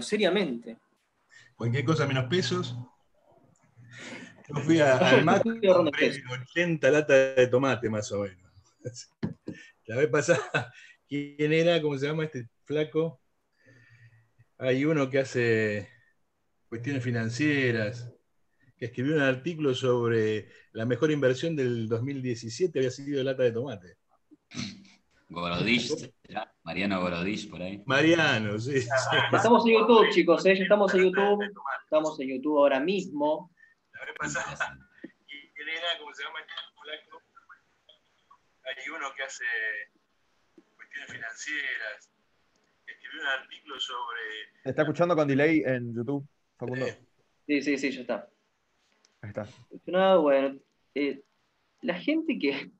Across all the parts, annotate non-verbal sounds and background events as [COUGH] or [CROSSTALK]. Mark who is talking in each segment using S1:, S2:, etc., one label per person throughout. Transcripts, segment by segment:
S1: seriamente.
S2: Cualquier cosa menos pesos. Yo fui a, [LAUGHS] al Mac y compré 80 latas de tomate más o menos. [LAUGHS] La vez pasada, ¿quién era? ¿Cómo se llama este flaco? Hay uno que hace cuestiones financieras, que escribió un artículo sobre la mejor inversión del 2017, había sido lata de tomate.
S3: Gorodich, Mariano Gorodich, por ahí.
S2: Mariano, sí.
S1: Estamos en YouTube, chicos, ¿eh? estamos en YouTube. Estamos en YouTube ahora mismo.
S2: La vez pasada, ¿quién era? ¿Cómo se llama? Hay uno que hace cuestiones financieras, escribió un artículo sobre...
S4: ¿Se está escuchando con delay en YouTube, Facundo?
S1: Sí, sí, sí, ya está.
S4: Ahí está.
S1: No, bueno, eh, la gente que,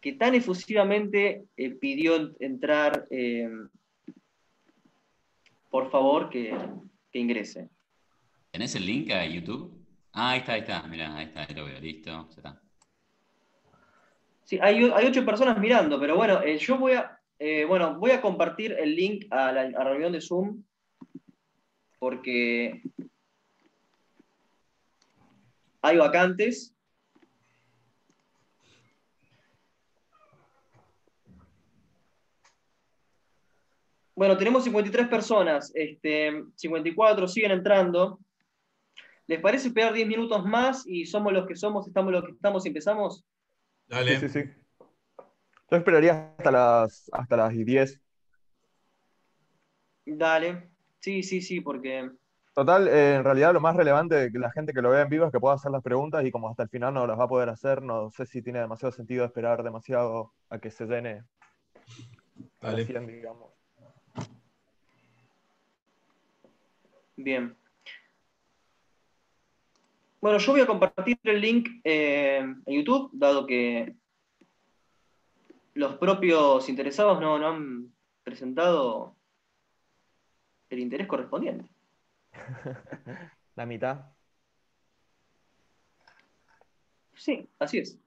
S1: que tan efusivamente eh, pidió entrar, eh, por favor, que, que ingrese.
S3: ¿Tenés el link a YouTube? Ah, ahí está, ahí está. Mira, ahí está, ahí lo veo, listo. Ya está.
S1: Sí, hay, hay ocho personas mirando, pero bueno, eh, yo voy a, bueno, voy a compartir el link a la, a la reunión de Zoom porque hay vacantes. Bueno, tenemos 53 personas, este, 54 siguen entrando. ¿Les parece esperar 10 minutos más y somos los que somos, estamos los que estamos y empezamos?
S2: Dale.
S4: Sí, sí, sí. Yo esperaría hasta las, hasta las 10.
S1: Dale. Sí, sí, sí, porque
S4: Total, eh, en realidad lo más relevante de que la gente que lo vea en vivo es que pueda hacer las preguntas y como hasta el final no las va a poder hacer, no sé si tiene demasiado sentido esperar demasiado a que se llene
S2: Dale.
S4: las 100, digamos.
S1: Bien. Bueno, yo voy a compartir el link eh, en YouTube, dado que los propios interesados no, no han presentado el interés correspondiente. [LAUGHS]
S4: La mitad.
S1: Sí, así es.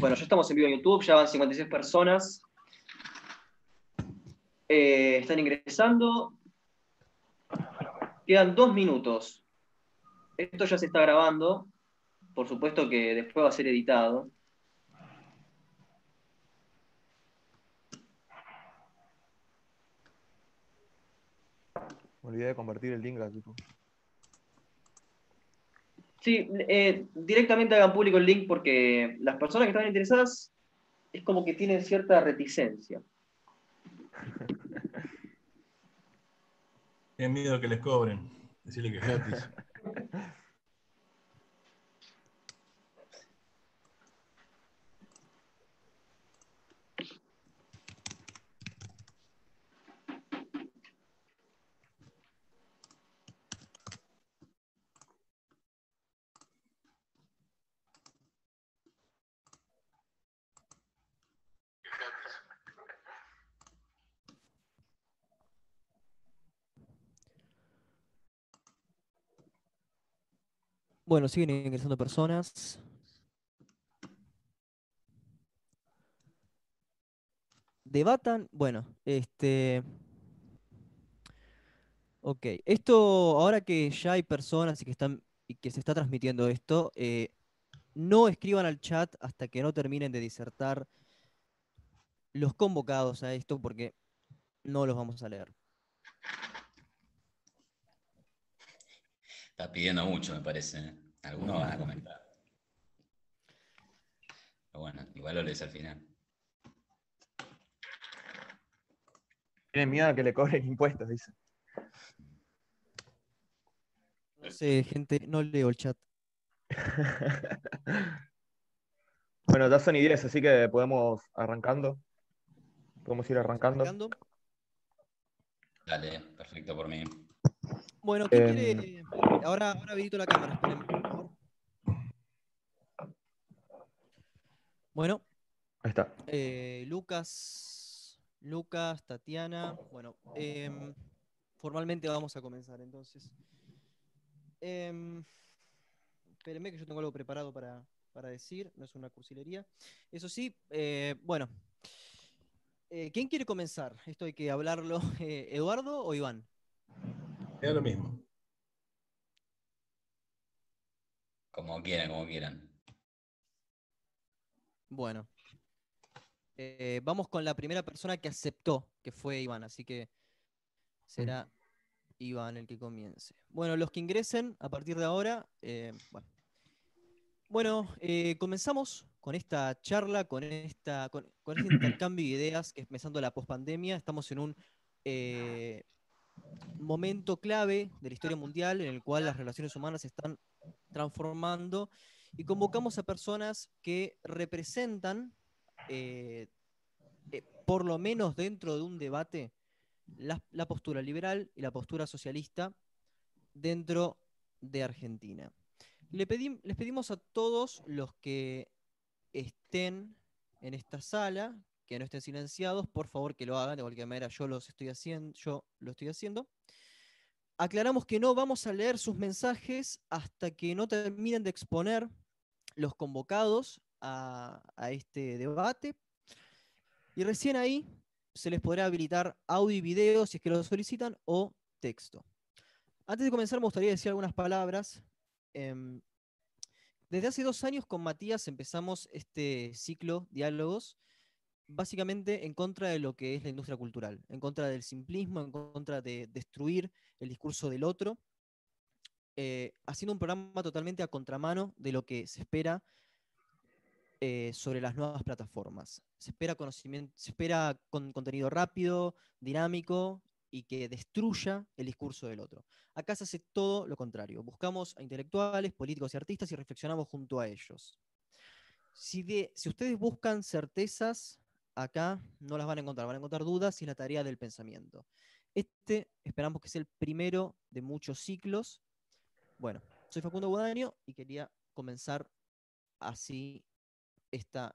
S1: Bueno, ya estamos en vivo en YouTube, ya van 56 personas. Eh, están ingresando. Quedan dos minutos. Esto ya se está grabando. Por supuesto que después va a ser editado.
S4: Olvidé de compartir el link a YouTube.
S1: Sí, eh, directamente hagan público el link porque las personas que están interesadas es como que tienen cierta reticencia.
S2: Tienen miedo que les cobren. Decirle que es gratis. [LAUGHS]
S5: Bueno, siguen ingresando personas. Debatan. Bueno, este. Ok, esto, ahora que ya hay personas y que, están, y que se está transmitiendo esto, eh, no escriban al chat hasta que no terminen de disertar los convocados a esto, porque no los vamos a leer.
S3: Está pidiendo mucho, me parece. ¿eh? ¿Eh? Algunos van a comentar. Pero bueno, igual lo lees al final.
S4: Tienen miedo a que le cobren impuestos, dice.
S5: No sé, gente, no leo el chat. [LAUGHS]
S4: bueno, ya son 10, así que podemos arrancando. Podemos ir arrancando.
S5: ¿Arrancando?
S3: Dale, perfecto por mí.
S5: Bueno, ¿quién
S4: Em.
S5: quiere? Ahora, ahora habilito la cámara, espérenme, por favor. Bueno,
S4: Ahí está.
S5: eh, Lucas, Lucas, Tatiana. Bueno, em, formalmente vamos a comenzar entonces. Em, espérenme que yo tengo algo preparado para, para decir, no es una cursilería. Eso sí, eh, bueno. Eh, ¿Quién quiere comenzar? Esto hay que hablarlo. [LAUGHS] eh, ¿Eduardo o Iván?
S2: Es lo mismo.
S3: Como quieran, como quieran.
S5: Bueno. Eh, vamos con la primera persona que aceptó, que fue Iván, así que será Iván el que comience. Bueno, los que ingresen a partir de ahora, eh, bueno. Bueno, eh, comenzamos con esta charla, con, esta, con, con este intercambio de ideas que es empezando la pospandemia. Estamos en un momento clave de la historia mundial en el cual las relaciones humanas se están transformando y convocamos a personas que representan, eh, eh, por lo menos dentro de un debate, la, postura liberal y la postura socialista dentro de Argentina. Le pedim- les pedimos a todos los que estén en esta sala, que no estén silenciados, por favor que lo hagan, de cualquier manera yo los estoy haciendo, yo lo estoy haciendo. Aclaramos que no vamos a leer sus mensajes hasta que no terminen de exponer los convocados a, este debate. Y recién ahí se les podrá habilitar audio y video si es que lo solicitan o texto. Antes de comenzar me gustaría decir algunas palabras. Em, desde hace dos años con Matías empezamos este ciclo diálogos básicamente en contra de lo que es la industria cultural, en contra del simplismo, en contra de destruir el discurso del otro, eh, haciendo un programa totalmente a contramano de lo que se espera eh, sobre las nuevas plataformas. Se espera conocimiento, se espera con contenido rápido, dinámico y que destruya el discurso del otro. Acá se hace todo lo contrario. Buscamos a intelectuales, políticos y artistas y reflexionamos junto a ellos. Si, de- si ustedes buscan certezas, acá no las van a encontrar, van a encontrar dudas y es la tarea del pensamiento. Este esperamos que sea el primero de muchos ciclos. Bueno, soy Facundo Guadaño y quería comenzar así esta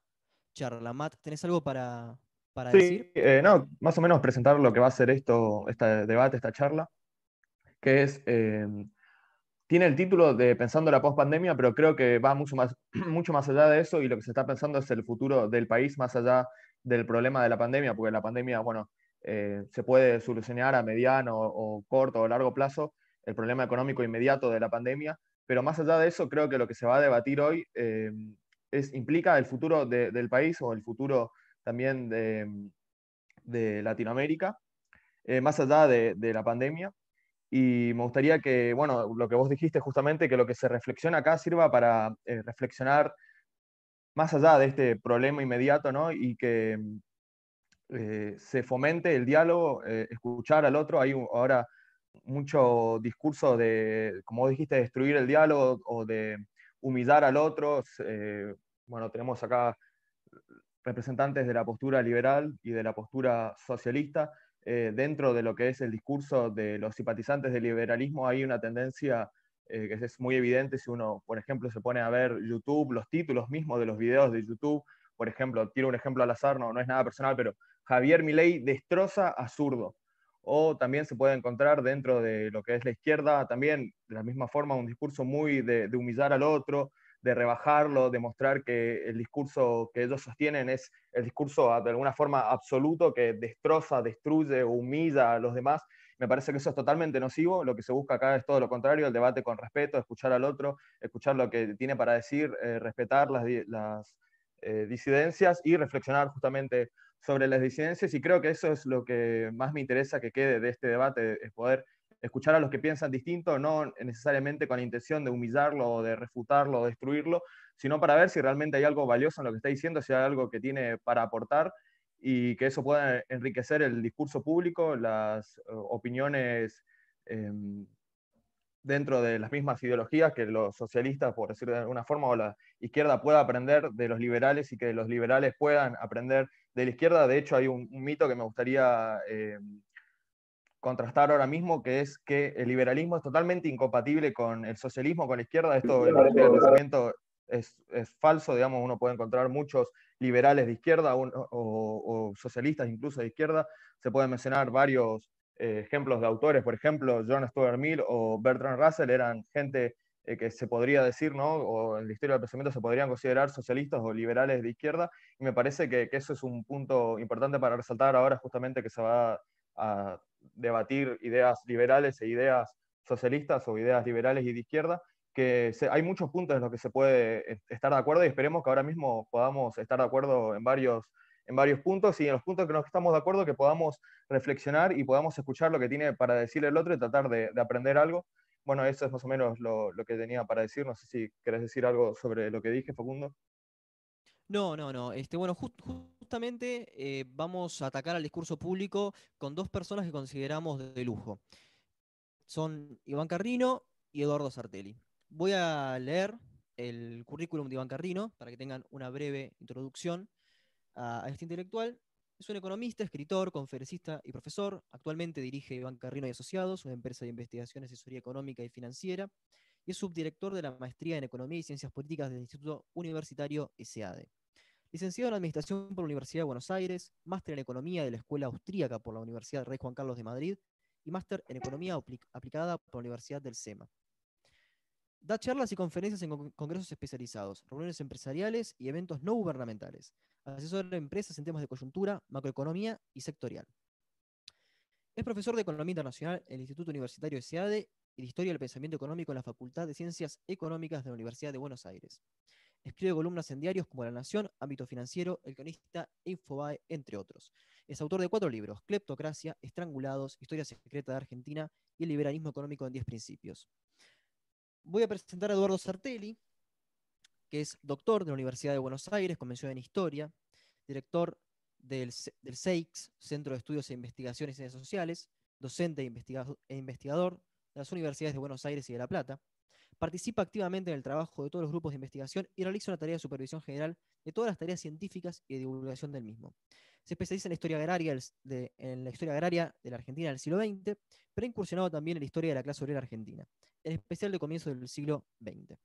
S5: charla. Matt, ¿tenés algo para, para
S4: Sí,
S5: decir?
S4: eh, no, más o menos presentar lo que va a ser esto, este debate, esta charla, que es, eh, tiene el título de Pensando la post-pandemia, pero creo que va mucho más, [CLEARS THROAT] mucho más allá de eso y lo que se está pensando es el futuro del país más allá del problema de la pandemia, porque la pandemia, bueno, eh, se puede solucionar a mediano o corto o largo plazo, el problema económico inmediato de la pandemia, pero más allá de eso, creo que lo que se va a debatir hoy eh, es, implica el futuro de- del país o el futuro también de, Latinoamérica, eh, más allá de, la pandemia. Y me gustaría que, bueno, lo que vos dijiste justamente, que lo que se reflexiona acá sirva para eh, reflexionar más allá de este problema inmediato, ¿no? Y que eh, se fomente el diálogo, escuchar al otro. Hay un- ahora mucho discurso de, como dijiste, destruir el diálogo o de humillar al otro. eh, bueno, tenemos acá representantes de la postura liberal y de la postura socialista. eh, dentro de lo que es el discurso de los simpatizantes del liberalismo hay una tendencia eh, que es muy evidente si uno, por ejemplo, se pone a ver YouTube, los títulos mismos de los videos de YouTube, por ejemplo, tiro un ejemplo al azar, no, no es nada personal, pero Javier Milei destroza a zurdo. O también se puede encontrar dentro de lo que es la izquierda, también de la misma forma, un discurso muy de, de humillar al otro, de rebajarlo, de mostrar que el discurso que ellos sostienen es el discurso de alguna forma absoluto que destroza, destruye, humilla a los demás. Me parece que eso es totalmente nocivo. Lo que se busca acá es todo lo contrario, el debate con respeto, escuchar al otro, escuchar lo que tiene para decir, eh, respetar las, eh, disidencias y reflexionar justamente sobre las disidencias. Y creo que eso es lo que más me interesa que quede de este debate, es poder escuchar a los que piensan distinto, no necesariamente con la intención de humillarlo o de refutarlo o destruirlo, sino para ver si realmente hay algo valioso en lo que está diciendo, si hay algo que tiene para aportar y que eso pueda enriquecer el discurso público, las eh, opiniones em, dentro de las mismas ideologías que los socialistas, por decirlo de alguna forma, o la izquierda pueda aprender de los liberales y que los liberales puedan aprender de la izquierda. De hecho, hay un, mito que me gustaría em, contrastar ahora mismo, que es que el liberalismo es totalmente incompatible con el socialismo, con la izquierda. Esto, el pensamiento es, falso, digamos, uno puede encontrar muchos liberales de izquierda o, socialistas incluso de izquierda. Se pueden mencionar varios eh, ejemplos de autores, por ejemplo, John Stuart Mill o Bertrand Russell eran gente eh, que se podría decir, ¿no? o en la historia del pensamiento se podrían considerar socialistas o liberales de izquierda, y me parece que, que eso es un punto importante para resaltar ahora justamente que se va a debatir ideas liberales e ideas socialistas o ideas liberales y de izquierda, que hay muchos puntos en los que se puede estar de acuerdo y esperemos que ahora mismo podamos estar de acuerdo en varios, en varios puntos y en los puntos que nos estamos de acuerdo que podamos reflexionar y podamos escuchar lo que tiene para decir el otro y tratar de, aprender algo. Bueno, eso es más o menos lo, que tenía para decir. No sé si querés decir algo sobre lo que dije, Facundo.
S5: No, no, no. Este, bueno, justamente eh, vamos a atacar al discurso público con dos personas que consideramos de lujo. Son Iván Carrino y Eduardo Sartelli. Voy a leer el currículum de Iván Carrino para que tengan una breve introducción a, este intelectual. Es un economista, escritor, conferencista y profesor. Actualmente dirige Iván Carrino y Asociados, una empresa de investigación, asesoría económica y financiera, y es subdirector de la maestría en Economía y Ciencias Políticas del Instituto Universitario SAD. Licenciado en Administración por la Universidad de Buenos Aires, máster en Economía de la Escuela Austríaca por la Universidad Rey Juan Carlos de Madrid y máster en Economía aplicada por la Universidad del SEMA. Da charlas y conferencias en congresos especializados, reuniones empresariales y eventos no gubernamentales. Asesora empresas en temas de coyuntura, macroeconomía y sectorial. Es profesor de Economía Internacional en el Instituto Universitario de SEADE y de Historia del Pensamiento Económico en la Facultad de Ciencias Económicas de la Universidad de Buenos Aires. Escribe columnas en diarios como La Nación, Ámbito Financiero, El Cronista e Infobae, entre otros. Es autor de cuatro libros, Cleptocracia, Estrangulados, Historia Secreta de Argentina y El Liberalismo Económico en Diez Principios voy a presentar a Eduardo Sartelli, que es doctor de la Universidad de Buenos Aires, convención en Historia, director del, del CEIX, Centro de Estudios e Investigaciones en Sociales, docente e, e investigador de las universidades de Buenos Aires y de La Plata. Participa activamente en el trabajo de todos los grupos de investigación y realiza una tarea de supervisión general de todas las tareas científicas y de divulgación del mismo. Se especializa en la historia agraria, de, en la historia agraria de la Argentina del siglo XX, pero ha incursionado también en la historia de la clase obrera argentina, en especial de comienzo del siglo XX.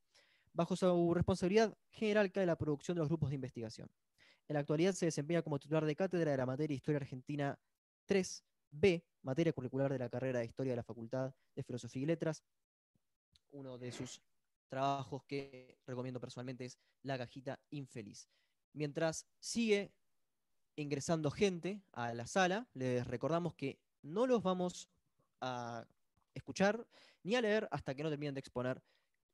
S5: Bajo su responsabilidad general cae la producción de los grupos de investigación. En la actualidad se desempeña como titular de cátedra de la materia Historia Argentina 3B, materia curricular de la carrera de Historia de la Facultad de Filosofía y Letras. Uno de sus trabajos que recomiendo personalmente es La cajita infeliz. Mientras sigue ingresando gente a la sala, les recordamos que no los vamos a escuchar ni a leer hasta que no terminen de exponer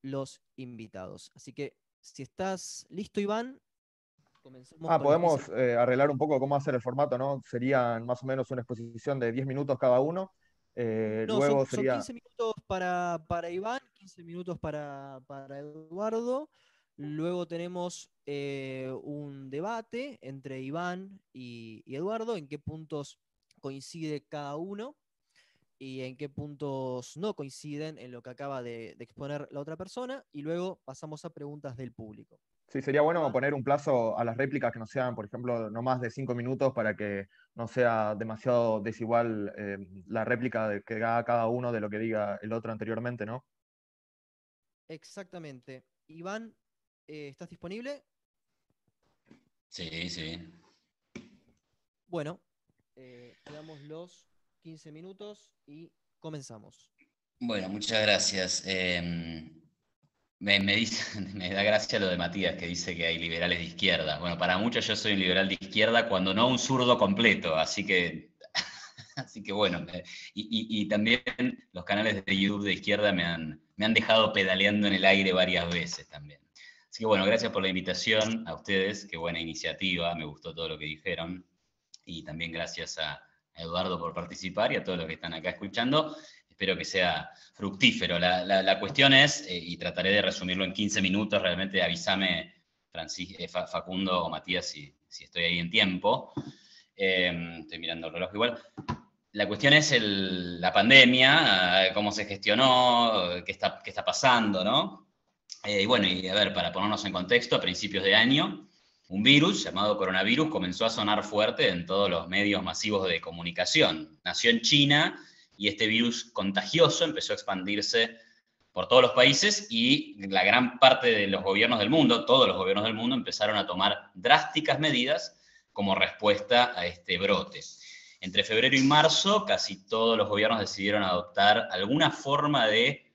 S5: los invitados. Así que si estás listo, Iván,
S4: comencemos. Ah, podemos eh, arreglar un poco cómo hacer el formato, ¿no? Serían más o menos una exposición de 10 minutos cada uno.
S5: Eh, luego son, sería... 15 minutos para, para Iván, 15 minutos para, para Eduardo. Luego tenemos eh, un debate entre Iván y, Eduardo, en qué puntos coincide cada uno y en qué puntos no coinciden en lo que acaba de, exponer la otra persona. Y luego pasamos a preguntas del público.
S4: Sí, sería bueno poner un plazo a las réplicas que no sean, por ejemplo, no más de cinco minutos para que no sea demasiado desigual eh, la réplica que haga cada uno de lo que diga el otro anteriormente, ¿no?
S5: Exactamente. Iván, eh, ¿Estás disponible?
S3: Sí, sí.
S5: Bueno, eh, damos los 15 minutos y comenzamos.
S3: Bueno, muchas gracias. Em, [LAUGHS] me, da gracia lo de Matías, que dice que hay liberales de izquierda. Bueno, para muchos yo soy un liberal de izquierda cuando no un zurdo completo, así que, [LAUGHS] así que bueno, y, y, también los canales de YouTube de izquierda me han dejado pedaleando en el aire varias veces también. Así que bueno, gracias por la invitación a ustedes, qué buena iniciativa, me gustó todo lo que dijeron. Y también gracias a Eduardo por participar y a todos los que están acá escuchando. espero que sea fructífero. La, cuestión es, eh, y trataré de resumirlo en 15 minutos, realmente avísame, eh, Facundo o Matías, si, estoy ahí en tiempo. Em, estoy mirando el reloj igual. La cuestión es la pandemia, cómo se gestionó, qué está, qué está pasando, ¿no? y bueno, y a ver, para ponernos en contexto, a principios de año, un virus llamado coronavirus comenzó a sonar fuerte en todos los medios masivos de comunicación. Nació en China y este virus contagioso empezó a expandirse por todos los países y la gran parte de los gobiernos del mundo, todos los gobiernos del mundo, empezaron a tomar drásticas medidas como respuesta a este brote. Entre febrero y marzo, casi todos los gobiernos decidieron adoptar alguna forma de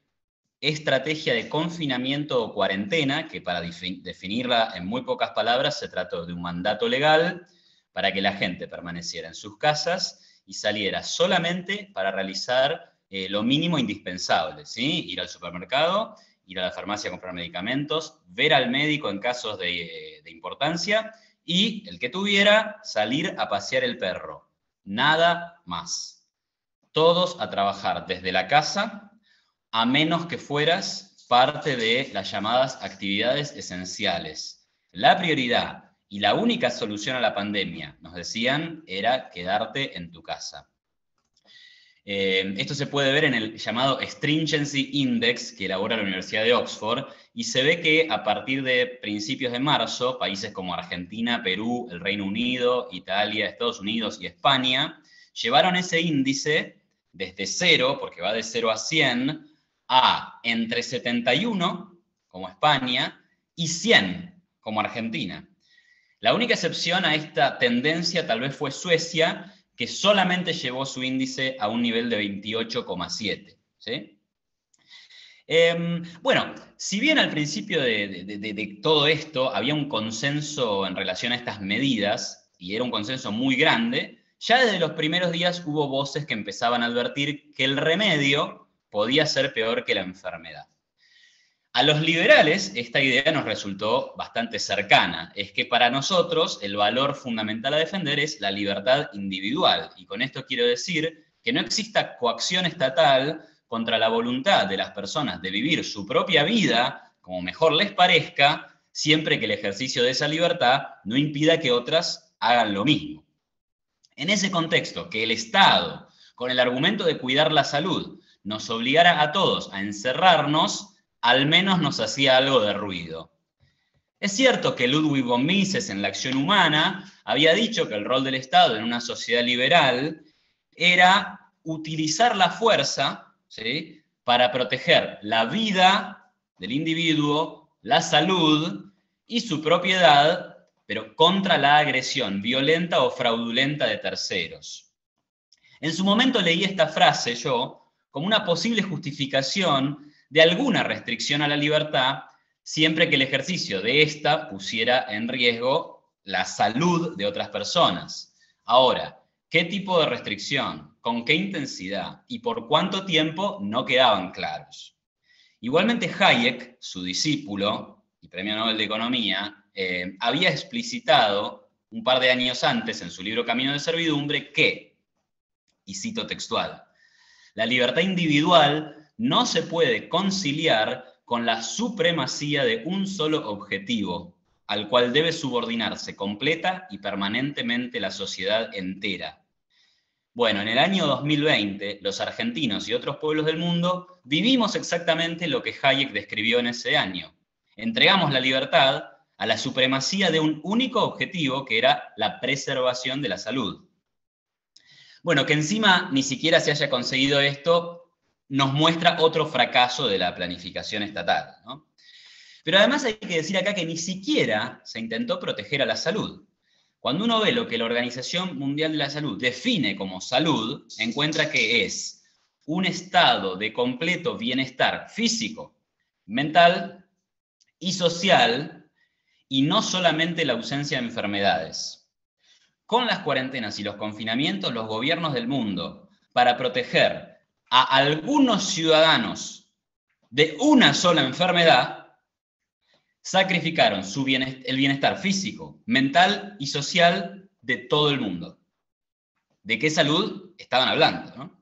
S3: estrategia de confinamiento o cuarentena, que para definirla en muy pocas palabras se trató de un mandato legal para que la gente permaneciera en sus casas y saliera solamente para realizar eh, lo mínimo indispensable, ¿sí? ir al supermercado, ir a la farmacia a comprar medicamentos, ver al médico en casos de, de importancia y el que tuviera, salir a pasear el perro. Nada más. Todos a trabajar desde la casa a menos que fueras parte de las llamadas actividades esenciales. La prioridad y la única solución a la pandemia, nos decían, era quedarte en tu casa. Eh, esto se puede ver en el llamado Stringency Index que elabora la Universidad de Oxford y se ve que a partir de principios de marzo, países como Argentina, Perú, el Reino Unido, Italia, Estados Unidos y España llevaron ese índice desde cero, porque va de 0 a 100, a entre 71, como España, y 100, como Argentina. La única excepción a esta tendencia tal vez fue Suecia, que solamente llevó su índice a un nivel de 28,7. Em, bueno, si bien al principio de, todo esto había un consenso en relación a estas medidas, y era un consenso muy grande, ya desde los primeros días hubo voces que empezaban a advertir que el remedio podía ser peor que la enfermedad. A los liberales esta idea nos resultó bastante cercana, es que para nosotros el valor fundamental a defender es la libertad individual, y con esto quiero decir que no exista coacción estatal contra la voluntad de las personas de vivir su propia vida como mejor les parezca, siempre que el ejercicio de esa libertad no impida que otras hagan lo mismo. En ese contexto, que el Estado, con el argumento de cuidar la salud, nos obligara a todos a encerrarnos, al menos nos hacía algo de ruido. Es cierto que Ludwig von Mises en La acción humana había dicho que el rol del Estado en una sociedad liberal era utilizar la fuerza para proteger la vida del individuo, la salud y su propiedad, pero contra la agresión violenta o fraudulenta de terceros. En su momento leí esta frase yo, como una posible justificación de alguna restricción a la libertad, siempre que el ejercicio de ésta pusiera en riesgo la salud de otras personas. Ahora, ¿qué tipo de restricción? ¿Con qué intensidad? ¿Y por cuánto tiempo? No quedaban claros. Igualmente Hayek, su discípulo y premio Nobel de Economía, eh, había explicitado un par de años antes en su libro Camino de Servidumbre que, y cito textual, la libertad individual no se puede conciliar con la supremacía de un solo objetivo, al cual debe subordinarse completa y permanentemente la sociedad entera. Bueno, en el año 2020, los argentinos y otros pueblos del mundo vivimos exactamente lo que Hayek describió en ese año. Entregamos la libertad a la supremacía de un único objetivo que era la preservación de la salud. Bueno, que encima ni siquiera se haya conseguido esto nos muestra otro fracaso de la planificación estatal. Pero además hay que decir acá que ni siquiera se intentó proteger a la salud. Cuando uno ve lo que la Organización Mundial de la Salud define como salud, encuentra que es un estado de completo bienestar físico, mental y social, y no solamente la ausencia de enfermedades con las cuarentenas y los confinamientos, los gobiernos del mundo, para proteger a algunos ciudadanos de una sola enfermedad, sacrificaron su el bienestar físico, mental y social de todo el mundo. ¿De qué salud estaban hablando?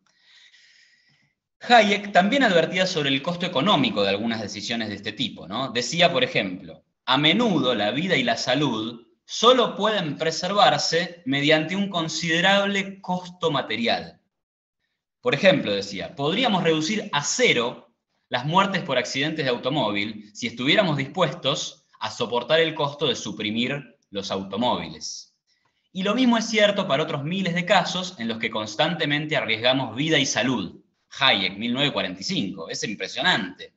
S3: Hayek también advertía sobre el costo económico de algunas decisiones de este tipo. Decía, por ejemplo, a menudo la vida y la salud solo pueden preservarse mediante un considerable costo material. Por ejemplo, decía, podríamos reducir a cero las muertes por accidentes de automóvil si estuviéramos dispuestos a soportar el costo de suprimir los automóviles. Y lo mismo es cierto para otros miles de casos en los que constantemente arriesgamos vida y salud. Hayek, 1945, es impresionante.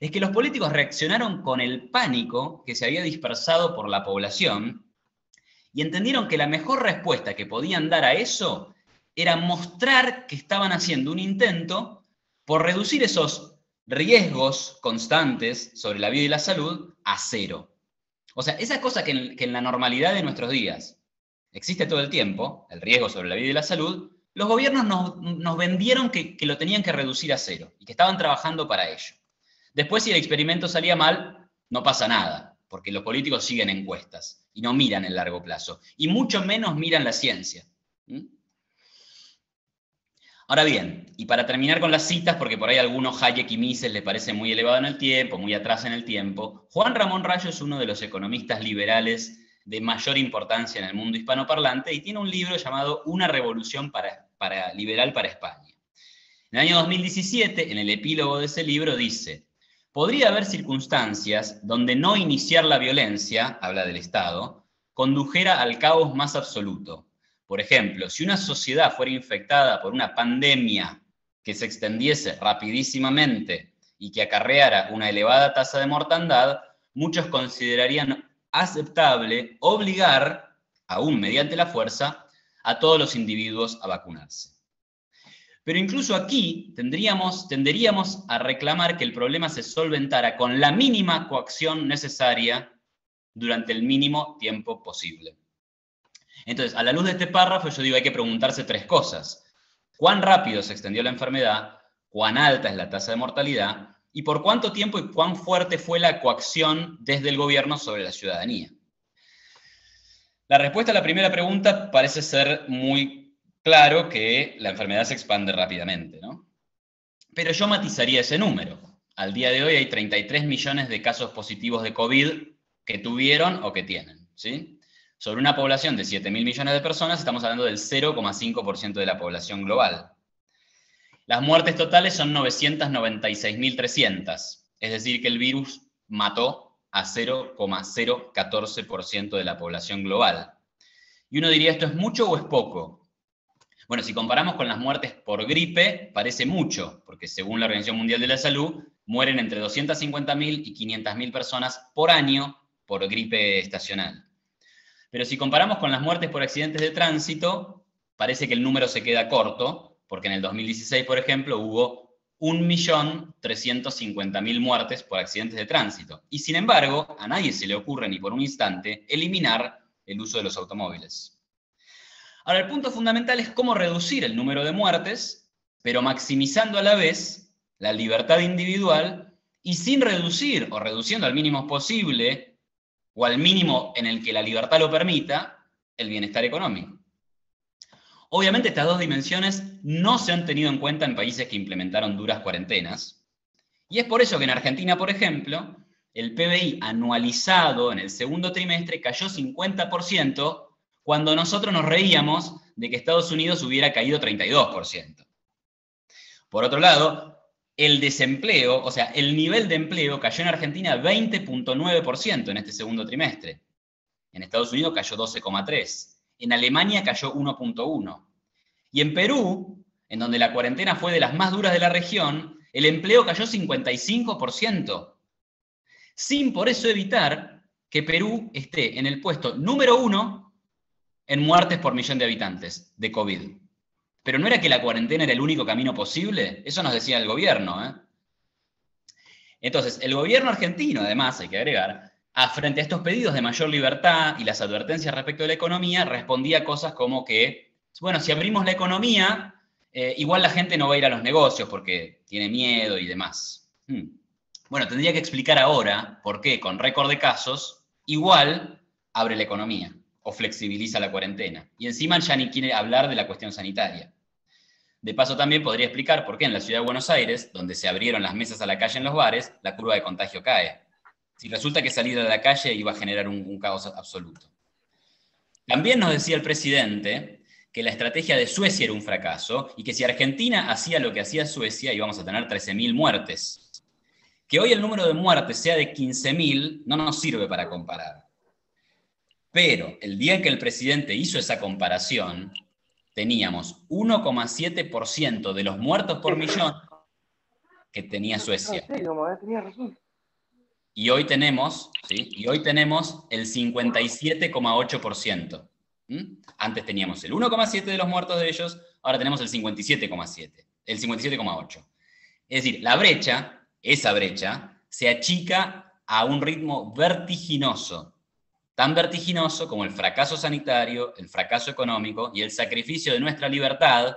S3: Es que los políticos reaccionaron con el pánico que se había dispersado por la población y entendieron que la mejor respuesta que podían dar a eso era mostrar que estaban haciendo un intento por reducir esos riesgos constantes sobre la vida y la salud a cero. O sea, esa cosa que en, la normalidad de nuestros días existe todo el tiempo, el riesgo sobre la vida y la salud, los gobiernos nos, vendieron que, que, lo tenían que reducir a cero y que estaban trabajando para ello. Después, si el experimento salía mal, no pasa nada, porque los políticos siguen encuestas y no miran el largo plazo, y mucho menos miran la ciencia. Ahora bien, y para terminar con las citas, porque por ahí a algunos Hayek y Mises les parece muy elevado en el tiempo, muy atrás en el tiempo, Juan Ramón Rayo es uno de los economistas liberales de mayor importancia en el mundo hispanoparlante y tiene un libro llamado Una revolución para, para, liberal para España. En el año 2017, en el epílogo de ese libro, dice, podría haber circunstancias donde no iniciar la violencia, habla del Estado, condujera al caos más absoluto, por ejemplo, si una sociedad fuera infectada por una pandemia que se extendiese rapidísimamente y que acarreara una elevada tasa de mortandad, muchos considerarían aceptable obligar, aún mediante la fuerza, a todos los individuos a vacunarse. Pero incluso aquí tendríamos, tenderíamos a reclamar que el problema se solventara con la mínima coacción necesaria durante el mínimo tiempo posible. Entonces, a la luz de este párrafo, yo digo, hay que preguntarse tres cosas. ¿Cuán rápido se extendió la enfermedad? ¿Cuán alta es la tasa de mortalidad? ¿Y por cuánto tiempo y cuán fuerte fue la coacción desde el gobierno sobre la ciudadanía? La respuesta a la primera pregunta parece ser muy claro que la enfermedad se expande rápidamente, ¿no? Pero yo matizaría ese número. Al día de hoy hay 33 millones de casos positivos de COVID que tuvieron o que tienen, ¿sí? Sobre una población de 7 mil millones de personas, estamos hablando del 0,5% de la población global. Las muertes totales son 996.300, es decir, que el virus mató a 0,014% de la población global. Y uno diría, ¿esto es mucho o es poco? Bueno, si comparamos con las muertes por gripe, parece mucho, porque según la Organización Mundial de la Salud, mueren entre 250.000 y 500.000 personas por año por gripe estacional. Pero si comparamos con las muertes por accidentes de tránsito, parece que el número se queda corto, porque en el 2016, por ejemplo, hubo 1.350.000 muertes por accidentes de tránsito. Y sin embargo, a nadie se le ocurre ni por un instante eliminar el uso de los automóviles. Ahora, el punto fundamental es cómo reducir el número de muertes, pero maximizando a la vez la libertad individual y sin reducir o reduciendo al mínimo posible o al mínimo en el que la libertad lo permita, el bienestar económico. Obviamente estas dos dimensiones no se han tenido en cuenta en países que implementaron duras cuarentenas, y es por eso que en Argentina, por ejemplo, el PBI anualizado en el segundo trimestre cayó 50% cuando nosotros nos reíamos de que Estados Unidos hubiera caído 32%. Por otro lado, el desempleo, o sea, el nivel de empleo cayó en Argentina 20.9% en este segundo trimestre. En Estados Unidos cayó 12,3%. En Alemania cayó 1.1%. Y en Perú, en donde la cuarentena fue de las más duras de la región, el empleo cayó 55%. Sin por eso evitar que Perú esté en el puesto número uno en muertes por millón de habitantes de COVID. Pero no era que la cuarentena era el único camino posible, eso nos decía el gobierno. ¿eh? Entonces, el gobierno argentino, además, hay que agregar, a frente a estos pedidos de mayor libertad y las advertencias respecto de la economía, respondía cosas como que, bueno, si abrimos la economía, eh, igual la gente no va a ir a los negocios porque tiene miedo y demás. Hmm. Bueno, tendría que explicar ahora por qué, con récord de casos, igual abre la economía flexibiliza la cuarentena. Y encima ya ni quiere hablar de la cuestión sanitaria. De paso también podría explicar por qué en la ciudad de Buenos Aires, donde se abrieron las mesas a la calle en los bares, la curva de contagio cae. Si resulta que salir a la calle iba a generar un, un caos absoluto. También nos decía el presidente que la estrategia de Suecia era un fracaso y que si Argentina hacía lo que hacía Suecia íbamos a tener 13.000 muertes. Que hoy el número de muertes sea de 15.000 no nos sirve para comparar. Pero el día en que el presidente hizo esa comparación, teníamos 1,7% de los muertos por millón que tenía Suecia. Y hoy tenemos, ¿sí? Y hoy tenemos el 57,8%. Antes teníamos el 1,7 de los muertos de ellos, ahora tenemos el 57,7, el 57,8. Es decir, la brecha, esa brecha, se achica a un ritmo vertiginoso, tan vertiginoso como el fracaso sanitario, el fracaso económico y el sacrificio de nuestra libertad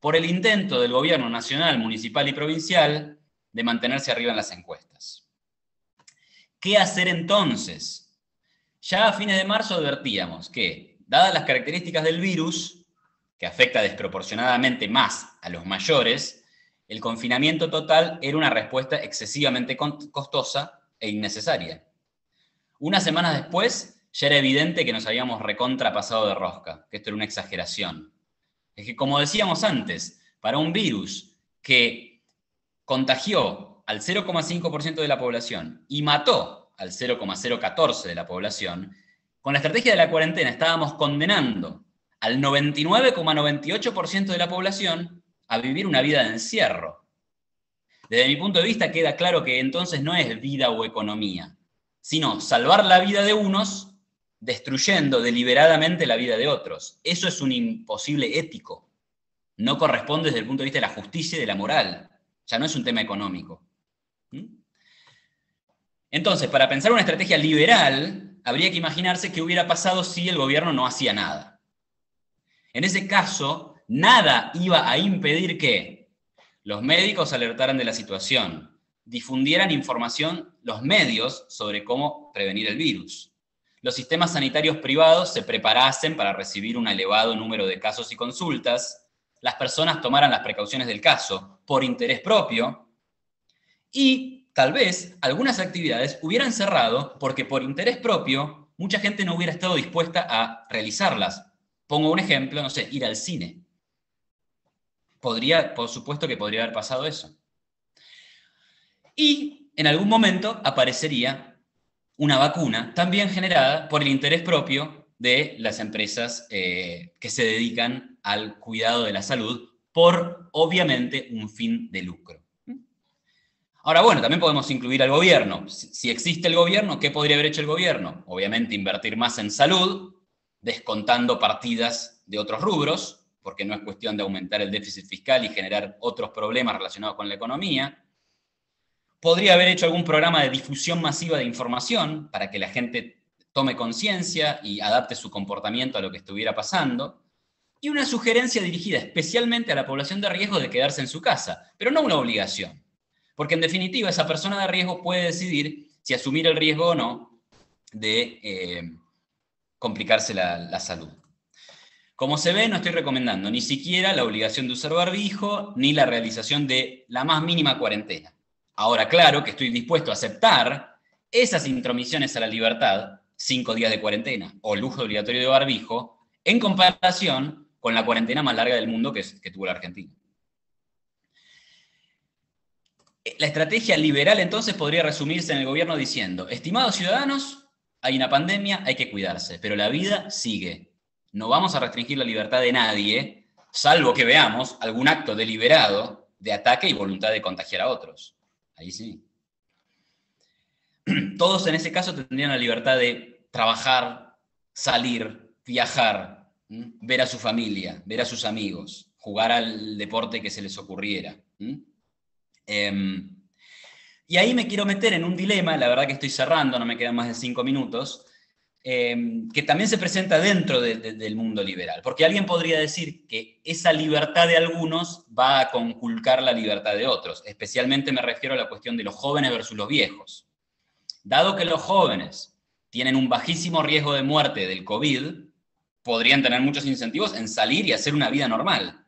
S3: por el intento del gobierno nacional, municipal y provincial de mantenerse arriba en las encuestas. ¿Qué hacer entonces? Ya a fines de marzo advertíamos que, dadas las características del virus, que afecta desproporcionadamente más a los mayores, el confinamiento total era una respuesta excesivamente costosa e innecesaria. Unas semanas después, ya era evidente que nos habíamos recontrapasado de rosca, que esto era una exageración. Es que, como decíamos antes, para un virus que contagió al 0,5% de la población y mató al 0,014% de la población, con la estrategia de la cuarentena estábamos condenando al 99,98% de la población a vivir una vida de encierro. Desde mi punto de vista queda claro que entonces no es vida o economía, sino salvar la vida de unos destruyendo deliberadamente la vida de otros. Eso es un imposible ético. No corresponde desde el punto de vista de la justicia y de la moral. Ya no es un tema económico. ¿Mm? Entonces, para pensar una estrategia liberal, habría que imaginarse qué hubiera pasado si el gobierno no hacía nada. En ese caso, nada iba a impedir que los médicos alertaran de la situación, difundieran información los medios sobre cómo prevenir el virus, los sistemas sanitarios privados se preparasen para recibir un elevado número de casos y consultas, las personas tomaran las precauciones del caso por interés propio, y tal vez algunas actividades hubieran cerrado porque por interés propio mucha gente no hubiera estado dispuesta a realizarlas. Pongo un ejemplo, no sé, ir al cine. Podría, por supuesto que podría haber pasado eso. Y en algún momento aparecería una vacuna también generada por el interés propio de las empresas eh, que se dedican al cuidado de la salud por, obviamente, un fin de lucro. Ahora, bueno, también podemos incluir al gobierno. Si existe el gobierno, ¿qué podría haber hecho el gobierno? Obviamente invertir más en salud, descontando partidas de otros rubros, porque no es cuestión de aumentar el déficit fiscal y generar otros problemas relacionados con la economía. Podría haber hecho algún programa de difusión masiva de información para que la gente tome conciencia y adapte su comportamiento a lo que estuviera pasando. Y una sugerencia dirigida especialmente a la población de riesgo de quedarse en su casa, pero no una obligación. Porque en definitiva esa persona de riesgo puede decidir si asumir el riesgo o no de eh, complicarse la, salud. Como se ve, no estoy recomendando ni siquiera la obligación de usar barbijo ni la realización de la más mínima cuarentena. Ahora, claro que estoy dispuesto a aceptar esas intromisiones a la libertad, cinco días de cuarentena o lujo obligatorio de barbijo, en comparación con la cuarentena más larga del mundo que, que tuvo la Argentina. La estrategia liberal entonces podría resumirse en el gobierno diciendo, estimados ciudadanos, hay una pandemia, hay que cuidarse, pero la vida sigue. No vamos a restringir la libertad de nadie, salvo que veamos algún acto deliberado de ataque y voluntad de contagiar a otros. Ahí sí. [CLEARS THROAT] Todos en ese caso tendrían la libertad de trabajar, salir, viajar, ver a su familia, ver a sus amigos, jugar al deporte que se les ocurriera. Em, y ahí me quiero meter en un dilema, la verdad que estoy cerrando, no me quedan más de cinco minutos, em, que también se presenta dentro del mundo liberal. Porque alguien podría decir que esa libertad de algunos va a conculcar la libertad de otros. Especialmente me refiero a la cuestión de los jóvenes versus los viejos. Dado que los jóvenes tienen un bajísimo riesgo de muerte del COVID, podrían tener muchos incentivos en salir y hacer una vida normal.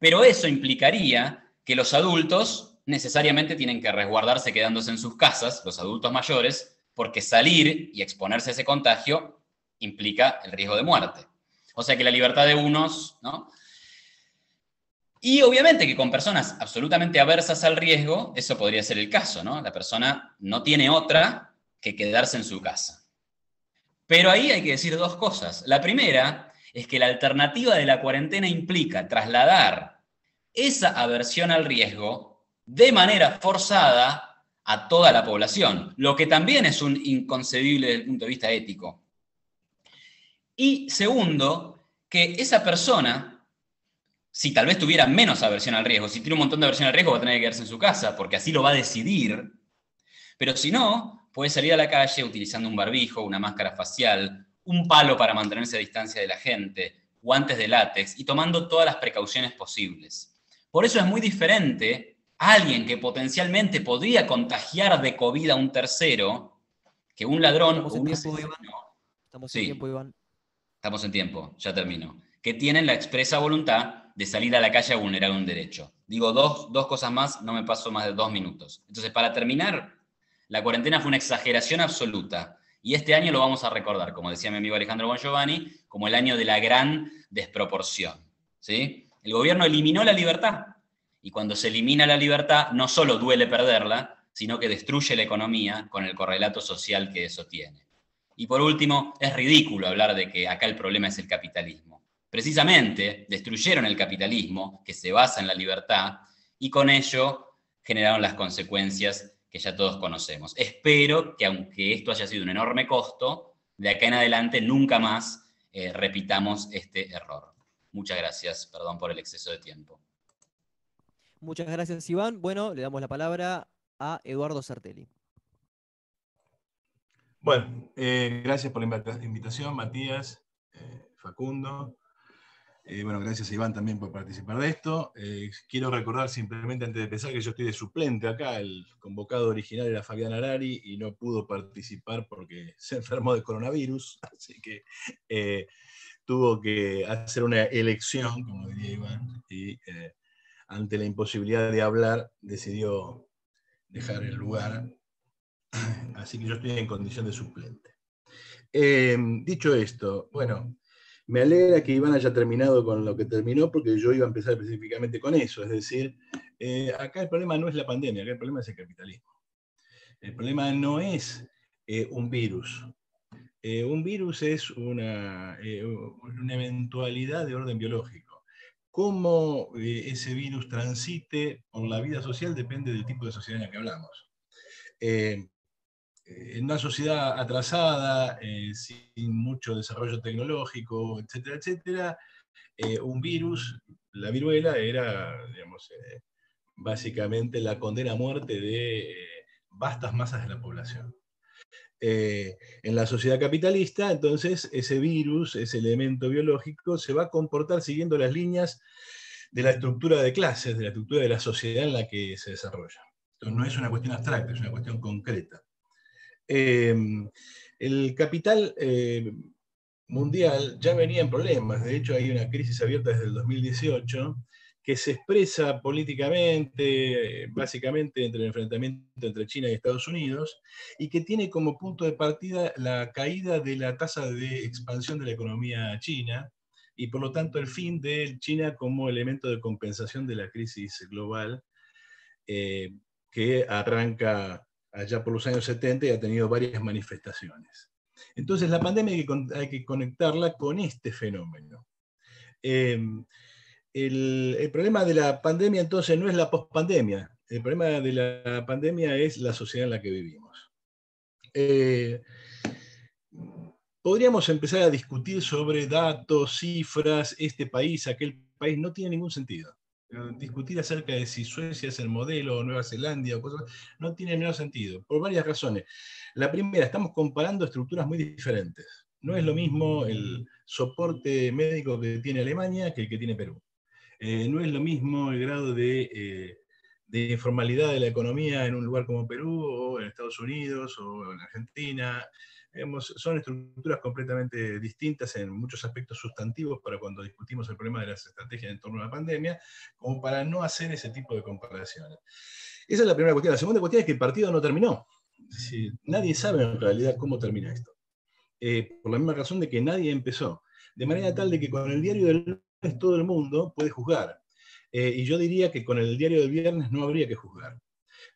S3: Pero eso implicaría que los adultos necesariamente tienen que resguardarse quedándose en sus casas, los adultos mayores, porque salir y exponerse a ese contagio implica el riesgo de muerte. O sea que la libertad de unos, ¿no? Y obviamente que con personas absolutamente aversas al riesgo, eso podría ser el caso, ¿no? La persona no tiene otra que quedarse en su casa. Pero ahí hay que decir dos cosas. La primera es que la alternativa de la cuarentena implica trasladar esa aversión al riesgo de manera forzada a toda la población, lo que también es un inconcebible desde el punto de vista ético. Y segundo, que esa persona, si tal vez tuviera menos aversión al riesgo, si tiene un montón de aversión al riesgo, va a tener que quedarse en su casa, porque así lo va a decidir. Pero si no, puede salir a la calle utilizando un barbijo, una máscara facial, un palo para mantenerse a distancia de la gente, guantes de látex y tomando todas las precauciones posibles. Por eso es muy diferente alguien que potencialmente podría contagiar de COVID a un tercero que un ladrón
S5: Estamos en tiempo, Iván. Estamos en tiempo, Iván.
S3: Estamos en tiempo, ya termino. Que tienen la expresa voluntad de salir a la calle a vulnerar un derecho. Digo dos, dos cosas más, no me paso más de dos minutos. Entonces, para terminar, la cuarentena fue una exageración absoluta. Y este año lo vamos a recordar, como decía mi amigo Alejandro Bon Giovanni, como el año de la gran desproporción. ¿sí? El gobierno eliminó la libertad. Y cuando se elimina la libertad, no solo duele perderla, sino que destruye la economía con el correlato social que eso tiene. Y por último, es ridículo hablar de que acá el problema es el capitalismo. Precisamente destruyeron el capitalismo, que se basa en la libertad, y con ello generaron las consecuencias que ya todos conocemos. Espero que aunque esto haya sido un enorme costo, de acá en adelante nunca más eh, repitamos este error. Muchas gracias, perdón por el exceso de tiempo.
S5: Muchas gracias, Iván. Bueno, le damos la palabra a Eduardo Sartelli.
S2: Bueno, eh, gracias por la invitación, Matías, eh, Facundo. Eh, bueno, gracias a Iván también por participar de esto. Eh, quiero recordar simplemente antes de empezar que yo estoy de suplente acá. El convocado original era Fabián Arari y no pudo participar porque [LAUGHS] se enfermó de coronavirus. [LAUGHS] Así que tuvo que hacer una elección, como diría Iván, ante la imposibilidad de hablar decidió dejar el lugar. [CLEARS THROAT] Así que yo estoy en condición de suplente. dicho esto, bueno, me alegra que Iván haya terminado con lo que terminó, porque yo iba a empezar específicamente con eso. Es decir, eh, acá el problema no es la pandemia, acá el problema es el capitalismo. El problema no es eh, un virus. Eh, un virus es una, una, eventualidad de orden biológico. Cómo ese virus transite por la vida social depende del tipo de sociedad en la que hablamos en una sociedad atrasada, eh, sin mucho desarrollo tecnológico, etcétera, etcétera, eh, un virus, la viruela, era, digamos, eh, básicamente la condena a muerte de vastas masas de la población. En la sociedad capitalista, entonces, ese virus, ese elemento biológico, se va a comportar siguiendo las líneas de la estructura de clases, de la estructura de la sociedad en la que se desarrolla. Entonces, no es una cuestión abstracta, es una cuestión concreta. Em, el capital eh, mundial ya venía en problemas, de hecho hay una crisis abierta desde el 2018 que se expresa políticamente, básicamente entre el enfrentamiento entre China y Estados Unidos, y que tiene como punto de partida la caída de la tasa de expansión de la economía china, y por lo tanto el fin de China como elemento de compensación de la crisis global eh, que arranca allá por los años 70 y ha tenido varias manifestaciones. Entonces la pandemia hay que, conectarla con este fenómeno. Em, el, problema de la pandemia entonces no es la pospandemia, el problema de la pandemia es la sociedad en la que vivimos. Eh, podríamos empezar a discutir sobre datos, cifras, este país, aquel país, no tiene ningún sentido discutir acerca de si Suecia es el modelo o Nueva Zelanda o cosas, no tiene menor sentido, por varias razones. La primera, estamos comparando estructuras muy diferentes. No es lo mismo el soporte médico que tiene Alemania que el que tiene Perú. Eh, no es lo mismo el grado de, eh, de informalidad de la economía en un lugar como Perú o en Estados Unidos o en Argentina. son estructuras completamente distintas en muchos aspectos sustantivos para cuando discutimos el problema de las estrategias en torno a la pandemia, como para no hacer ese tipo de comparaciones. Esa es la primera cuestión. La segunda cuestión es que el partido no terminó. nadie sabe en realidad cómo termina esto. Eh, por la misma razón de que nadie empezó. De manera tal de que con el diario del todo el mundo puede juzgar. Eh, y yo diría que con el diario del viernes no habría que juzgar.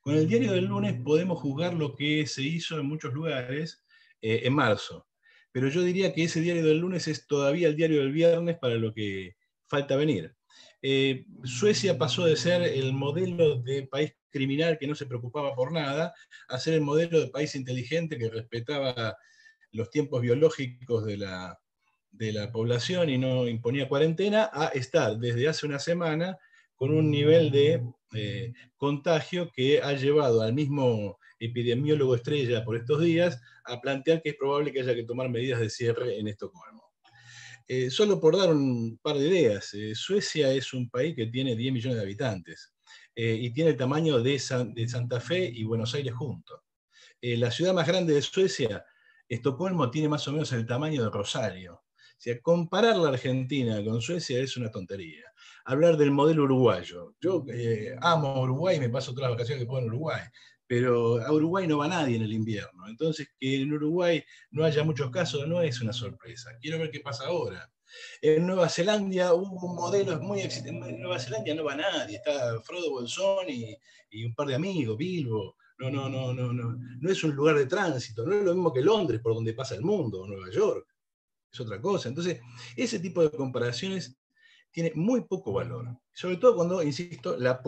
S2: Con el diario del lunes podemos juzgar lo que se hizo en muchos lugares eh, en marzo. Pero yo diría que ese diario del lunes es todavía el diario del viernes para lo que falta venir. Suecia pasó de ser el modelo de país criminal que no se preocupaba por nada, a ser el modelo de país inteligente que respetaba los tiempos biológicos de la, de la población y no imponía cuarentena, a estar desde hace una semana con un nivel de eh, contagio que ha llevado al mismo epidemiólogo estrella por estos días a plantear que es probable que haya que tomar medidas de cierre en Estocolmo. Eh, solo por dar un par de ideas, eh, Suecia es un país que tiene 10 millones de habitantes y tiene el tamaño de, de, Santa Fe y Buenos Aires juntos. la ciudad más grande de Suecia Estocolmo tiene más o menos el tamaño de Rosario. Sea, comparar la Argentina con Suecia es una tontería. Hablar del modelo uruguayo. Yo eh, amo Uruguay, me paso todas las vacaciones que puedo en Uruguay, pero a Uruguay no va nadie en el invierno. Entonces, que en Uruguay no haya muchos casos no es una sorpresa. Quiero ver qué pasa ahora. En Nueva Zelanda hubo un modelo muy exitoso. En Nueva Zelanda no va nadie, está Frodo Bolsón y, y un par de amigos, Bilbo. No, no, no, no, no. No es un lugar de tránsito, no es lo mismo que Londres, por donde pasa el mundo, o Nueva York. Es otra cosa. Entonces, ese tipo de comparaciones tiene muy poco valor. Sobre todo cuando, insisto, la,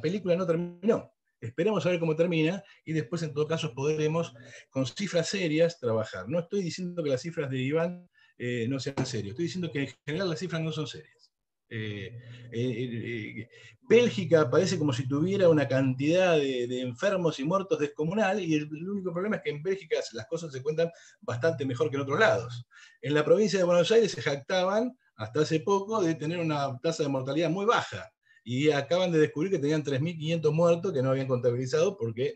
S2: película no terminó. Esperemos a ver cómo termina y después, en todo caso, podremos, con cifras serias, trabajar. No estoy diciendo que las cifras de Iván eh, no sean serias, estoy diciendo que en general las cifras no son serias. Eh, eh, eh, Bélgica parece como si tuviera una cantidad de, enfermos y muertos descomunal y el, único problema es que en Bélgica las cosas se cuentan bastante mejor que en otros lados. En la provincia de Buenos Aires se jactaban hasta hace poco de tener una tasa de mortalidad muy baja y acaban de descubrir que tenían 3.500 muertos que no habían contabilizado porque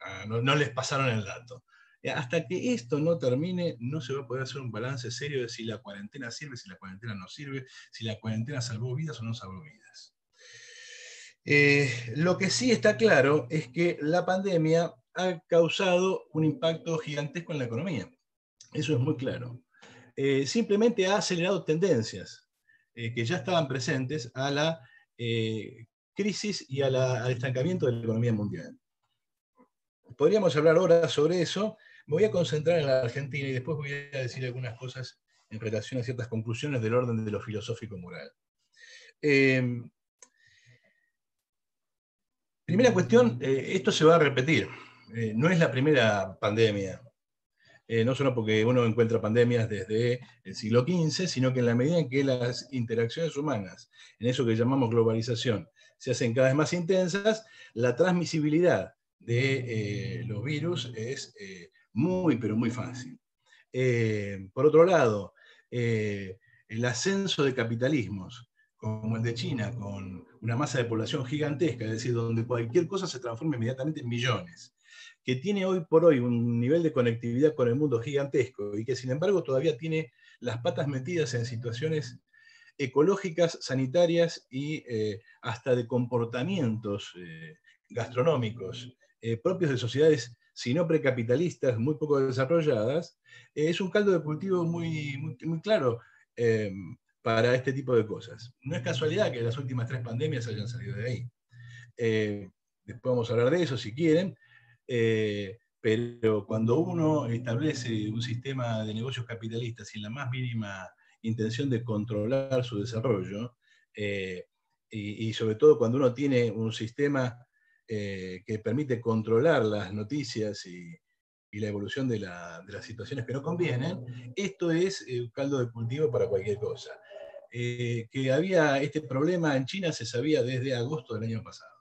S2: ah, no les pasaron el dato. Eh, hasta que esto no termine, no se va a poder hacer un balance serio de si la cuarentena sirve, si la cuarentena no sirve, si la cuarentena salvó vidas o no salvó vidas. Eh, lo que sí está claro es que la pandemia ha causado un impacto gigantesco en la economía. Eso es muy claro. Eh, simplemente ha acelerado tendencias que ya estaban presentes a la crisis y al estancamiento de la economía mundial. Podríamos hablar ahora sobre eso, me voy a concentrar en la Argentina y después voy a decir algunas cosas en relación a ciertas conclusiones del orden de lo filosófico-moral. Eh, primera cuestión, eh, esto se va a repetir. Eh, no es la primera pandemia. no solo porque uno encuentra pandemias desde el siglo XV, sino que en la medida en que las interacciones humanas, en eso que llamamos globalización, se hacen cada vez más intensas, la transmisibilidad de los virus es muy, pero muy fácil. Eh, por otro lado, eh, el ascenso de capitalismos, como el de China, con una masa de población gigantesca, es decir, donde cualquier cosa se transforma inmediatamente en millones, que tiene hoy por hoy un nivel de conectividad con el mundo gigantesco y que sin embargo todavía tiene las patas metidas en situaciones ecológicas, sanitarias y eh, hasta de comportamientos gastronómicos propios de sociedades si no precapitalistas, muy poco desarrolladas, es un caldo de cultivo muy, muy, claro eh, para este tipo de cosas. No es casualidad que las últimas tres pandemias hayan salido de ahí. Eh, después vamos a hablar de eso si quieren, eh, pero cuando uno establece un sistema de negocios capitalistas sin la más mínima intención de controlar su desarrollo, y, y, sobre todo cuando uno tiene un sistema eh, que permite controlar las noticias y, la evolución de, las situaciones que no convienen, esto es eh, un caldo de cultivo para cualquier cosa. Eh, que había este problema en China se sabía desde agosto del año pasado.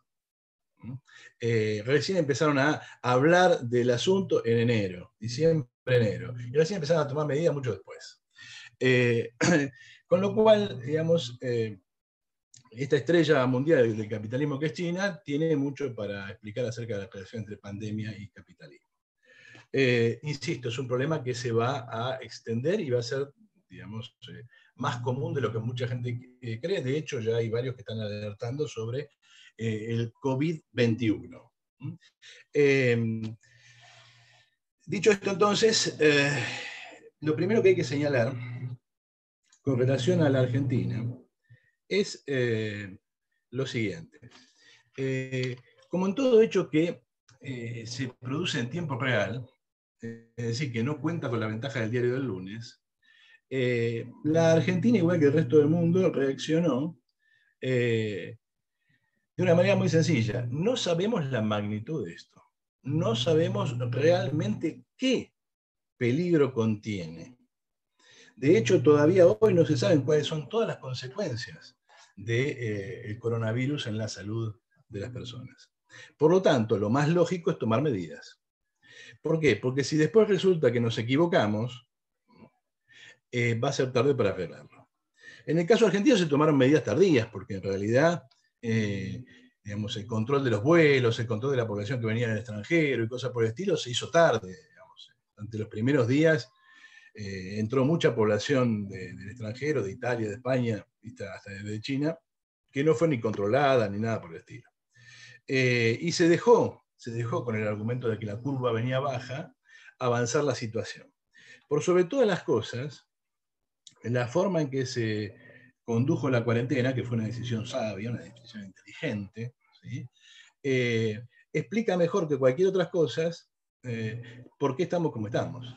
S2: recién empezaron a hablar del asunto en enero, diciembre, enero, y recién empezaron a tomar medidas mucho después. [CLEARS THROAT] con lo cual, digamos, esta estrella mundial del capitalismo que es China tiene mucho para explicar acerca de la relación entre pandemia y capitalismo. Eh, insisto, es un problema que se va a extender y va a ser, digamos, eh, más común de lo que mucha gente eh, cree. De hecho, ya hay varios que están alertando sobre el COVID-21. Em, dicho esto, entonces, lo primero que hay que señalar con relación a la Argentina es eh, lo siguiente. Eh, como en todo hecho que eh, se produce en tiempo real, es decir, que no cuenta con la ventaja del diario del lunes, la Argentina, igual que el resto del mundo, reaccionó de una manera muy sencilla. No sabemos la magnitud de esto. No sabemos realmente qué peligro contiene. De hecho, todavía hoy no se saben cuáles son todas las consecuencias del eh, coronavirus en la salud de las personas. Por lo tanto, lo más lógico es tomar medidas. ¿Por qué? Porque si después resulta que nos equivocamos, eh, va a ser tarde para arreglarlo. En el caso argentino se tomaron medidas tardías, porque en realidad eh, digamos, el control de los vuelos, el control de la población que venía del extranjero y cosas por el estilo se hizo tarde. Ante los primeros días entró mucha población del extranjero, de Italia, de España, hasta de China, que no fue ni controlada ni nada por el estilo. Eh, y se dejó, se dejó con el argumento de que la curva venía baja, avanzar la situación. Por sobre todas las cosas, la forma en que se condujo la cuarentena, que fue una decisión sabia, una decisión inteligente, eh, explica mejor que cualquier otra cosa eh, por qué estamos como estamos.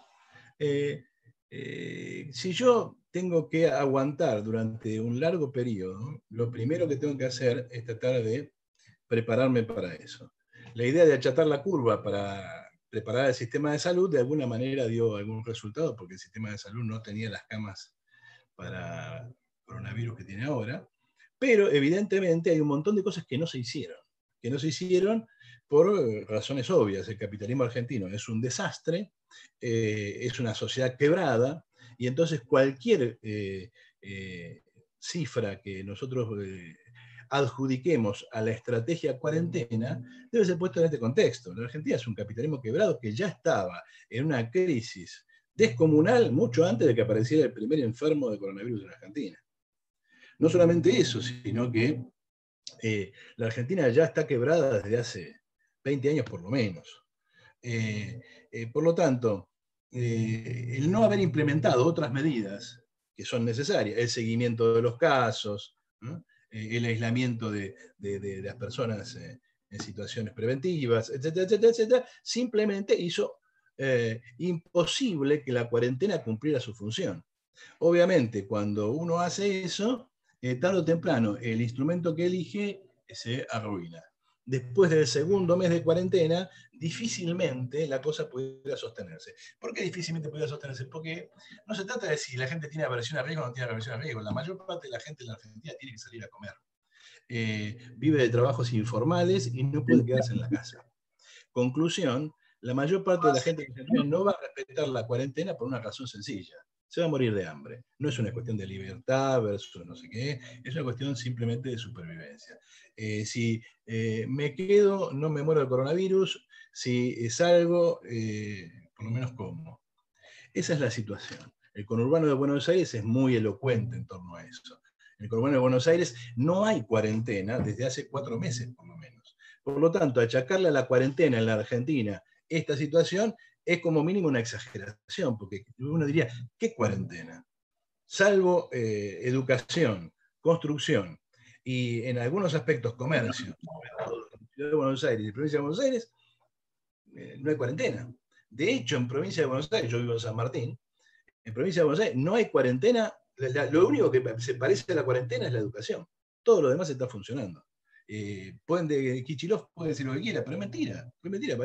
S2: Si yo tengo que aguantar durante un largo periodo, lo primero que tengo que hacer es tratar de prepararme para eso. La idea de achatar la curva para preparar el sistema de salud de alguna manera dio algún resultado, porque el sistema de salud no tenía las camas para coronavirus que tiene ahora, pero evidentemente hay un montón de cosas que no se hicieron, que no se hicieron por eh, razones obvias. El capitalismo argentino es un desastre, eh, es una sociedad quebrada, y entonces cualquier eh, cifra que nosotros adjudiquemos a la estrategia cuarentena debe ser puesta en este contexto. La Argentina es un capitalismo quebrado que ya estaba en una crisis descomunal mucho antes de que apareciera el primer enfermo de coronavirus en Argentina. No solamente eso, sino que la Argentina ya está quebrada desde hace 20 años por lo menos. por lo tanto, eh, el no haber implementado otras medidas que son necesarias, el seguimiento de los casos, eh, el aislamiento de, las personas eh, en situaciones preventivas, etcétera, etcétera, etcétera, simplemente hizo imposible que la cuarentena cumpliera su función. Obviamente, cuando uno hace eso, tarde o temprano, el instrumento que elige se arruina después del segundo mes de cuarentena, difícilmente la cosa pudiera sostenerse. ¿Por qué difícilmente pudiera sostenerse? Porque no se trata de si la gente tiene aversión a riesgo o no tiene aversión a riesgo. La mayor parte de la gente en la Argentina tiene que salir a comer. Eh, vive de trabajos informales y no puede quedarse en la casa. Conclusión, la mayor parte de la gente no va a respetar la cuarentena por una razón sencilla se va a morir de hambre. No es una cuestión de libertad versus no sé qué, es una cuestión simplemente de supervivencia. Eh, si eh, me quedo, no me muero del coronavirus, si salgo, eh, por lo menos como. Esa es la situación. El conurbano de Buenos Aires es muy elocuente en torno a eso. En el conurbano de Buenos Aires no hay cuarentena desde hace cuatro meses, por lo menos. Por lo tanto, achacarle a la cuarentena en la Argentina esta situación es como mínimo una exageración, porque uno diría, ¿qué cuarentena? Salvo eh, educación, construcción y en algunos aspectos comercio, de Buenos Aires y provincia de Buenos Aires, eh, no hay cuarentena. De hecho, en provincia de Buenos Aires, yo vivo en San Martín, en provincia de Buenos Aires no hay cuarentena, lo único que se parece a la cuarentena es la educación. Todo lo demás está funcionando. Eh, pueden de Kichilov puede decir lo que quiera, pero es mentira, es mentira,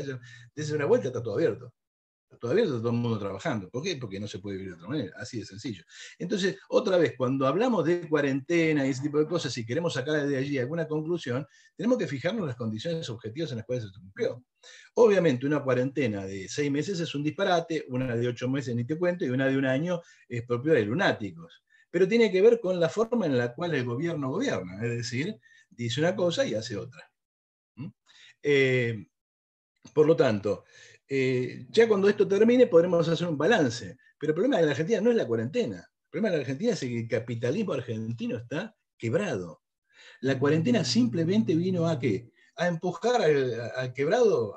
S2: desde una vuelta está todo abierto. Todavía está todo el mundo trabajando. ¿Por qué? Porque no se puede vivir de otra manera. Así de sencillo. Entonces, otra vez, cuando hablamos de cuarentena y ese tipo de cosas, si queremos sacar de allí alguna conclusión, tenemos que fijarnos las condiciones objetivas en las cuales se cumplió. Obviamente, una cuarentena de seis meses es un disparate, una de ocho meses ni te cuento, y una de un año es propio de lunáticos. pero tiene que ver con la forma en la cual el gobierno gobierna, es decir, dice una cosa y hace otra. ¿Mm? Eh, por lo tanto, eh, ya cuando esto termine podremos hacer un balance, pero el problema de la Argentina no es la cuarentena, el problema de la Argentina es que el capitalismo argentino está quebrado. La cuarentena simplemente vino a qué? A empujar al, quebrado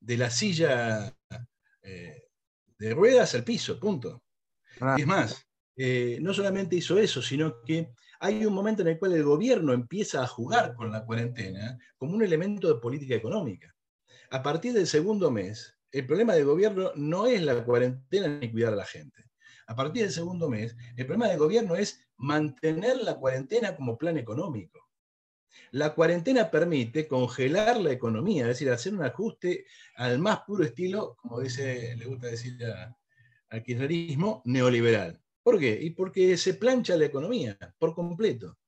S2: de la silla eh, de ruedas al piso, punto. Ah. Es más, eh, no solamente hizo eso, sino que hay un momento en el cual el gobierno empieza a jugar con la cuarentena como un elemento de política económica. A partir del segundo mes, el problema del gobierno no es la cuarentena ni cuidar a la gente. A partir del segundo mes, el problema del gobierno es mantener la cuarentena como plan económico. La cuarentena permite congelar la economía, es decir, hacer un ajuste al más puro estilo, como dice, le gusta decir al kirchnerismo, neoliberal. ¿Por qué? Y porque se plancha la economía por completo.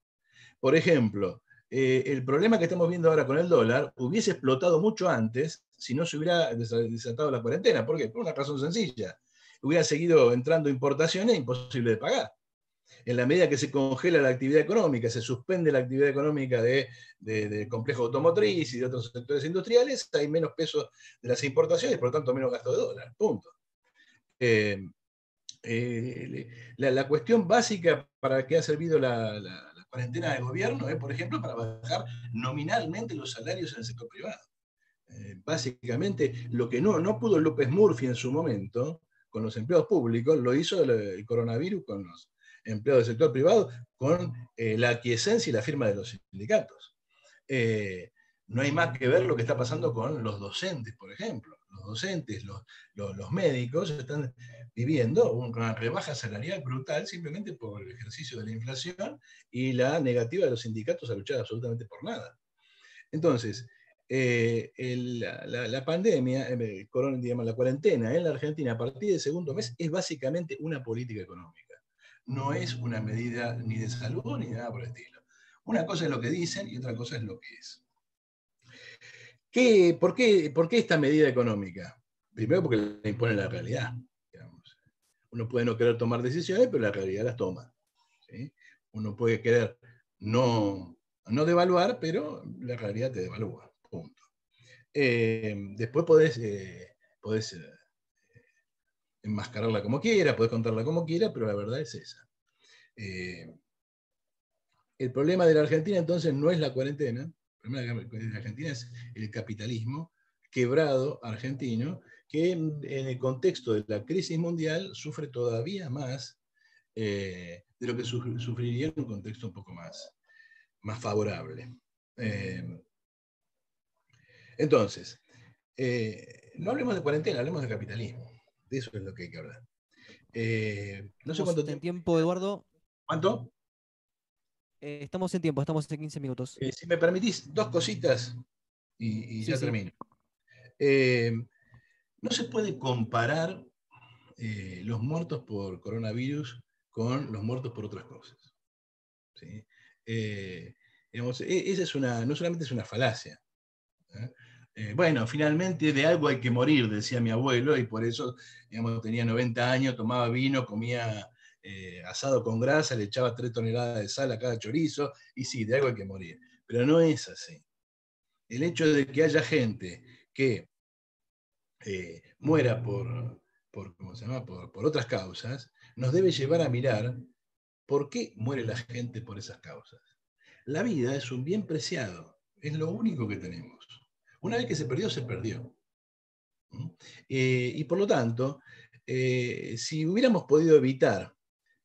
S2: Por ejemplo, eh, el problema que estamos viendo ahora con el dólar hubiese explotado mucho antes si no se hubiera desatado la cuarentena. ¿Por qué? Por una razón sencilla. Hubiera seguido entrando importaciones imposible de pagar. En la medida que se congela la actividad económica, se suspende la actividad económica del de, complejo automotriz y de otros sectores industriales, hay menos peso de las importaciones, por lo tanto menos gasto de dólar. Punto. Eh, eh, la, cuestión básica para que ha servido la, cuarentena de gobierno es, por ejemplo, para bajar nominalmente los salarios en el sector privado. Eh, básicamente, lo que no, no pudo López Murphy en su momento con los empleados públicos, lo hizo el, coronavirus con los empleados del sector privado, con eh, la aquiescencia y la firma de los sindicatos. no hay más que ver lo que está pasando con los docentes, por ejemplo los docentes, los, los, médicos están viviendo una rebaja salarial brutal simplemente por el ejercicio de la inflación y la negativa de los sindicatos a luchar absolutamente por nada. Entonces, eh, la, pandemia, eh, digamos, la cuarentena en la Argentina a partir del segundo mes es básicamente una política económica. No es una medida ni de salud ni nada por el estilo. Una cosa es lo que dicen y otra cosa es lo que es por, qué, ¿Por qué esta medida económica? Primero porque le impone la realidad. Uno puede no querer tomar decisiones, pero la realidad las toma. Uno puede querer no, no devaluar, pero la realidad te devalúa. Punto. Eh, después podés, eh, eh, enmascararla como quiera, podés contarla como quiera, pero la verdad es esa. el problema de la Argentina entonces no es la cuarentena, problema de Argentina es el capitalismo quebrado argentino, que en, el contexto de la crisis mundial sufre todavía más eh, de lo que sufriría en un contexto un poco más, más favorable. Eh, entonces, eh, no hablemos de cuarentena, hablemos de capitalismo. De eso es lo que hay que hablar.
S5: no sé cuánto tiempo, Eduardo.
S2: ¿Cuánto?
S5: Eh, estamos en tiempo, estamos en 15 minutos.
S2: Eh, si me permitís, dos cositas y, ya termino. Eh, no se puede comparar los muertos por coronavirus con los muertos por otras cosas. E, esa es una, no solamente es una falacia. bueno, finalmente de algo hay que morir, decía mi abuelo, y por eso tenía 90 años, tomaba vino, comía eh, asado con grasa, le echaba tres toneladas de sal a cada chorizo, y sí, de algo hay que morir. Pero no es así. El hecho de que haya gente que eh, muera por, por, se llama? por, otras causas, nos debe llevar a mirar por qué muere la gente por esas causas. La vida es un bien preciado, es lo único que tenemos. Una vez que se perdió, se perdió. ¿Mm? Eh, y por lo tanto, si hubiéramos podido evitar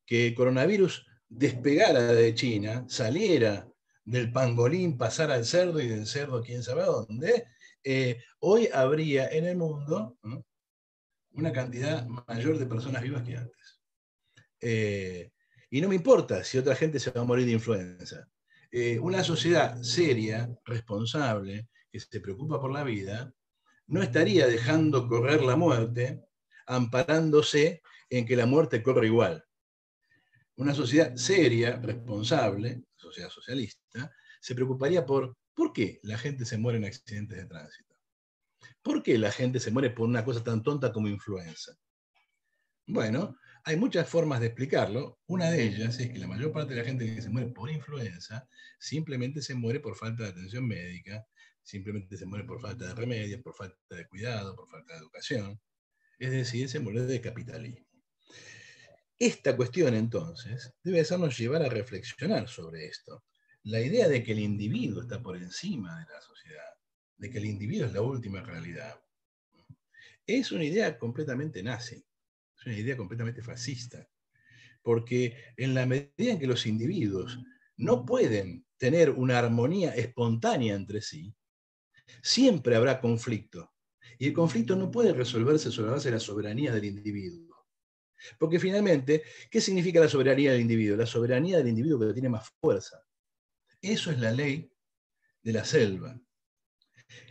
S2: que el coronavirus despegara de China, saliera del pangolín, pasara al cerdo y del cerdo quién sabe dónde, eh, hoy habría en el mundo una cantidad mayor de personas vivas que antes. Eh, y no me importa si otra gente se va a morir de influenza. Eh, una sociedad seria, responsable, que se preocupa por la vida, no estaría dejando correr la muerte, amparándose en que la muerte corre igual una sociedad seria, responsable, sociedad socialista, se preocuparía por por qué la gente se muere en accidentes de tránsito. ¿Por qué la gente se muere por una cosa tan tonta como influenza? Bueno, hay muchas formas de explicarlo. Una de ellas es que la mayor parte de la gente que se muere por influenza simplemente se muere por falta de atención médica, simplemente se muere por falta de remedios, por falta de cuidado, por falta de educación. Es decir, se muere de capitalismo. Esta cuestión entonces debe hacernos llevar a reflexionar sobre esto. La idea de que el individuo está por encima de la sociedad, de que el individuo es la última realidad, es una idea completamente nazi, es una idea completamente fascista, porque en la medida en que los individuos no pueden tener una armonía espontánea entre sí, siempre habrá conflicto. Y el conflicto no puede resolverse sobre la base de la soberanía del individuo. Porque finalmente, ¿qué significa la soberanía del individuo? La soberanía del individuo que tiene más fuerza. Eso es la ley de la selva.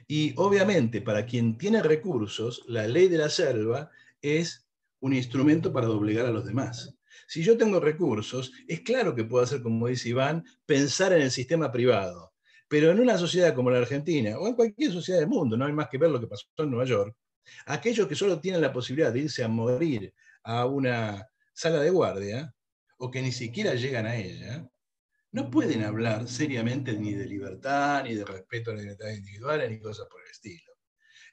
S2: Y obviamente, para quien tiene recursos, la ley de la selva es un instrumento para doblegar a los demás. Si yo tengo recursos, es claro que puedo hacer, como dice Iván, pensar en el sistema privado. Pero en una sociedad como la Argentina, o en cualquier sociedad del mundo, no hay más que ver lo que pasó en Nueva York, aquellos que solo tienen la posibilidad de irse a morir a una sala de guardia, o que ni siquiera llegan a ella, no pueden hablar seriamente ni de libertad, ni de respeto a la libertad individual, ni cosas por el estilo.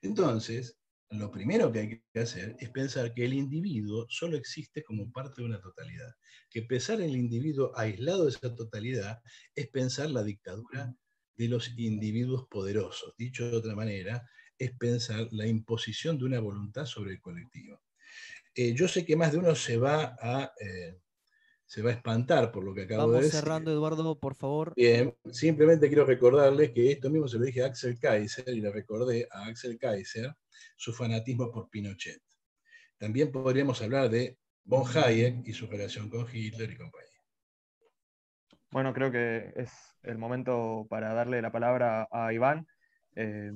S2: Entonces, lo primero que hay que hacer es pensar que el individuo solo existe como parte de una totalidad. Que pensar el individuo aislado de esa totalidad es pensar la dictadura de los individuos poderosos. Dicho de otra manera, es pensar la imposición de una voluntad sobre el colectivo. Eh, yo sé que más de uno se va a, eh, se va a espantar por lo que acabo de decir.
S5: Vamos cerrando, Eduardo, por favor.
S2: Bien, simplemente quiero recordarles que esto mismo se lo dije a Axel Kaiser y le recordé a Axel Kaiser su fanatismo por Pinochet. También podríamos hablar de von Hayek y su relación con Hitler y compañía.
S4: Bueno, creo que es el momento para darle la palabra a Iván. Eh,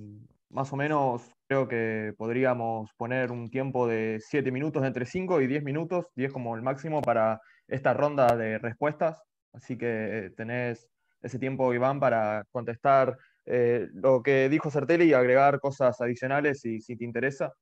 S4: más o menos creo que podríamos poner un tiempo de 7 minutos, entre 5 y 10 minutos, 10 como el máximo para esta ronda de respuestas. Así que tenés ese tiempo, Iván, para contestar eh, lo que dijo Certelli y agregar cosas adicionales si, te interesa.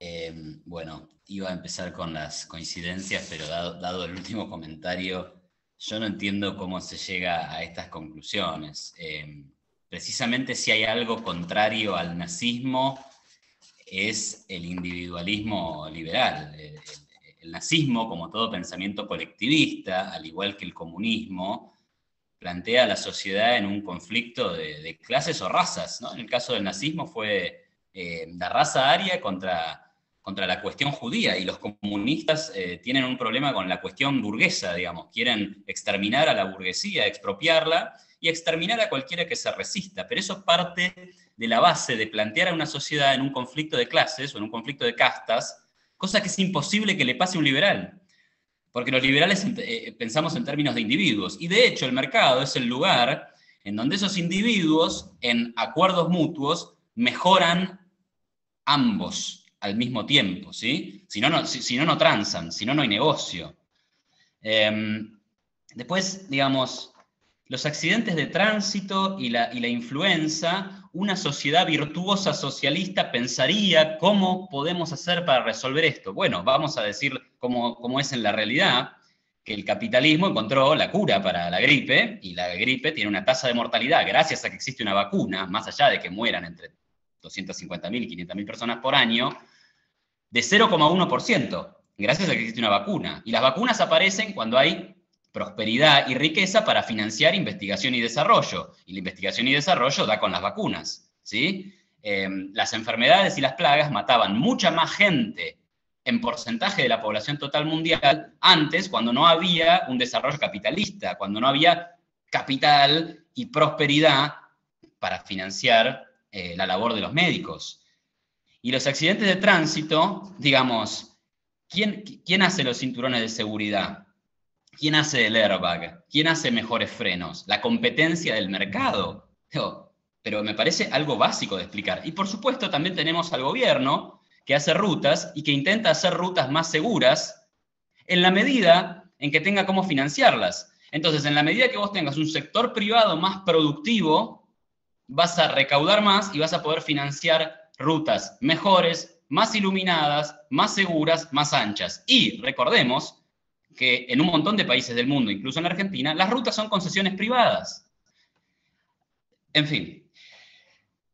S3: Eh, bueno, iba a empezar con las coincidencias, pero dado, el último comentario, yo no entiendo cómo se llega a estas conclusiones. Eh, precisamente si hay algo contrario al nazismo, es el individualismo liberal. El, nazismo, como todo pensamiento colectivista, al igual que el comunismo, plantea a la sociedad en un conflicto de, clases o razas. En el caso del nazismo fue eh, la raza aria contra, contra la cuestión judía y los comunistas eh, tienen un problema con la cuestión burguesa, digamos, quieren exterminar a la burguesía, expropiarla y exterminar a cualquiera que se resista, pero eso parte de la base de plantear a una sociedad en un conflicto de clases o en un conflicto de castas, cosa que es imposible que le pase a un liberal porque los liberales eh, pensamos en términos de individuos. Y de hecho el mercado es el lugar en donde esos individuos, en acuerdos mutuos, mejoran ambos al mismo tiempo. ¿sí? Si, no, no, si, no, no transan, si no, no hay negocio. Em, después, digamos, los accidentes de tránsito y la, influenza una sociedad virtuosa socialista pensaría cómo podemos hacer para resolver esto. Bueno, vamos a decir cómo, es en la realidad, que el capitalismo encontró la cura para la gripe y la gripe tiene una tasa de mortalidad gracias a que existe una vacuna, más allá de que mueran entre 250.000 y 500.000 personas por año, de 0,1%, gracias a que existe una vacuna. Y las vacunas aparecen cuando hay prosperidad y riqueza para financiar investigación y desarrollo. Y la investigación y desarrollo da con las vacunas. ¿sí? Em, las enfermedades y las plagas mataban mucha más gente en porcentaje de la población total mundial antes, cuando no había un desarrollo capitalista, cuando no había capital y prosperidad para financiar eh, la labor de los médicos. Y los accidentes de tránsito, digamos, ¿quién, ¿quién hace los cinturones de seguridad? ¿Quién hace el airbag? ¿Quién hace mejores frenos? La competencia del mercado. Pero me parece algo básico de explicar. Y por supuesto también tenemos al gobierno que hace rutas y que intenta hacer rutas más seguras en la medida en que tenga cómo financiarlas. Entonces, en la medida que vos tengas un sector privado más productivo, vas a recaudar más y vas a poder financiar rutas mejores, más iluminadas, más seguras, más anchas. Y recordemos que en un montón de países del mundo, incluso en Argentina, las rutas son concesiones privadas. En fin,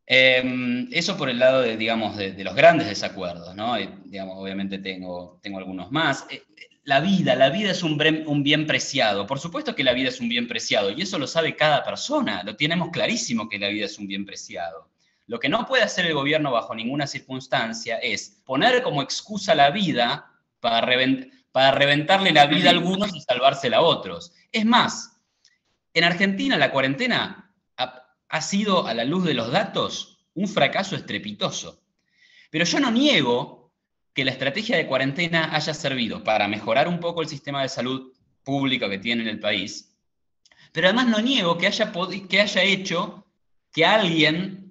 S3: em, eso por el lado de, digamos, de, los grandes desacuerdos, ¿no? digamos, obviamente tengo, tengo algunos más. Eh, la vida, la vida es un, bien preciado. Por supuesto que la vida es un bien preciado, y eso lo sabe cada persona, lo tenemos clarísimo que la vida es un bien preciado. Lo que no puede hacer el gobierno bajo ninguna circunstancia es poner como excusa la vida para, para reventarle la vida a algunos y salvársela a otros. Es más, en Argentina la cuarentena ha sido, a la luz de los datos, un fracaso estrepitoso. Pero yo no niego que la estrategia de cuarentena haya servido para mejorar un poco el sistema de salud público que tiene en el país, pero además no niego que haya, que haya hecho que alguien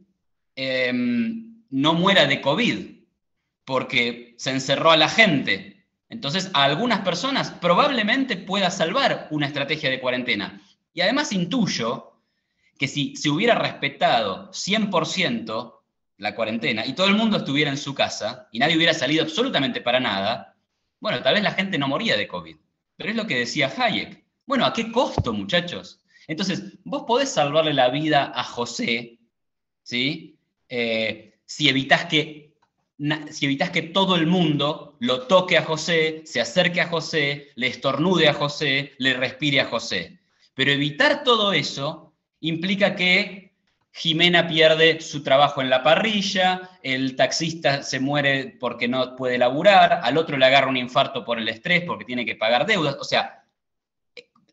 S3: Em, no muera de COVID, porque se encerró a la gente. Entonces, a algunas personas probablemente pueda salvar una estrategia de cuarentena. Y además intuyo que si se hubiera respetado 100% la cuarentena y todo el mundo estuviera en su casa y nadie hubiera salido absolutamente para nada, bueno, tal vez la gente no moría de COVID. Pero es lo que decía Hayek. Bueno, ¿a qué costo, muchachos? Entonces, vos podés salvarle la vida a José, ¿sí? Eh, si, evitas que, si evitas que todo el mundo lo toque a José, se acerque a José, le estornude a José, le respire a José. Pero evitar todo eso implica que Jimena pierde su trabajo en la parrilla, el taxista se muere porque no puede laburar, al otro le agarra un infarto por el estrés porque tiene que pagar deudas. O sea,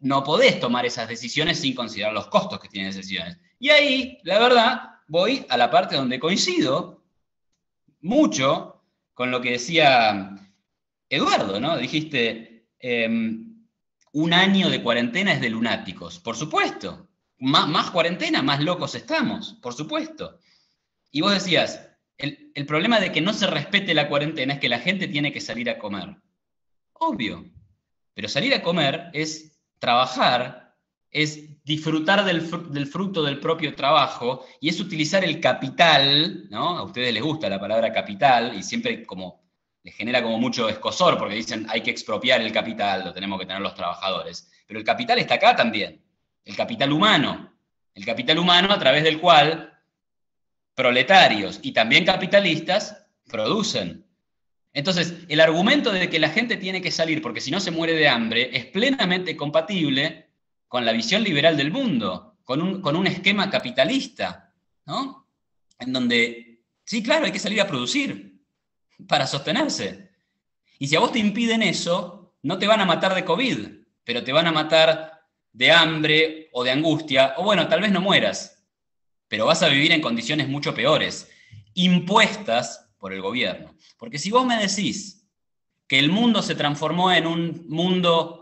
S3: no podés tomar esas decisiones sin considerar los costos que tienen esas decisiones. Y ahí, la verdad, voy a la parte donde coincido mucho con lo que decía Eduardo, ¿no? Dijiste, em, un año de cuarentena es de lunáticos, por supuesto. más cuarentena, más locos estamos, por supuesto. Y vos decías, el, el problema de que no se respete la cuarentena es que la gente tiene que salir a comer. Obvio. Pero salir a comer es trabajar es disfrutar del, fruto del propio trabajo y es utilizar el capital, ¿no? A ustedes les gusta la palabra capital y siempre como les genera como mucho escosor porque dicen hay que expropiar el capital, lo tenemos que tener los trabajadores. Pero el capital está acá también, el capital humano, el capital humano a través del cual proletarios y también capitalistas producen. Entonces, el argumento de que la gente tiene que salir porque si no se muere de hambre es plenamente compatible con la visión liberal del mundo, con un, esquema capitalista, ¿no? En donde, sí, claro, hay que salir a producir para sostenerse. Y si a vos te impiden eso, no te van a matar de COVID, pero te van a matar de hambre o de angustia, o bueno, tal vez no mueras, pero vas a vivir en condiciones mucho peores, impuestas por el gobierno. Porque si vos me decís que el mundo se transformó en un mundo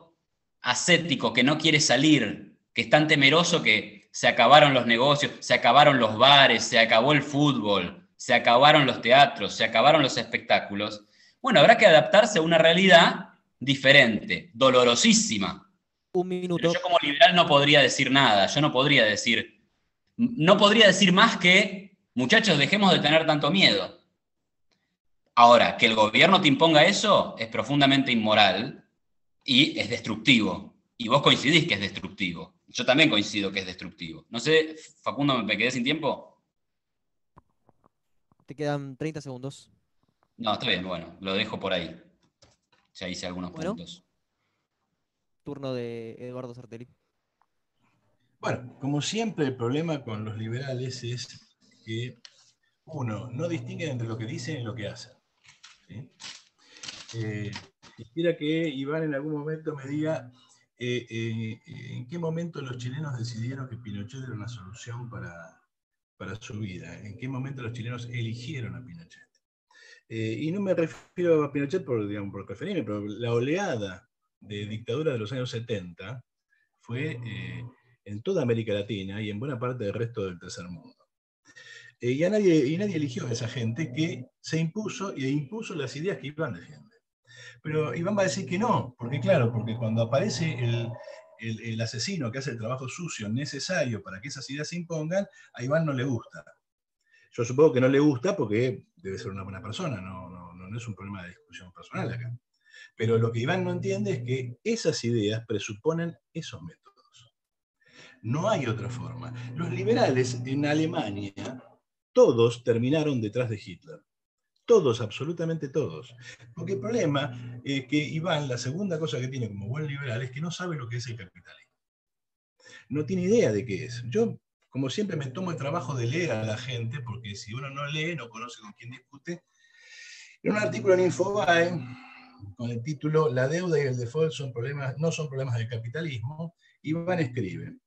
S3: ascético, que no quiere salir, que es tan temeroso que se acabaron los negocios, se acabaron los bares, se acabó el fútbol, se acabaron los teatros, se acabaron los espectáculos, bueno, habrá que adaptarse a una realidad diferente, dolorosísima.
S5: Un minuto.
S3: yo como liberal no podría decir nada, yo no podría decir, no podría decir más que, muchachos, dejemos de tener tanto miedo. Ahora, que el gobierno te imponga eso es profundamente inmoral y es destructivo. Y vos coincidís que es destructivo. Yo también coincido que es destructivo. No sé, Facundo, ¿me quedé sin tiempo?
S5: Te quedan 30 segundos.
S3: No, está bien, bueno, lo dejo por ahí. Ya hice algunos puntos.
S5: Turno de Eduardo Sartelli.
S2: Bueno, como siempre, el problema con los liberales es que, uno, no distinguen entre lo que dicen y lo que hacen. Eh, Quisiera que Iván en algún momento me diga eh, eh, en qué momento los chilenos decidieron que Pinochet era una solución para, para su vida, en qué momento los chilenos eligieron a Pinochet. Eh, y no me refiero a Pinochet por, digamos, por preferirme, pero la oleada de dictadura de los años 70 fue en toda América Latina y en buena parte del resto del tercer mundo. y, nadie, y nadie eligió a esa gente que se impuso e impuso las ideas que Iván defiende. Pero Iván va a decir que no, porque claro, porque cuando aparece el, asesino que hace el trabajo sucio necesario para que esas ideas se impongan, a Iván no le gusta. Yo supongo que no le gusta porque debe ser una buena persona, no, no, no es un problema de discusión personal acá. Pero lo que Iván no entiende es que esas ideas presuponen esos métodos. No hay otra forma. Los liberales en Alemania, todos terminaron detrás de Hitler. Todos, absolutamente todos. Porque el problema es que Iván, la segunda cosa que tiene como buen liberal es que no sabe lo que es el capitalismo. No tiene idea de qué es. Yo como siempre me tomo el trabajo de leer a la gente, porque si uno no lee, no conoce con quién discute. En un artículo en Infobae, con el título La deuda y el default son problemas, no son problemas del capitalismo, Iván escribe,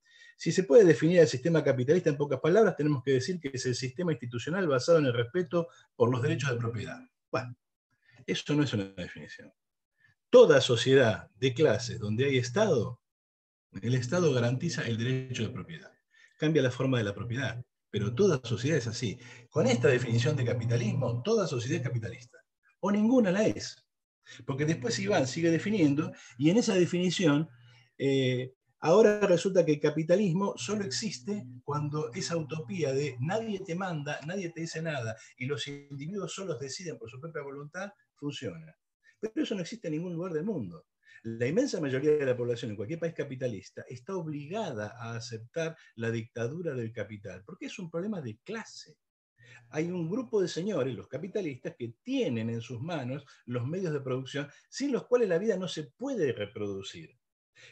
S2: si se puede definir el sistema capitalista en pocas palabras, tenemos que decir que es el sistema institucional basado en el respeto por los derechos de propiedad. Bueno, eso no es una definición. Toda sociedad de clases donde hay Estado, el Estado garantiza el derecho de propiedad cambia la forma de la propiedad. Pero toda sociedad es así. Con esta definición de capitalismo, toda sociedad es capitalista. O ninguna la es. Porque después Iván sigue definiendo y en esa definición eh, ahora resulta que el capitalismo solo existe cuando esa utopía de nadie te manda, nadie te dice nada y los individuos solos deciden por su propia voluntad funciona. Pero eso no existe en ningún lugar del mundo. La inmensa mayoría de la población en cualquier país capitalista está obligada a aceptar la dictadura del capital, porque es un problema de clase. Hay un grupo de señores, los capitalistas, que tienen en sus manos los medios de producción sin los cuales la vida no se puede reproducir.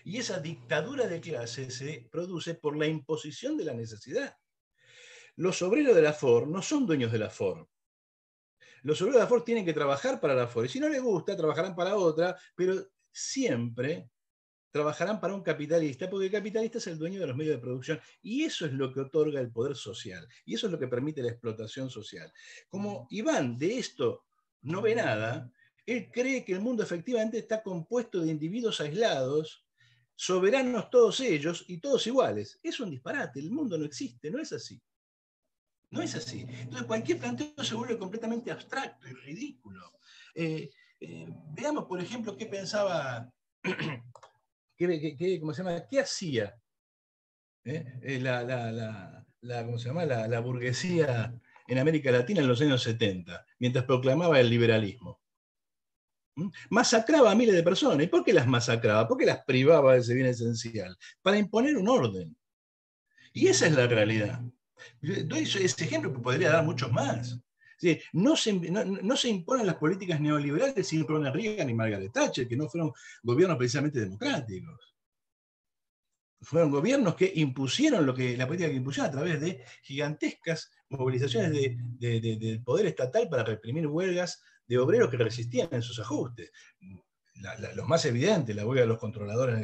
S2: Y esa dictadura de clase se produce por la imposición de la necesidad. Los obreros de la Ford no son dueños de la Ford. Los obreros de la Ford tienen que trabajar para la Ford. Y si no les gusta, trabajarán para otra, pero siempre trabajarán para un capitalista, porque el capitalista es el dueño de los medios de producción y eso es lo que otorga el poder social y eso es lo que permite la explotación social. Como Iván de esto no ve nada, él cree que el mundo efectivamente está compuesto de individuos aislados, soberanos todos ellos y todos iguales. Es un disparate, el mundo no existe, no es así. No es así. Entonces cualquier planteo se vuelve completamente abstracto y ridículo. Eh, eh, veamos, por ejemplo, qué pensaba, [CLEARS THROAT] qué, ¿cómo se llama? ¿Qué hacía eh, eh, la, se llama? La, burguesía en América Latina en los años 70, mientras proclamaba el liberalismo. Masacraba a miles de personas. ¿Y por qué las masacraba? ¿Por qué las privaba de ese bien esencial? Para imponer un orden. Y esa es la realidad. Doy ese ejemplo, pero podría dar muchos más no, se, no, se imponen las políticas neoliberales sin Ronald Reagan y Margaret Thatcher, que no fueron gobiernos precisamente democráticos. Fueron gobiernos que impusieron lo que, la política que impusieron a través de gigantescas movilizaciones del poder estatal para reprimir huelgas de obreros que resistían en sus ajustes. los más evidentes, la huelga de los controladores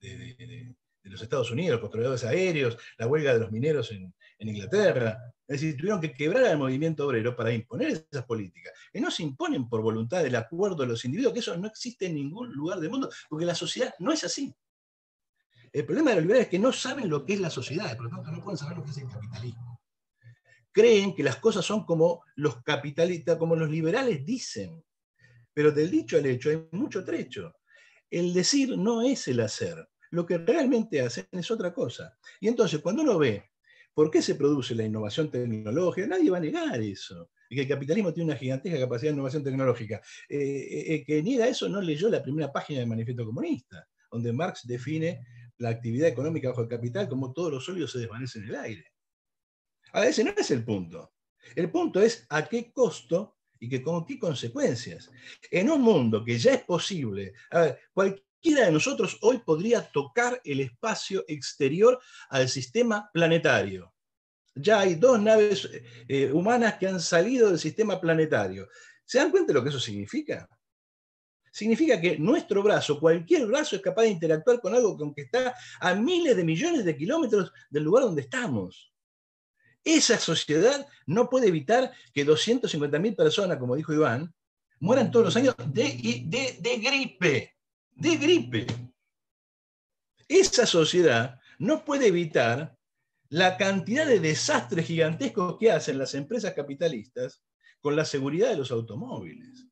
S2: de, los Estados Unidos, los controladores aéreos, la huelga de los mineros en, Inglaterra, es decir, tuvieron que quebrar al movimiento obrero para imponer esas políticas. Que no se imponen por voluntad del acuerdo de los individuos, que eso no existe en ningún lugar del mundo, porque la sociedad no es así. El problema de los liberales es que no saben lo que es la sociedad, por lo tanto no pueden saber lo que es el capitalismo. Creen que las cosas son como los capitalistas, como los liberales dicen. Pero del dicho al hecho hay mucho trecho. El decir no es el hacer. Lo que realmente hacen es otra cosa. Y entonces, cuando uno ve ¿Por qué se produce la innovación tecnológica? Nadie va a negar eso. Y que el capitalismo tiene una gigantesca capacidad de innovación tecnológica. Eh, eh, que niega eso no leyó la primera página del Manifiesto Comunista, donde Marx define la actividad económica bajo el capital como todos los sólidos se desvanecen en el aire. Ahora, ese no es el punto. El punto es a qué costo y que con qué consecuencias. En un mundo que ya es posible, a Cualquiera de nosotros hoy podría tocar el espacio exterior al sistema planetario. Ya hay dos naves eh, humanas que han salido del sistema planetario. ¿Se dan cuenta de lo que eso significa? Significa que nuestro brazo, cualquier brazo, es capaz de interactuar con algo que está a miles de millones de kilómetros del lugar donde estamos. Esa sociedad no puede evitar que 250.000 personas, como dijo Iván, mueran todos los años de, de gripe de gripe. Esa sociedad no puede evitar la cantidad de desastres gigantescos que hacen las empresas capitalistas con la seguridad de los automóviles,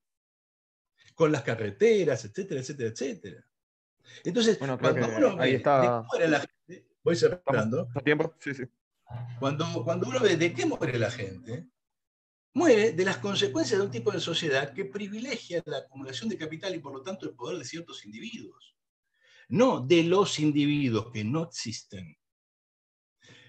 S2: con las carreteras, etcétera, etcétera, etcétera. Entonces,
S4: bueno, cuando uno ahí está...
S2: la gente, voy cerrando.
S4: tiempo? Sí, sí.
S2: Cuando, cuando uno ve de qué muere la gente, muere de las consecuencias de un tipo de sociedad que privilegia la acumulación de capital y por lo tanto el poder de ciertos individuos. No de los individuos que no existen,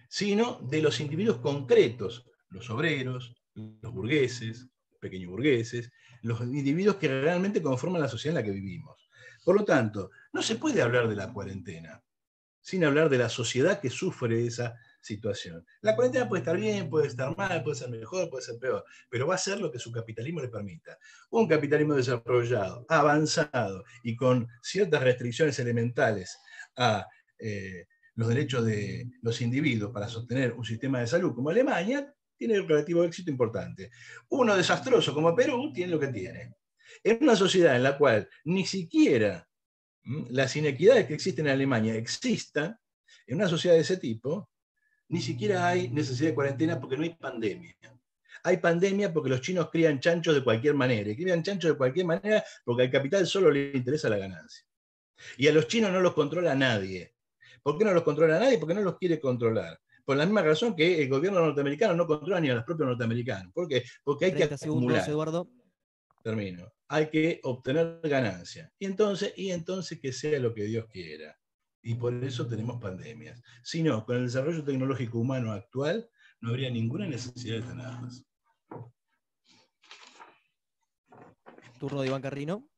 S2: sino de los individuos concretos, los obreros, los burgueses, pequeños burgueses, los individuos que realmente conforman la sociedad en la que vivimos. Por lo tanto, no se puede hablar de la cuarentena sin hablar de la sociedad que sufre esa situación. La cuarentena puede estar bien, puede estar mal, puede ser mejor, puede ser peor, pero va a ser lo que su capitalismo le permita. Un capitalismo desarrollado, avanzado y con ciertas restricciones elementales a eh, los derechos de los individuos para sostener un sistema de salud como Alemania, tiene un relativo éxito importante. Uno desastroso como Perú tiene lo que tiene. En una sociedad en la cual ni siquiera las inequidades que existen en Alemania existan, en una sociedad de ese tipo, ni siquiera hay necesidad de cuarentena porque no hay pandemia. Hay pandemia porque los chinos crían chanchos de cualquier manera. Y crían chanchos de cualquier manera porque al capital solo le interesa la ganancia. Y a los chinos no los controla nadie. ¿Por qué no los controla nadie? Porque no los quiere controlar. Por la misma razón que el gobierno norteamericano no controla ni a los propios norteamericanos. ¿Por qué? Porque hay que acumular. Eduardo. Termino. Hay que obtener ganancia. Y entonces, y entonces que sea lo que Dios quiera. Y por eso tenemos pandemias. Si no, con el desarrollo tecnológico humano actual, no habría ninguna necesidad de tenerlas.
S5: Turno de Iván Carrino.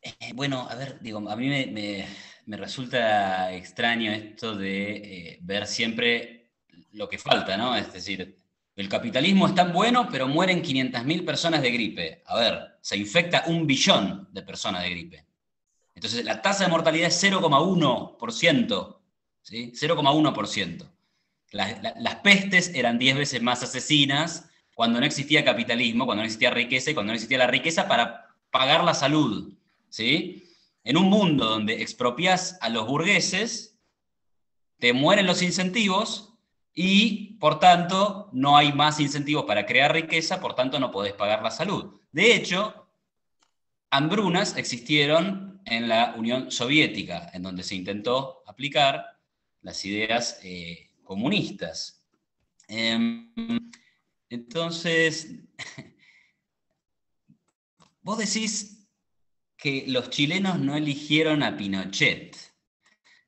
S3: Eh, bueno, a ver, digo, a mí me, resulta extraño esto de eh, ver siempre lo que falta, ¿no? Es decir, el capitalismo es tan bueno, pero mueren 500.000 personas de gripe. A ver, se infecta un billón de personas de gripe. Entonces, la tasa de mortalidad es 0,1%. ¿sí? 0,1%. Las, pestes eran 10 veces más asesinas cuando no existía capitalismo, cuando no existía riqueza y cuando no existía la riqueza para pagar la salud. ¿sí? En un mundo donde expropias a los burgueses, te mueren los incentivos y, por tanto, no hay más incentivos para crear riqueza, por tanto, no podés pagar la salud. De hecho, hambrunas existieron en la Unión Soviética, en donde se intentó aplicar las ideas eh, comunistas. Em, entonces, [LAUGHS] vos decís que los chilenos no eligieron a Pinochet.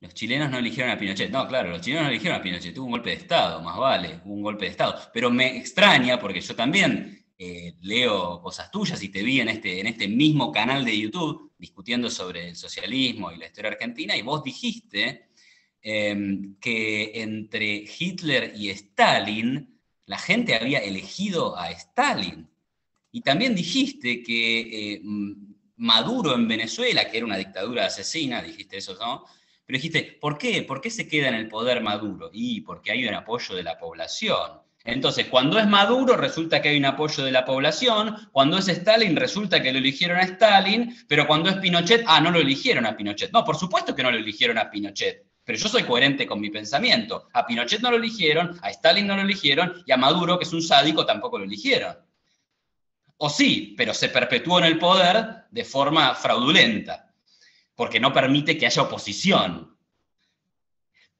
S3: Los chilenos no eligieron a Pinochet. No, claro, los chilenos no eligieron a Pinochet. Tuvo un golpe de Estado, más vale, hubo un golpe de Estado. Pero me extraña, porque yo también eh, leo cosas tuyas y te vi en este, en este mismo canal de YouTube discutiendo sobre el socialismo y la historia argentina, y vos dijiste em, que entre Hitler y Stalin la gente había elegido a Stalin. Y también dijiste que eh, Maduro en Venezuela, que era una dictadura asesina, dijiste eso, ¿no? Pero dijiste, ¿por qué? ¿Por qué se queda en el poder Maduro? Y porque hay un apoyo de la población. Entonces, cuando es Maduro, resulta que hay un apoyo de la población, cuando es Stalin, resulta que lo eligieron a Stalin, pero cuando es Pinochet, ah, no lo eligieron a Pinochet. No, por supuesto que no lo eligieron a Pinochet, pero yo soy coherente con mi pensamiento. A Pinochet no lo eligieron, a Stalin no lo eligieron, y a Maduro, que es un sádico, tampoco lo eligieron. O sí, pero se perpetuó en el poder de forma fraudulenta, porque no permite que haya oposición.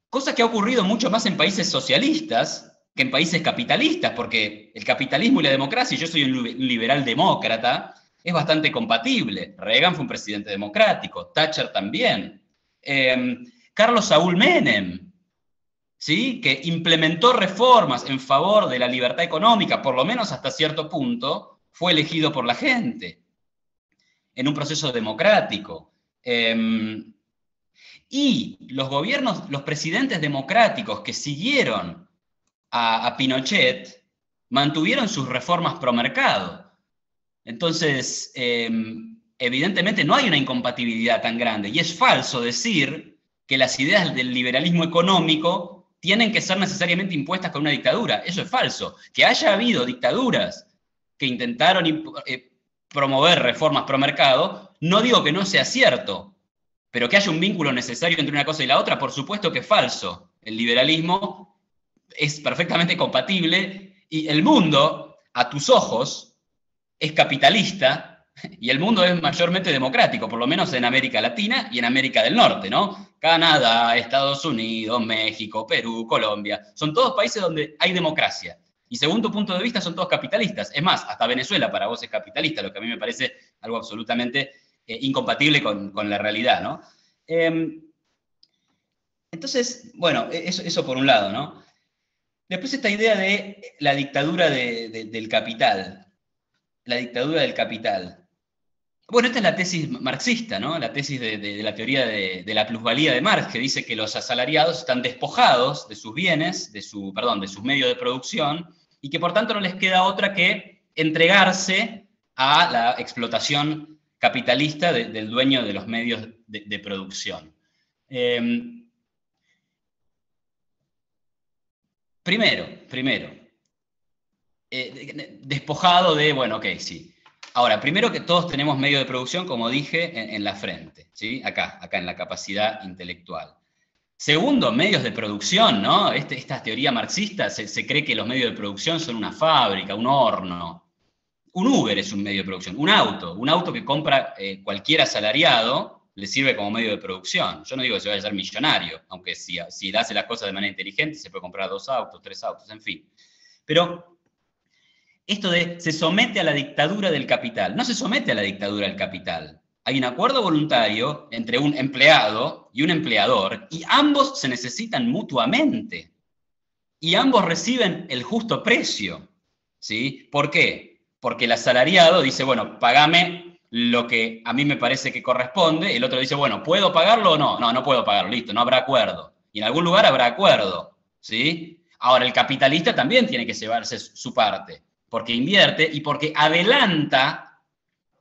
S3: Cosa que ha ocurrido mucho más en países socialistas, que en países capitalistas, porque el capitalismo y la democracia, y yo soy un liberal demócrata, es bastante compatible. Reagan fue un presidente democrático, Thatcher también. Em, Carlos Saúl Menem, ¿sí? que implementó reformas en favor de la libertad económica, por lo menos hasta cierto punto, fue elegido por la gente en un proceso democrático. Em, y los gobiernos, los presidentes democráticos que siguieron a, Pinochet, mantuvieron sus reformas pro mercado. Entonces, em, evidentemente no hay una incompatibilidad tan grande. Y es falso decir que las ideas del liberalismo económico tienen que ser necesariamente impuestas con una dictadura. Eso es falso. Que haya habido dictaduras que intentaron eh, promover reformas pro mercado, no digo que no sea cierto, pero que haya un vínculo necesario entre una cosa y la otra, por supuesto que es falso. El liberalismo es perfectamente compatible y el mundo, a tus ojos, es capitalista, [LAUGHS] Y el mundo es mayormente democrático, por lo menos en América Latina y en América del Norte, ¿no? Canadá, Estados Unidos, México, Perú, Colombia, son todos países donde hay democracia. Y según tu punto de vista, son todos capitalistas. Es más, hasta Venezuela para vos es capitalista, lo que a mí me parece algo absolutamente eh, incompatible con, la realidad, ¿no? Em, entonces, bueno, e, eso, por un lado, ¿no? Después esta idea de la dictadura del capital. La dictadura del capital. Bueno, esta es la tesis marxista, ¿no? La tesis de, la teoría de, la plusvalía de Marx, que dice que los asalariados están despojados de sus bienes, de sus medios de producción, y que por tanto no les queda otra que entregarse a la explotación capitalista del dueño de los medios de, producción. Em, primero, primero, eh, despojado de, bueno, ok, sí. Ahora, primero que todos tenemos medio de producción, como dije, en, la frente, ¿sí? Acá, acá en la capacidad intelectual. Segundo, medios de producción, ¿no? Este, esta teoría marxista se, cree que los medios de producción son una fábrica, un horno. Un Uber es un medio de producción, un auto, un auto que compra eh, cualquier asalariado le sirve como medio de producción. Yo no digo que se vaya a ser millonario, aunque si, si hace las cosas de manera inteligente se puede comprar dos autos, tres autos, en fin. Pero esto de se somete a la dictadura del capital, no se somete a la dictadura del capital hay un acuerdo voluntario entre un empleado y un empleador y ambos se necesitan mutuamente y ambos reciben el justo precio. ¿sí? ¿Por qué? Porque el asalariado dice, bueno, pagame lo que a mí me parece que corresponde, el otro dice, bueno, ¿puedo pagarlo o no? No, no puedo pagarlo, listo, no habrá acuerdo. Y en algún lugar habrá acuerdo, ¿sí? Ahora, el capitalista también tiene que llevarse su parte, porque invierte y porque adelanta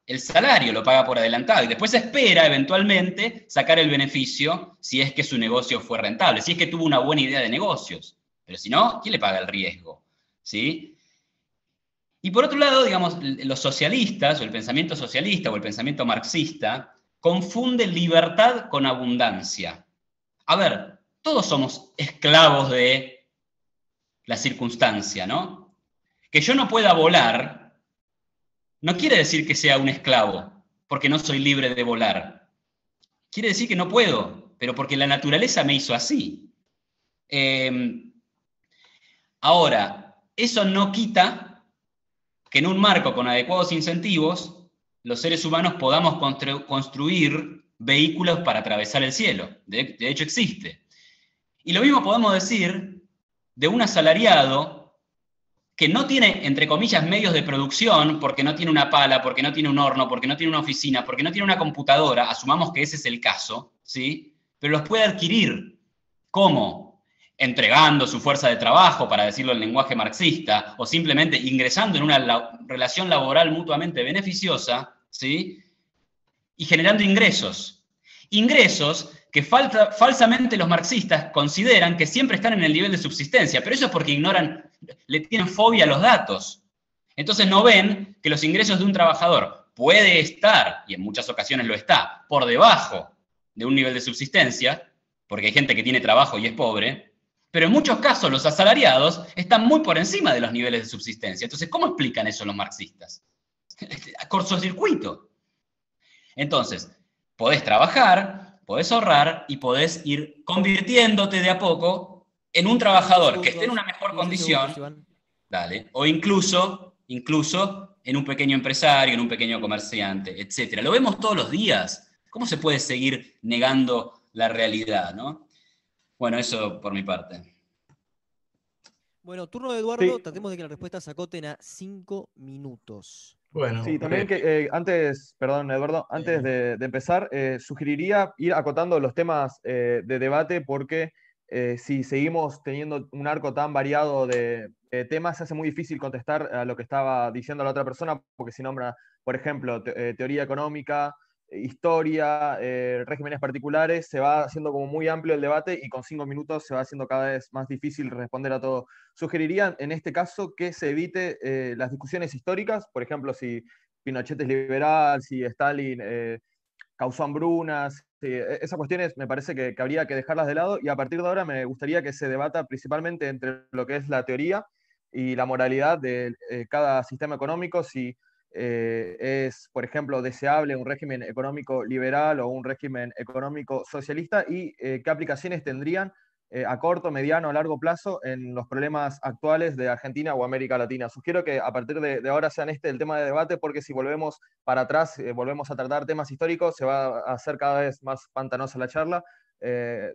S3: el salario lo paga por adelantado y después espera eventualmente sacar el beneficio si es que su negocio fue rentable, si es que tuvo una buena idea de negocios. Pero si no, ¿quién le paga el riesgo? ¿Sí? Y por otro lado, digamos, los socialistas, o el pensamiento socialista, o el pensamiento marxista, confunden libertad con abundancia. A ver, todos somos esclavos de la circunstancia, ¿no? Que yo no pueda volar no quiere decir que sea un esclavo, porque no soy libre de volar. Quiere decir que no puedo, pero porque la naturaleza me hizo así. Em, ahora, eso no quita que en un marco con adecuados incentivos, los seres humanos podamos construir vehículos para atravesar el cielo. de hecho, existe. Y lo mismo podemos decir de un asalariado que no tiene, entre comillas, medios de producción, porque no tiene una pala, porque no tiene un horno, porque no tiene una oficina, porque no tiene una computadora, asumamos que ese es el caso, ¿sí? Pero los puede adquirir. ¿Cómo? Entregando su fuerza de trabajo, para decirlo en lenguaje marxista, o simplemente ingresando en una relación laboral mutuamente beneficiosa, ¿sí? Y generando ingresos. Ingresos que falsamente los marxistas consideran que siempre están en el nivel de subsistencia, pero eso es porque ignoran, le tienen fobia a los datos. Entonces no ven que los ingresos de un trabajador puede estar, y en muchas ocasiones lo está, por debajo de un nivel de subsistencia, porque hay gente que tiene trabajo y es pobre, pero en muchos casos los asalariados están muy por encima de los niveles de subsistencia. Entonces, ¿cómo explican eso los marxistas? A [LAUGHS] cortocircuito. Entonces, podés trabajar, podés ahorrar y podés ir convirtiéndote de a poco en un trabajador que esté en una mejor condición, dale, o incluso, incluso en un pequeño empresario, en un pequeño comerciante, etc. Lo vemos todos los días. ¿Cómo se puede seguir negando la realidad, no? Bueno, eso por mi parte.
S5: Bueno, turno de Eduardo, tratemos de que la respuesta se acoten a cinco minutos.
S4: Bueno, sí, también que eh, antes, perdón, Eduardo, antes de, empezar, eh, sugeriría ir acotando los temas eh, de debate porque si seguimos teniendo un arco tan variado de temas, se hace muy difícil contestar a lo que estaba diciendo la otra persona, porque si nombra, por ejemplo, teoría económica, historia, eh, regímenes particulares, se va haciendo como muy amplio el debate y con cinco minutos se va haciendo cada vez más difícil responder a todo. Sugeriría en este caso que se evite eh, las discusiones históricas, por ejemplo, si Pinochet es liberal, si Stalin eh, causó hambrunas, e, esas cuestiones me parece que, habría que dejarlas de lado y a partir de ahora me gustaría que se debata principalmente entre lo que es la teoría y la moralidad de cada sistema económico, si eh, es, por ejemplo, deseable un régimen económico liberal o un régimen económico socialista y eh, qué aplicaciones tendrían eh, a corto, mediano o largo plazo en los problemas actuales de Argentina o América Latina. Sugiero que a partir de, ahora sean este el tema de debate porque si volvemos para atrás, volvemos a tratar temas históricos, se va a hacer cada vez más pantanosa la charla.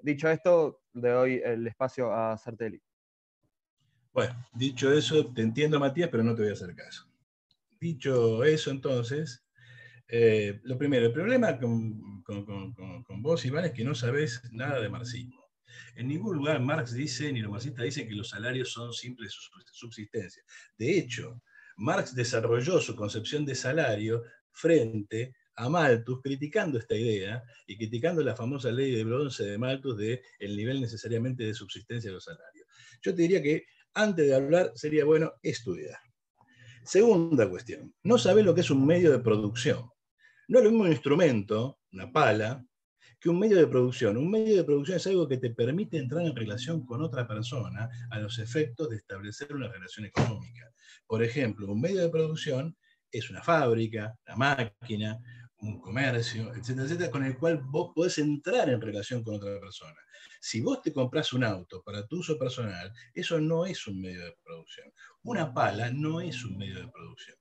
S4: dicho esto, le doy el espacio a Sartelli.
S2: Bueno, dicho eso, te entiendo, Matías, pero no te voy a hacer caso. Dicho eso, entonces, eh, lo primero, el problema con, vos, Iván, es que no sabés nada de marxismo. En ningún lugar Marx dice, ni los marxistas dicen que los salarios son simples subsistencia. De hecho, Marx desarrolló su concepción de salario frente a Malthus, criticando esta idea y criticando la famosa ley de bronce de Malthus de el nivel necesariamente de subsistencia de los salarios. Yo te diría que antes de hablar sería bueno estudiar. Segunda cuestión, no sabes lo que es un medio de producción. No es lo mismo un instrumento, una pala, que un medio de producción. Un medio de producción es algo que te permite entrar en relación con otra persona a los efectos de establecer una relación económica. Por ejemplo, un medio de producción es una fábrica, una máquina, un comercio, etcétera, etcétera, con el cual vos podés entrar en relación con otra persona. Si vos te compras un auto para tu uso personal, eso no es un medio de producción. Una pala no es un medio de producción.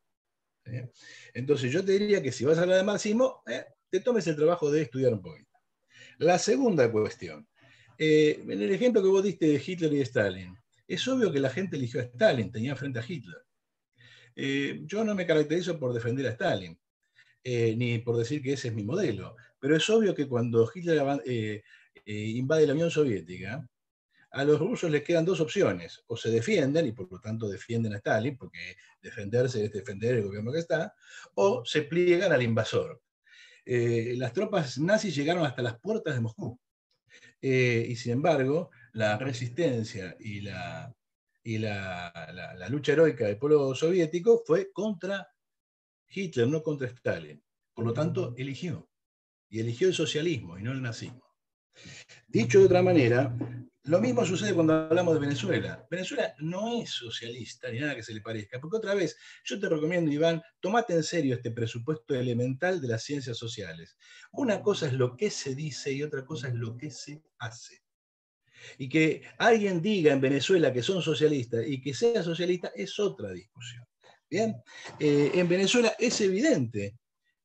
S2: Entonces yo te diría que si vas a hablar de marxismo, eh, te tomes el trabajo de estudiar un poquito. La segunda cuestión. Eh, en el ejemplo que vos diste de Hitler y Stalin, es obvio que la gente eligió a Stalin, tenía frente a Hitler. Eh, yo no me caracterizo por defender a Stalin, ni por decir que ese es mi modelo, pero es obvio que cuando Hitler eh, invade la Unión Soviética, a los rusos les quedan dos opciones, o se defienden, y por lo tanto defienden a Stalin, porque defenderse es defender el gobierno que está, o se pliegan al invasor. Eh, las tropas nazis llegaron hasta las puertas de Moscú, eh, y sin embargo, la resistencia y la, la lucha heroica del pueblo soviético fue contra Hitler, no contra Stalin. Por lo tanto, eligió, y eligió el socialismo y no el nazismo. Dicho de otra manera, lo mismo sucede cuando hablamos de Venezuela. Venezuela no es socialista ni nada que se le parezca, porque otra vez, yo te recomiendo, Iván, tomate en serio este presupuesto elemental de las ciencias sociales. Una cosa es lo que se dice y otra cosa es lo que se hace. Y que alguien diga en Venezuela que son socialistas y que sea socialista es otra discusión. Bien, eh, en Venezuela es evidente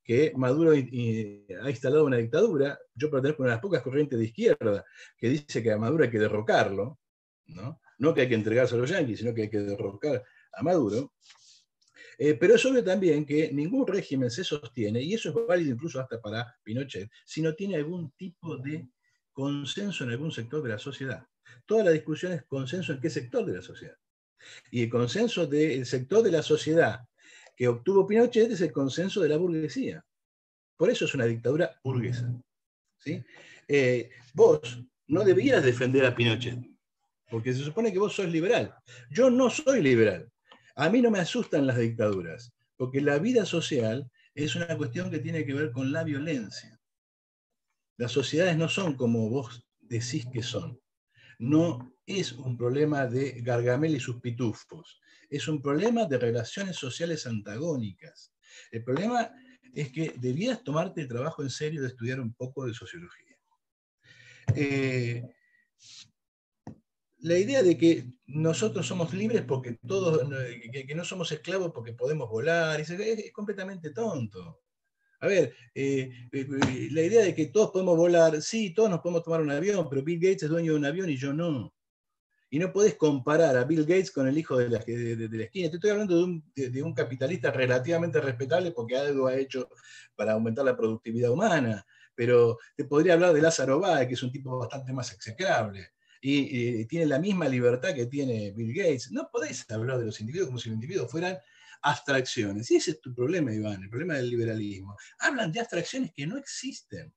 S2: que Maduro ha instalado una dictadura. Yo pertenezco a una de las pocas corrientes de izquierda que dice que a Maduro hay que derrocarlo, ¿no? no que hay que entregarse a los yanquis, sino que hay que derrocar a Maduro. Eh, pero es obvio también que ningún régimen se sostiene, y eso es válido incluso hasta para Pinochet, si no tiene algún tipo de consenso en algún sector de la sociedad. Toda la discusión es consenso en qué sector de la sociedad. Y el consenso del sector de la sociedad que obtuvo Pinochet es el consenso de la burguesía. Por eso es una dictadura burguesa. ¿sí? Eh, vos no debías defender a Pinochet, porque se supone que vos sos liberal. Yo no soy liberal. A mí no me asustan las dictaduras, porque la vida social es una cuestión que tiene que ver con la violencia. Las sociedades no son como vos decís que son. No es un problema de Gargamel y sus pitufos es un problema de relaciones sociales antagónicas. El problema es que debías tomarte el trabajo en serio de estudiar un poco de sociología. Eh, la idea de que nosotros somos libres porque todos, que, no somos esclavos porque podemos volar, es, completamente tonto. A ver, eh, eh, la idea de que todos podemos volar, sí, todos nos podemos tomar un avión, pero Bill Gates es dueño de un avión y yo no. Y no puedes comparar a Bill Gates con el hijo de la, esquina. Te estoy hablando de un, capitalista relativamente respetable porque algo ha hecho para aumentar la productividad humana. Pero te podría hablar de Lázaro Báez, que es un tipo bastante más execrable. Y, tiene la misma libertad que tiene Bill Gates. No podés hablar de los individuos como si los individuos fueran abstracciones. Y ese es tu problema, Iván, el problema del liberalismo. Hablan de abstracciones que no existen.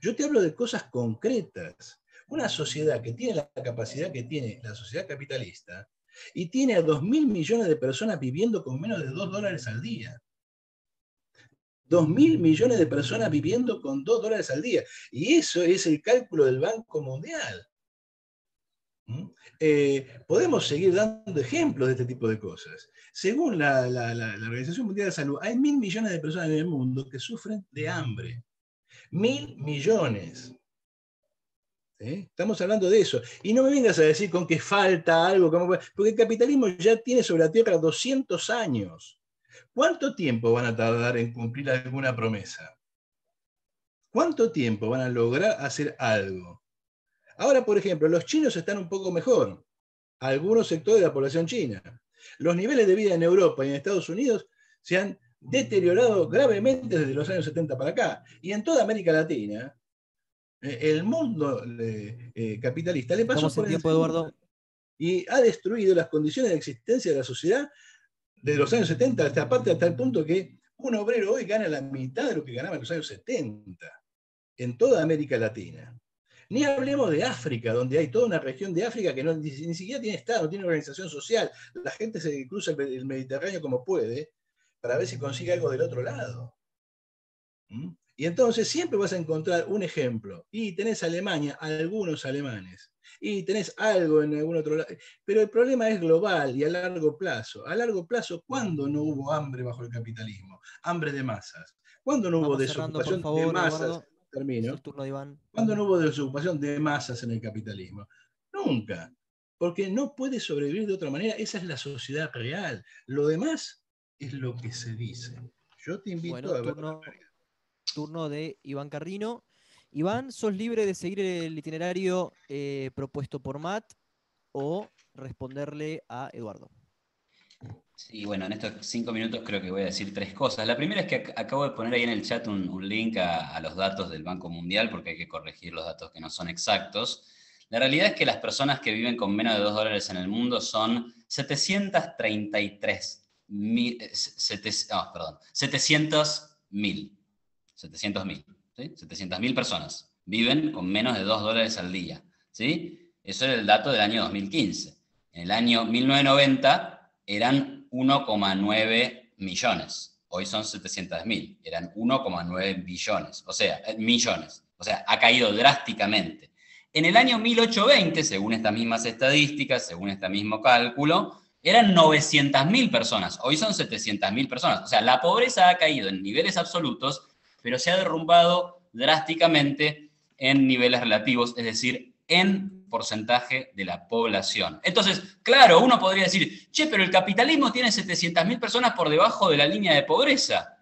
S2: Yo te hablo de cosas concretas. Una sociedad que tiene la capacidad que tiene la sociedad capitalista y tiene a 2.000 millones de personas viviendo con menos de 2 dólares al día. 2.000 millones de personas viviendo con 2 dólares al día. Y eso es el cálculo del Banco Mundial. Eh, podemos seguir dando ejemplos de este tipo de cosas. Según la, Organización Mundial de la Salud, hay mil millones de personas en el mundo que sufren de hambre. Mil millones. Estamos hablando de eso. Y no me vengas a decir con que falta algo, porque el capitalismo ya tiene sobre la Tierra 200 años. ¿Cuánto tiempo van a tardar en cumplir alguna promesa? ¿Cuánto tiempo van a lograr hacer algo? Ahora, por ejemplo, los chinos están un poco mejor, algunos sectores de la población china. Los niveles de vida en Europa y en Estados Unidos se han deteriorado gravemente desde los años 70 para acá. Y en toda América Latina, eh, el mundo eh, capitalista le pasó
S5: por tiempo, Eduardo.
S2: y ha destruido las condiciones de existencia de la sociedad desde los años 70 hasta aparte hasta el punto que un obrero hoy gana la mitad de lo que ganaba en los años 70 en toda América Latina. Ni hablemos de África, donde hay toda una región de África que ni, siquiera tiene Estado, no tiene organización social. La gente se cruza el Mediterráneo como puede para ver si consigue algo del otro lado. ¿Mm? Y entonces siempre vas a encontrar un ejemplo. Y tenés Alemania, algunos alemanes. Y tenés algo en algún otro lado. Pero el problema es global y a largo plazo. A largo plazo, ¿cuándo no hubo hambre bajo el capitalismo? Hambre de masas. ¿Cuándo no hubo desocupación de masas? Termino, ¿cuándo no hubo desocupación de masas en el capitalismo? Nunca, porque no puede sobrevivir de otra manera, esa es la sociedad real. Lo demás es lo que se dice. Yo te invito a ver.
S5: Turno, turno de Iván Carrino. Iván, sos libre de seguir el itinerario eh, propuesto por Matt o responderle a Eduardo.
S3: Sí, bueno, en estos cinco minutos creo que voy a decir tres cosas. La primera es que acabo de poner ahí en el chat un, link a, los datos del Banco Mundial porque hay que corregir los datos que no son exactos. La realidad es que las personas que viven con menos de dos dólares en el mundo son 733 mil, eh, perdón, 700 mil, 700 mil, ¿sí? 700 mil personas viven con menos de dos dólares al día, ¿sí? Eso es el dato del año 2015. En el año 1990 eran 1,9 millones. Hoy son 700 mil. Eran 1,9 billones. O sea, eh, millones. O sea, ha caído drásticamente. En el año 1820, según estas mismas estadísticas, según este mismo cálculo, eran 900.000 personas. Hoy son 700.000 personas. O sea, la pobreza ha caído en niveles absolutos, pero se ha derrumbado drásticamente en niveles relativos, es decir, en porcentaje de la población. Entonces, claro, uno podría decir, che, pero el capitalismo tiene 700.000 personas por debajo de la línea de pobreza.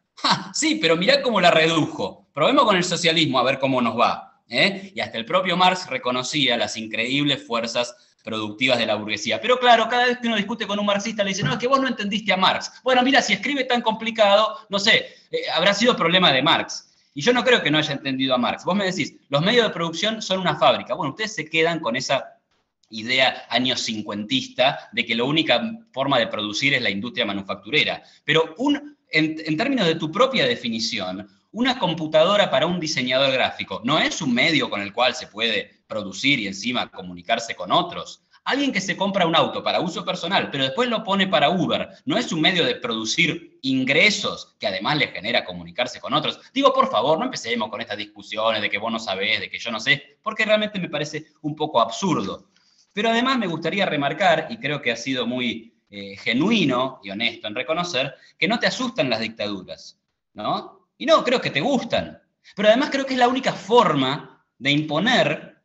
S3: sí, pero mirá cómo la redujo. Probemos con el socialismo a ver cómo nos va. ¿eh? Y hasta el propio Marx reconocía las increíbles fuerzas productivas de la burguesía. Pero claro, cada vez que uno discute con un marxista le dice, no, es que vos no entendiste a Marx. Bueno, mira, si escribe tan complicado, no sé, eh, habrá sido problema de Marx. Y yo no creo que no haya entendido a Marx. Vos me decís, los medios de producción son una fábrica. Bueno, ustedes se quedan con esa idea años cincuentista de que la única forma de producir es la industria manufacturera. Pero un, en, términos de tu propia definición, una computadora para un diseñador gráfico no es un medio con el cual se puede producir y encima comunicarse con otros. Alguien que se compra un auto para uso personal, pero después lo pone para Uber, no es un medio de producir ingresos que además le genera comunicarse con otros. Digo, por favor, no empecemos con estas discusiones de que vos no sabés, de que yo no sé, porque realmente me parece un poco absurdo. Pero además me gustaría remarcar, y creo que ha sido muy eh, genuino y honesto en reconocer, que no te asustan las dictaduras, ¿no? Y no, creo que te gustan. Pero además creo que es la única forma de imponer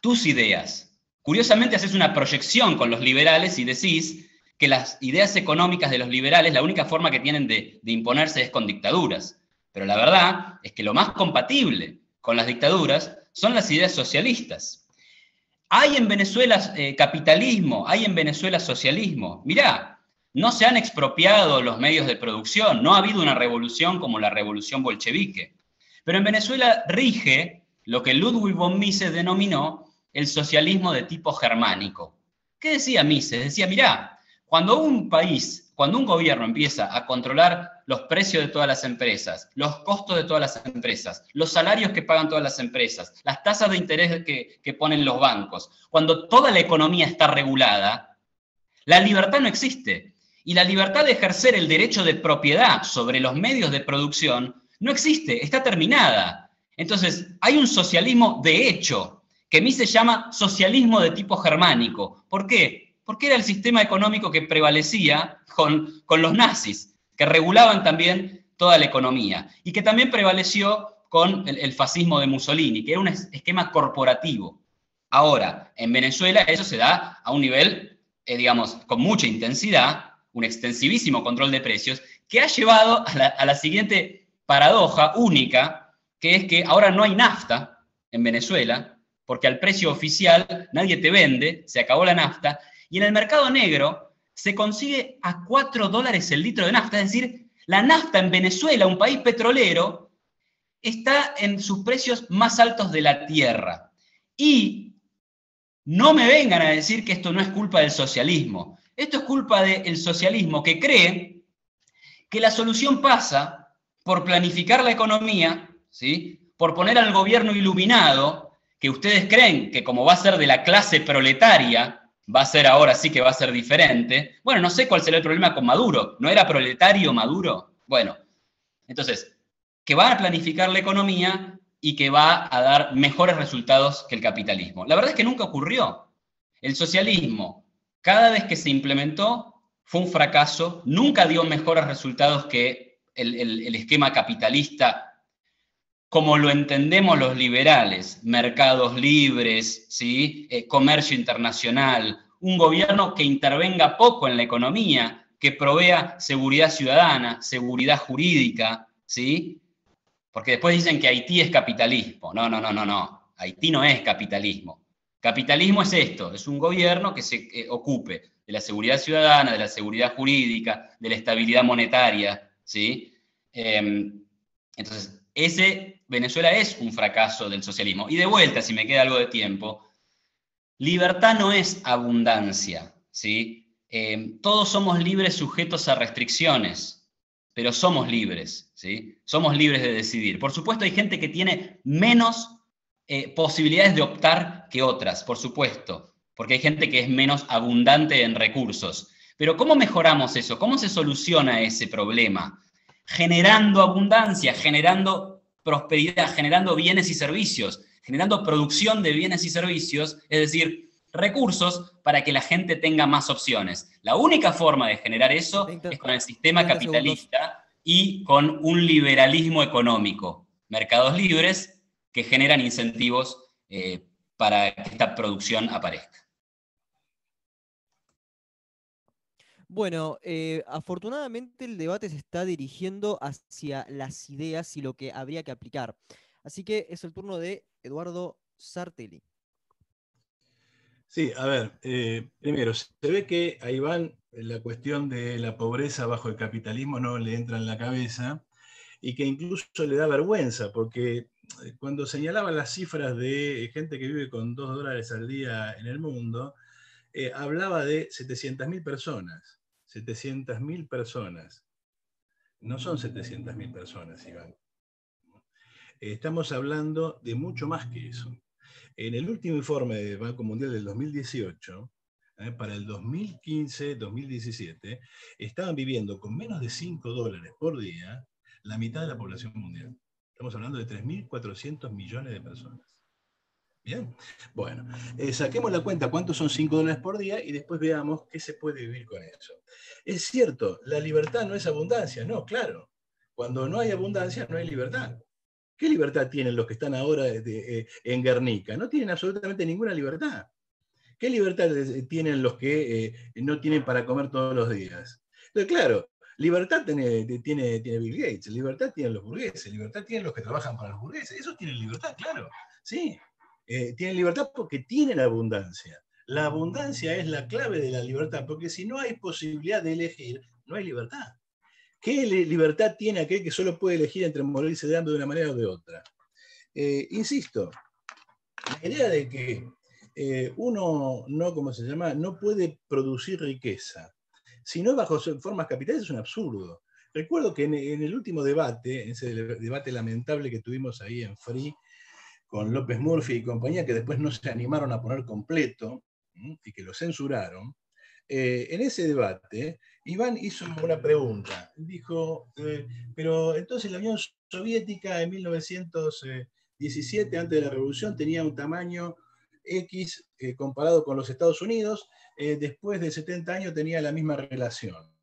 S3: tus ideas, Curiosamente haces una proyección con los liberales y decís que las ideas económicas de los liberales, la única forma que tienen de, imponerse es con dictaduras. Pero la verdad es que lo más compatible con las dictaduras son las ideas socialistas. Hay en Venezuela eh, capitalismo, hay en Venezuela socialismo. Mirá, no se han expropiado los medios de producción, no ha habido una revolución como la revolución bolchevique. Pero en Venezuela rige lo que Ludwig von Mises denominó el socialismo de tipo germánico. ¿Qué decía Mises? Decía, mirá, cuando un país, cuando un gobierno empieza a controlar los precios de todas las empresas, los costos de todas las empresas, los salarios que pagan todas las empresas, las tasas de interés que, que ponen los bancos, cuando toda la economía está regulada, la libertad no existe. Y la libertad de ejercer el derecho de propiedad sobre los medios de producción no existe, está terminada. Entonces, hay un socialismo de hecho, que Mises llama socialismo de tipo germánico. ¿Por qué? Porque era el sistema económico que prevalecía con, con los nazis, que regulaban también toda la economía, y que también prevaleció con el, fascismo de Mussolini, que era un esquema corporativo. Ahora, en Venezuela eso se da a un nivel, eh, digamos, con mucha intensidad, un extensivísimo control de precios, que ha llevado a la, a la siguiente paradoja única, que es que ahora no hay nafta en Venezuela, porque al precio oficial nadie te vende, se acabó la nafta, y en el mercado negro se consigue a 4 dólares el litro de nafta, es decir, la nafta en Venezuela, un país petrolero, está en sus precios más altos de la tierra. Y no me vengan a decir que esto no es culpa del socialismo. Esto es culpa del socialismo que cree que la solución pasa por planificar la economía, ¿sí? por poner al gobierno iluminado, que ustedes creen que como va a ser de la clase proletaria, va a ser ahora sí que va a ser diferente. Bueno, no sé cuál será el problema con Maduro. ¿No era proletario Maduro? Bueno, entonces, que va a planificar la economía y que va a dar mejores resultados que el capitalismo. La verdad es que nunca ocurrió. El socialismo, cada vez que se implementó, fue un fracaso, nunca dio mejores resultados que el, esquema capitalista como lo entendemos los liberales, mercados libres, ¿sí? Eh, comercio internacional, un gobierno que intervenga poco en la economía, que provea seguridad ciudadana, seguridad jurídica, ¿sí? Porque después dicen que Haití es capitalismo. No, no, no, no, no. Haití no es capitalismo. Capitalismo es esto, es un gobierno que se eh, ocupe de la seguridad ciudadana, de la seguridad jurídica, de la estabilidad monetaria, ¿sí? Em, entonces, ese Venezuela es un fracaso del socialismo. Y de vuelta, si me queda algo de tiempo, libertad no es abundancia, ¿sí? Em, todos somos libres sujetos a restricciones pero somos libres, ¿sí? Somos libres de decidir. Por supuesto, hay gente que tiene menos eh, posibilidades de optar que otras, por supuesto, porque hay gente que es menos abundante en recursos. Pero ¿cómo mejoramos eso? ¿Cómo se soluciona ese problema? Generando abundancia, generando prosperidad, generando bienes y servicios, generando producción de bienes y servicios, es decir, recursos para que la gente tenga más opciones. La única forma de generar eso es con el sistema capitalista y con un liberalismo económico, mercados libres que generan incentivos eh, para que esta producción aparezca.
S5: Bueno, eh, afortunadamente el debate se está dirigiendo hacia las ideas y lo que habría que aplicar. Así que es el turno de Eduardo Sartelli.
S2: Sí, a ver, eh, primero, se ve que a Iván la cuestión de la pobreza bajo el capitalismo no le entra en la cabeza y que incluso le da vergüenza, porque eh, cuando señalaba las cifras de gente que vive con dos dólares al día en el mundo, hablaba de 700.000 personas. 700.000 personas. No son 700.000 personas, Iván. Estamos hablando de mucho más que eso. En el último informe del Banco Mundial del 2018, eh, para el 2015-2017, estaban viviendo con menos de 5 dólares por día la mitad de la población mundial. Estamos hablando de 3.400 millones de personas. Bien, bueno, eh, saquemos la cuenta cuántos son 5 dólares por día y después veamos qué se puede vivir con eso. Es cierto, la libertad no es abundancia, no, claro. Cuando no hay abundancia no hay libertad. ¿Qué libertad tienen los que están ahora eh, en Guernica? No tienen absolutamente ninguna libertad. ¿Qué libertad tienen los que eh, no tienen para comer todos los días? Entonces, claro, libertad tiene, tiene, Bill Gates, libertad tienen los burgueses, libertad tienen los que trabajan para los burgueses. Esos tienen libertad, claro. Sí, eh, tienen libertad porque tienen abundancia. La abundancia es la clave de la libertad, porque si no hay posibilidad de elegir, no hay libertad. ¿Qué libertad tiene aquel que solo puede elegir entre morirse de hambre de una manera o de otra? Eh, insisto, la idea de que eh, uno no, como se llama, no puede producir riqueza, si no bajo formas capitales es un absurdo. Recuerdo que en, el último debate, ese debate lamentable que tuvimos ahí en Free con López Murphy y compañía, que después no se animaron a poner completo y que lo censuraron, eh, en ese debate, Iván hizo una pregunta. Dijo, eh, pero entonces la Unión Soviética en 1917, antes de la revolución, tenía un tamaño X eh, comparado con los Estados Unidos, después de 70 años tenía la misma relación.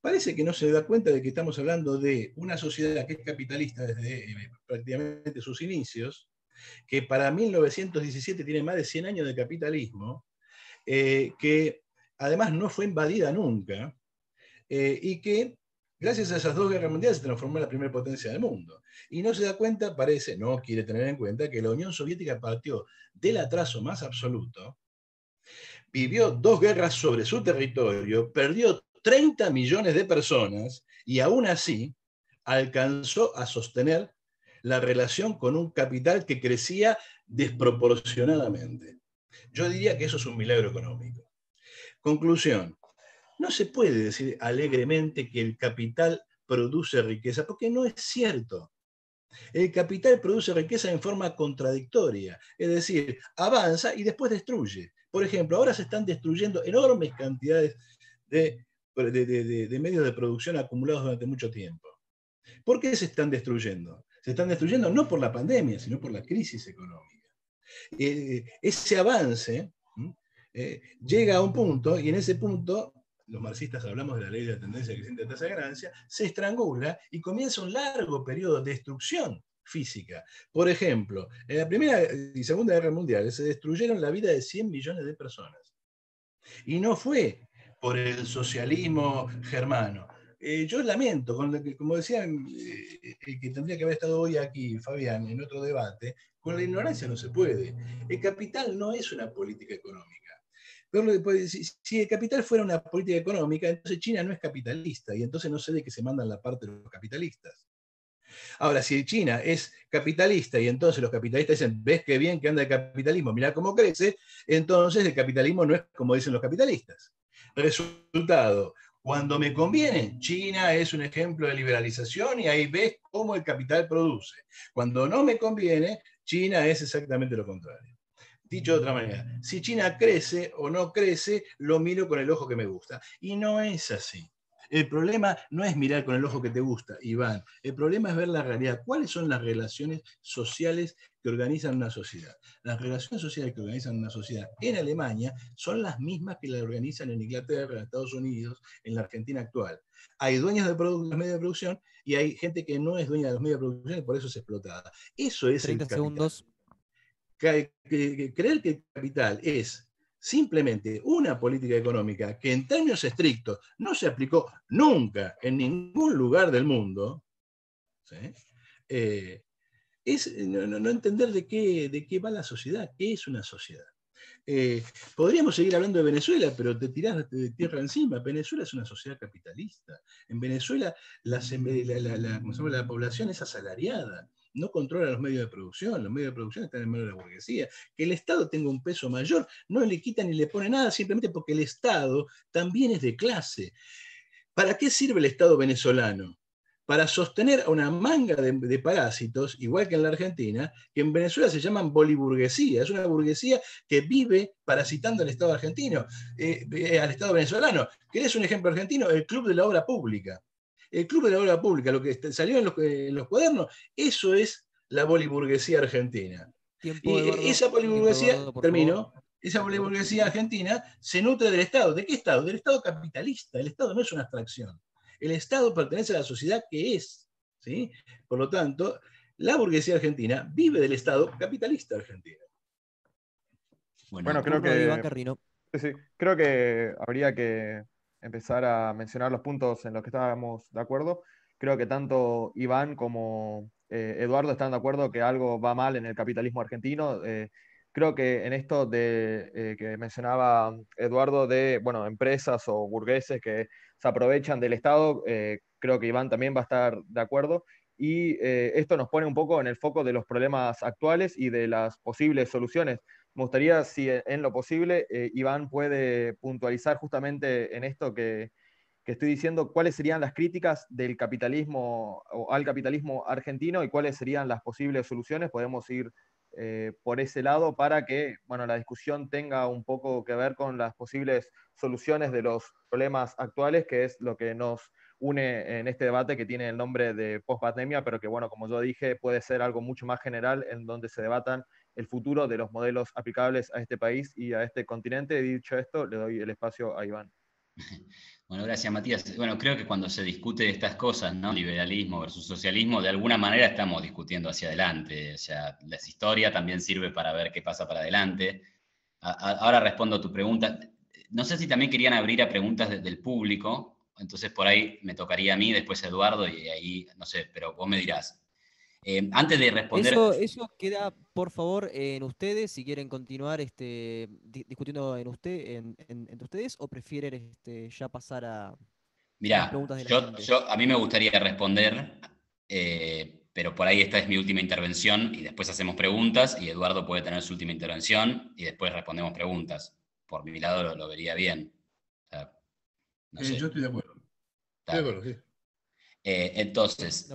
S2: Parece que no se da cuenta de que estamos hablando de una sociedad que es capitalista desde prácticamente sus inicios, que para 1917 tiene más de 100 años de capitalismo, que además no fue invadida nunca, y que gracias a esas dos guerras mundiales se transformó en la primera potencia del mundo. Y no se da cuenta, parece, no quiere tener en cuenta que la Unión Soviética partió del atraso más absoluto, vivió dos guerras sobre su territorio, perdió 30 millones de personas y aún así alcanzó a sostener la relación con un capital que crecía desproporcionadamente. Yo diría que eso es un milagro económico. Conclusión, no se puede decir alegremente que el capital produce riqueza, porque no es cierto. El capital produce riqueza en forma contradictoria, es decir, avanza y después destruye. Por ejemplo, ahora se están destruyendo enormes cantidades de, medios de producción acumulados durante mucho tiempo. ¿Por qué se están destruyendo? Se están destruyendo no por la pandemia, sino por la crisis económica. Eh, ese avance eh, llega a un punto y en ese punto los marxistas hablamos de la ley de la tendencia creciente de tasa de ganancia, se estrangula y comienza un largo periodo de destrucción física. Por ejemplo, en la Primera y Segunda Guerra Mundial se destruyeron la vida de 100 millones de personas. Y no fue por el socialismo germano. Eh, yo lamento, como decía eh, el que tendría que haber estado hoy aquí, Fabián, en otro debate, con la ignorancia no se puede. El capital no es una política económica. Si el capital fuera una política económica, entonces China no es capitalista y entonces no sé de qué se mandan la parte de los capitalistas. Ahora, si China es capitalista y entonces los capitalistas dicen, ves qué bien que anda el capitalismo, mira cómo crece, entonces el capitalismo no es como dicen los capitalistas. Resultado, cuando me conviene, China es un ejemplo de liberalización y ahí ves cómo el capital produce. Cuando no me conviene, China es exactamente lo contrario. Dicho de otra manera, si China crece o no crece, lo miro con el ojo que me gusta. Y no es así. El problema no es mirar con el ojo que te gusta, Iván. El problema es ver la realidad. ¿Cuáles son las relaciones sociales que organizan una sociedad? Las relaciones sociales que organizan una sociedad en Alemania son las mismas que las organizan en Inglaterra, en Estados Unidos, en la Argentina actual. Hay dueños de los medios de producción y hay gente que no es dueña de los medios de producción y por eso es explotada. Eso es
S5: 30 el segundos
S2: creer que el capital es simplemente una política económica que en términos estrictos no se aplicó nunca en ningún lugar del mundo, eh, es no, entender de qué, de qué va la sociedad, qué es una sociedad. Eh, podríamos seguir hablando de Venezuela, pero te tirás de tierra encima. Venezuela es una sociedad capitalista. En Venezuela la, la población es asalariada no controla los medios de producción, los medios de producción están en manos de la burguesía, que el Estado tenga un peso mayor, no le quita ni le pone nada simplemente porque el Estado también es de clase. ¿Para qué sirve el Estado venezolano? Para sostener a una manga de, parásitos, igual que en la Argentina, que en Venezuela se llaman boliburguesía. Es una burguesía que vive parasitando al Estado argentino, eh, eh, al Estado venezolano. ¿Querés un ejemplo argentino? El Club de la Obra Pública el Club de la Obra Pública, lo que salió en los, cuadernos, eso es la boliburguesía argentina. y esa boliburguesía, termino, esa boliburguesía argentina se nutre del Estado. ¿De qué Estado? Del Estado capitalista. El Estado no es una abstracción. El Estado pertenece a la sociedad que es. ¿sí? Por lo tanto, la burguesía argentina vive del Estado capitalista argentino.
S4: Bueno, creo que, creo que habría que empezar a mencionar los puntos en los que estábamos de acuerdo. Creo que tanto Iván como eh, Eduardo están de acuerdo que algo va mal en el capitalismo argentino. Eh, creo que en esto de, eh, que mencionaba Eduardo de bueno, empresas o burgueses que se aprovechan del Estado, creo que Iván también va a estar de acuerdo. Y esto nos pone un poco en el foco de los problemas actuales y de las posibles soluciones. Me gustaría, si en lo posible, eh, Iván puede puntualizar justamente en esto que, estoy diciendo, cuáles serían las críticas del capitalismo o al capitalismo argentino y cuáles serían las posibles soluciones. Podemos ir eh, por ese lado para que bueno, la discusión tenga un poco que ver con las posibles soluciones de los problemas actuales, que es lo que nos une en este debate que tiene el nombre de post-pandemia, pero que, bueno, como yo dije, puede ser algo mucho más general en donde se debatan el futuro de los modelos aplicables a este país y a este continente. Dicho esto, le doy el espacio a Iván. [LAUGHS]
S3: Bueno, gracias Matías. Bueno, creo que cuando se discute de estas cosas, ¿no? Liberalismo versus socialismo, de alguna manera estamos discutiendo hacia adelante. O sea, la historia también sirve para ver qué pasa para adelante. ahora respondo a tu pregunta. No sé si también querían abrir a preguntas del público, entonces por ahí me tocaría a mí, después Eduardo, y ahí, no sé, pero vos me dirás. Eh, antes de responder.
S5: Eso, queda, por favor, en ustedes, si quieren continuar este, discutiendo en usted, entre ustedes, o prefieren este, ya pasar a.
S3: Mirá, yo, a mí me gustaría responder, eh, pero por ahí esta es mi última intervención y después hacemos preguntas y Eduardo puede tener su última intervención y después respondemos preguntas. Por mi lado lo, vería bien.
S2: Eh, yo estoy de acuerdo. Estoy de acuerdo, sí.
S3: Entonces,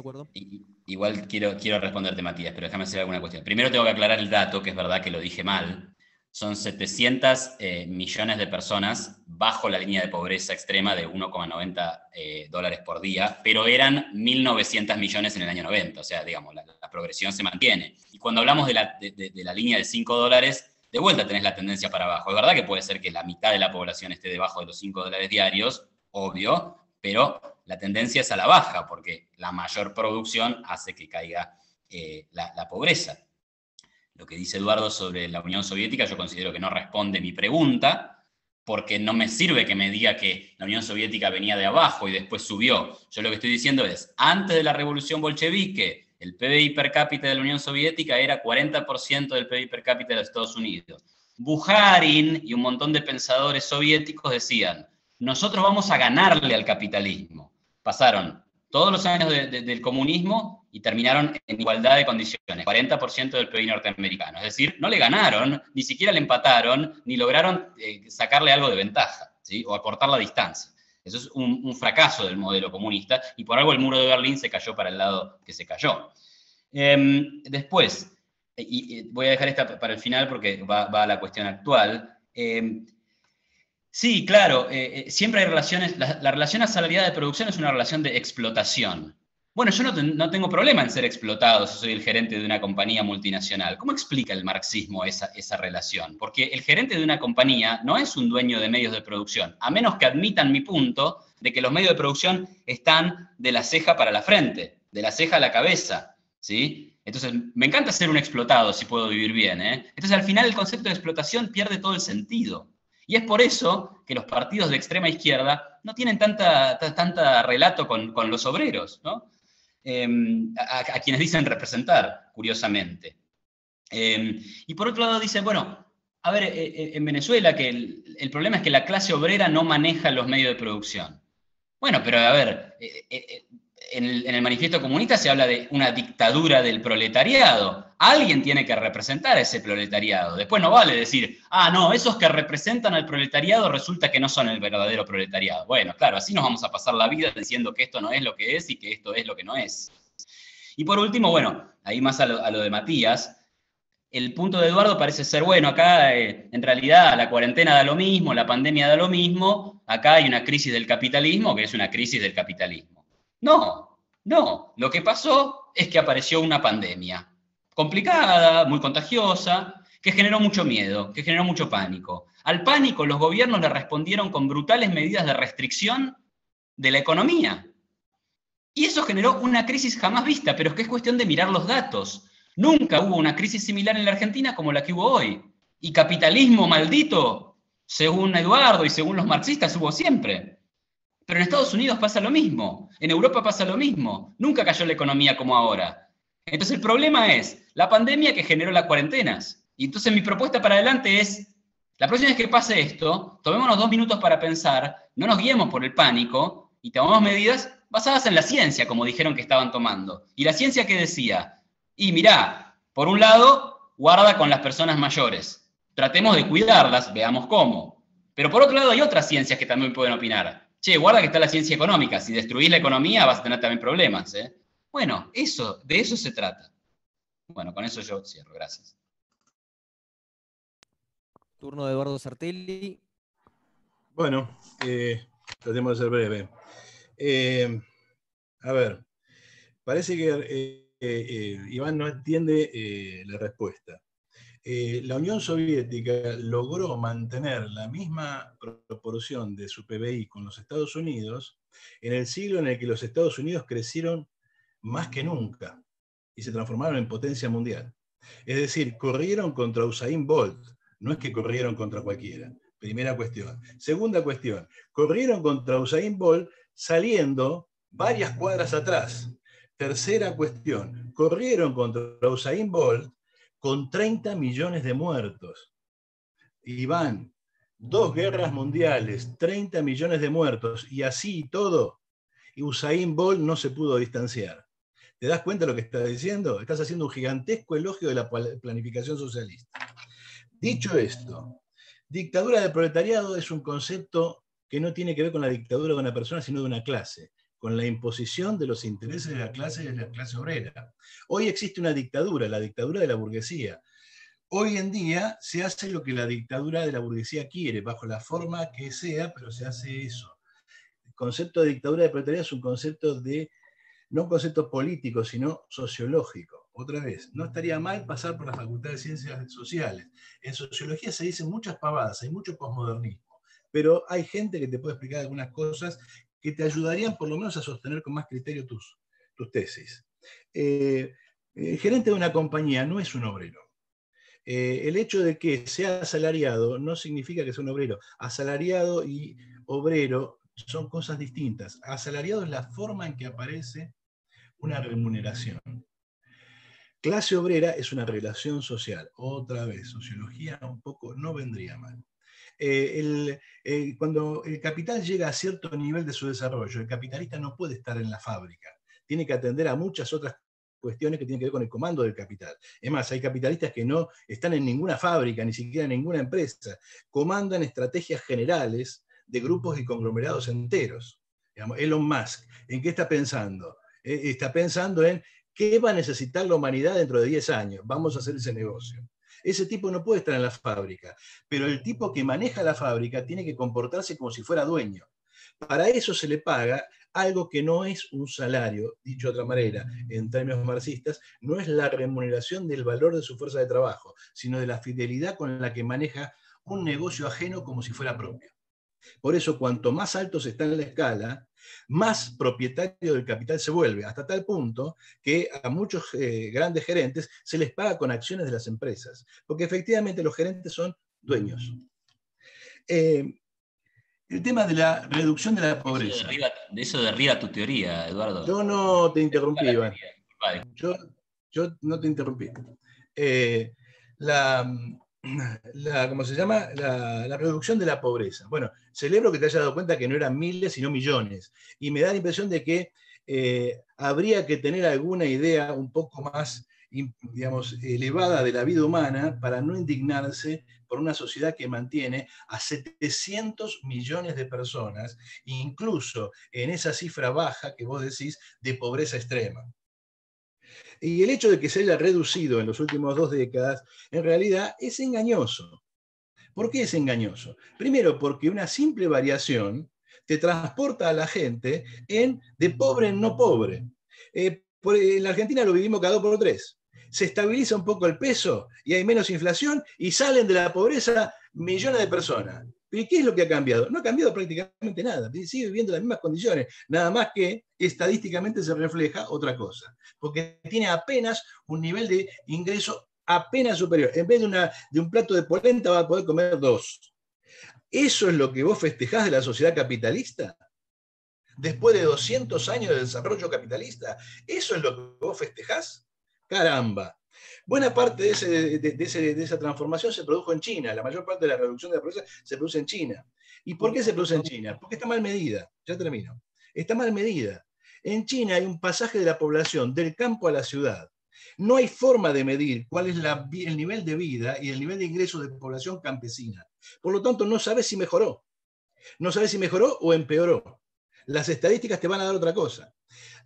S3: igual quiero, quiero responderte, Matías, pero déjame hacer alguna cuestión. Primero tengo que aclarar el dato, que es verdad que lo dije mal. Son 700 eh, millones de personas bajo la línea de pobreza extrema de 1,90 eh, dólares por día, pero eran 1.900 millones en el año 90. O sea, digamos, la, progresión se mantiene. Y cuando hablamos de la, de la línea de 5 dólares, de vuelta tenés la tendencia para abajo. Es verdad que puede ser que la mitad de la población esté debajo de los 5 dólares diarios, obvio, pero la tendencia es a la baja, porque la mayor producción hace que caiga eh, la, pobreza. Lo que dice Eduardo sobre la Unión Soviética, yo considero que no responde mi pregunta, porque no me sirve que me diga que la Unión Soviética venía de abajo y después subió. Yo lo que estoy diciendo es, antes de la revolución bolchevique, el PBI per cápita de la Unión Soviética era 40% del PBI per cápita de los Estados Unidos. Bukharin y un montón de pensadores soviéticos decían, nosotros vamos a ganarle al capitalismo. Pasaron todos los años del comunismo y terminaron en igualdad de condiciones, 40% del PIB norteamericano. Es decir, no le ganaron, ni siquiera le empataron, ni lograron eh, sacarle algo de ventaja, ¿sí? o acortar la distancia. Eso es un, fracaso del modelo comunista y por algo el muro de Berlín se cayó para el lado que se cayó. Em, después, y, voy a dejar esta para el final porque va, a la cuestión actual. Em, Sí, claro, eh, eh, siempre hay relaciones, la, relación asalariada de producción es una relación de explotación. Bueno, yo no, tengo problema en ser explotado si soy el gerente de una compañía multinacional. ¿Cómo explica el marxismo esa, esa relación? Porque el gerente de una compañía no es un dueño de medios de producción, a menos que admitan mi punto de que los medios de producción están de la ceja para la frente, de la ceja a la cabeza, ¿sí? Entonces, me encanta ser un explotado si puedo vivir bien, ¿eh? Entonces, al final el concepto de explotación pierde todo el sentido. Y es por eso que los partidos de extrema izquierda no tienen tanta, tanta relato con, los obreros, ¿no? Em, a, quienes dicen representar, curiosamente. Em, y por otro lado dice, bueno, a ver, eh, eh, en Venezuela que el, problema es que la clase obrera no maneja los medios de producción. Bueno, pero a ver, eh, en el, manifiesto comunista se habla de una dictadura del proletariado. Alguien tiene que representar a ese proletariado. Después no vale decir, ah, no, esos que representan al proletariado resulta que no son el verdadero proletariado. Bueno, claro, así nos vamos a pasar la vida diciendo que esto no es lo que es y que esto es lo que no es. Y por último, bueno, ahí más a lo, de Matías, el punto de Eduardo parece ser, bueno, acá eh, en realidad la cuarentena da lo mismo, la pandemia da lo mismo, acá hay una crisis del capitalismo que es una crisis del capitalismo. No, no. Lo que pasó es que apareció una pandemia complicada, muy contagiosa, que generó mucho miedo, que generó mucho pánico. Al pánico los gobiernos le respondieron con brutales medidas de restricción de la economía. Y eso generó una crisis jamás vista, pero es que es cuestión de mirar los datos. Nunca hubo una crisis similar en la Argentina como la que hubo hoy. Y capitalismo maldito, según Eduardo y según los marxistas, hubo siempre. Pero en Estados Unidos pasa lo mismo, en Europa pasa lo mismo, nunca cayó la economía como ahora. Entonces el problema es la pandemia que generó las cuarentenas. Y entonces mi propuesta para adelante es, la próxima vez que pase esto, tomémonos dos minutos para pensar, no nos guiemos por el pánico y tomemos medidas basadas en la ciencia, como dijeron que estaban tomando. Y la ciencia que decía, y mirá, por un lado, guarda con las personas mayores, tratemos de cuidarlas, veamos cómo. Pero por otro lado hay otras ciencias que también pueden opinar che, guarda que está la ciencia económica, si destruís la economía vas a tener también problemas. ¿eh? Bueno, eso, de eso se trata. Bueno, con eso yo cierro, gracias.
S5: Turno de Eduardo Sartelli.
S2: Bueno, eh, tratemos de ser breve. Eh, a ver, parece que Iván no entiende la respuesta. Eh, la Unión Soviética logró mantener la misma proporción de su PBI con los Estados Unidos en el siglo en el que los Estados Unidos crecieron más que nunca y se transformaron en potencia mundial. Es decir, corrieron contra Usain Bolt, no es que corrieron contra cualquiera. Primera cuestión. Segunda cuestión, corrieron contra Usain Bolt saliendo varias cuadras atrás. Tercera cuestión, corrieron contra Usain Bolt con 30 millones de muertos. Y van dos guerras mundiales, 30 millones de muertos, y así todo, y Usain Bolt no se pudo distanciar. ¿Te das cuenta de lo que estás diciendo? Estás haciendo un gigantesco elogio de la planificación socialista. Dicho esto, dictadura del proletariado es un concepto que no tiene que ver con la dictadura de una persona, sino de una clase, con la imposición de los intereses de la clase y de la clase obrera. Hoy existe una dictadura, la dictadura de la burguesía. Hoy en día se hace lo que la dictadura de la burguesía quiere, bajo la forma que sea, pero se hace eso. El concepto de dictadura del proletariado es un concepto de, no un concepto político, sino sociológico. Otra vez, no estaría mal pasar por la Facultad de Ciencias Sociales. En sociología se dicen muchas pavadas, hay mucho posmodernismo, pero hay gente que te puede explicar algunas cosas que te ayudarían por lo menos a sostener con más criterio tus, tesis. Eh, el gerente de una compañía no es un obrero. Eh, el hecho de que sea asalariado no significa que sea un obrero. Asalariado y obrero son cosas distintas. Asalariado es la forma en que aparece una remuneración. Clase obrera es una relación social. Otra vez, sociología un poco no vendría mal. Eh, eh, cuando el capital llega a cierto nivel de su desarrollo, el capitalista no puede estar en la fábrica. Tiene que atender a muchas otras cuestiones que tienen que ver con el comando del capital. Es más, hay capitalistas que no están en ninguna fábrica, ni siquiera en ninguna empresa. Comandan estrategias generales de grupos y conglomerados enteros. Elon Musk, ¿en qué está pensando? Eh, está pensando en ¿Qué va a necesitar la humanidad dentro de 10 años? Vamos a hacer ese negocio. Ese tipo no puede estar en la fábrica, pero el tipo que maneja la fábrica tiene que comportarse como si fuera dueño. Para eso se le paga algo que no es un salario, dicho de otra manera, en términos marxistas, no es la remuneración del valor de su fuerza de trabajo, sino de la fidelidad con la que maneja un negocio ajeno como si fuera propio. Por eso, cuanto más alto se está en la escala, más propietario del capital se vuelve, hasta tal punto que a muchos eh, grandes gerentes se les paga con acciones de las empresas, porque efectivamente los gerentes son dueños. Eh, el tema de la reducción de la pobreza.
S3: De eso derriba, tu teoría, Eduardo.
S2: Yo no te interrumpí, Iván. Yo, no te interrumpí. Eh, la, la, ¿cómo se llama? La, reducción de la pobreza. Bueno, celebro que te hayas dado cuenta que no eran miles, sino millones. Y me da la impresión de que eh, habría que tener alguna idea un poco más, digamos, elevada de la vida humana para no indignarse por una sociedad que mantiene a 700 millones de personas, incluso en esa cifra baja que vos decís de pobreza extrema. Y el hecho de que se haya reducido en las últimas dos décadas, en realidad es engañoso. ¿Por qué es engañoso? Primero, porque una simple variación te transporta a la gente en de pobre en no pobre. Eh, en la Argentina lo vivimos cada dos por tres. Se estabiliza un poco el peso y hay menos inflación y salen de la pobreza millones de personas. ¿Y qué es lo que ha cambiado? No ha cambiado prácticamente nada, sigue viviendo las mismas condiciones, nada más que estadísticamente se refleja otra cosa, porque tiene apenas un nivel de ingreso apenas superior. En vez de, de un plato de polenta va a poder comer dos. ¿Eso es lo que vos festejás de la sociedad capitalista? Después de 200 años de desarrollo capitalista, ¿eso es lo que vos festejás? Caramba, Buena parte de, esa transformación se produjo en China, la mayor parte de la reducción de la pobreza se produce en China. ¿Y por qué se produce en China? Porque está mal medida, ya termino. Está mal medida. En China hay un pasaje de la población del campo a la ciudad. No hay forma de medir cuál es el nivel de vida y el nivel de ingreso de población campesina. Por lo tanto, no sabes si mejoró. No sabes si mejoró o empeoró. Las estadísticas te van a dar otra cosa.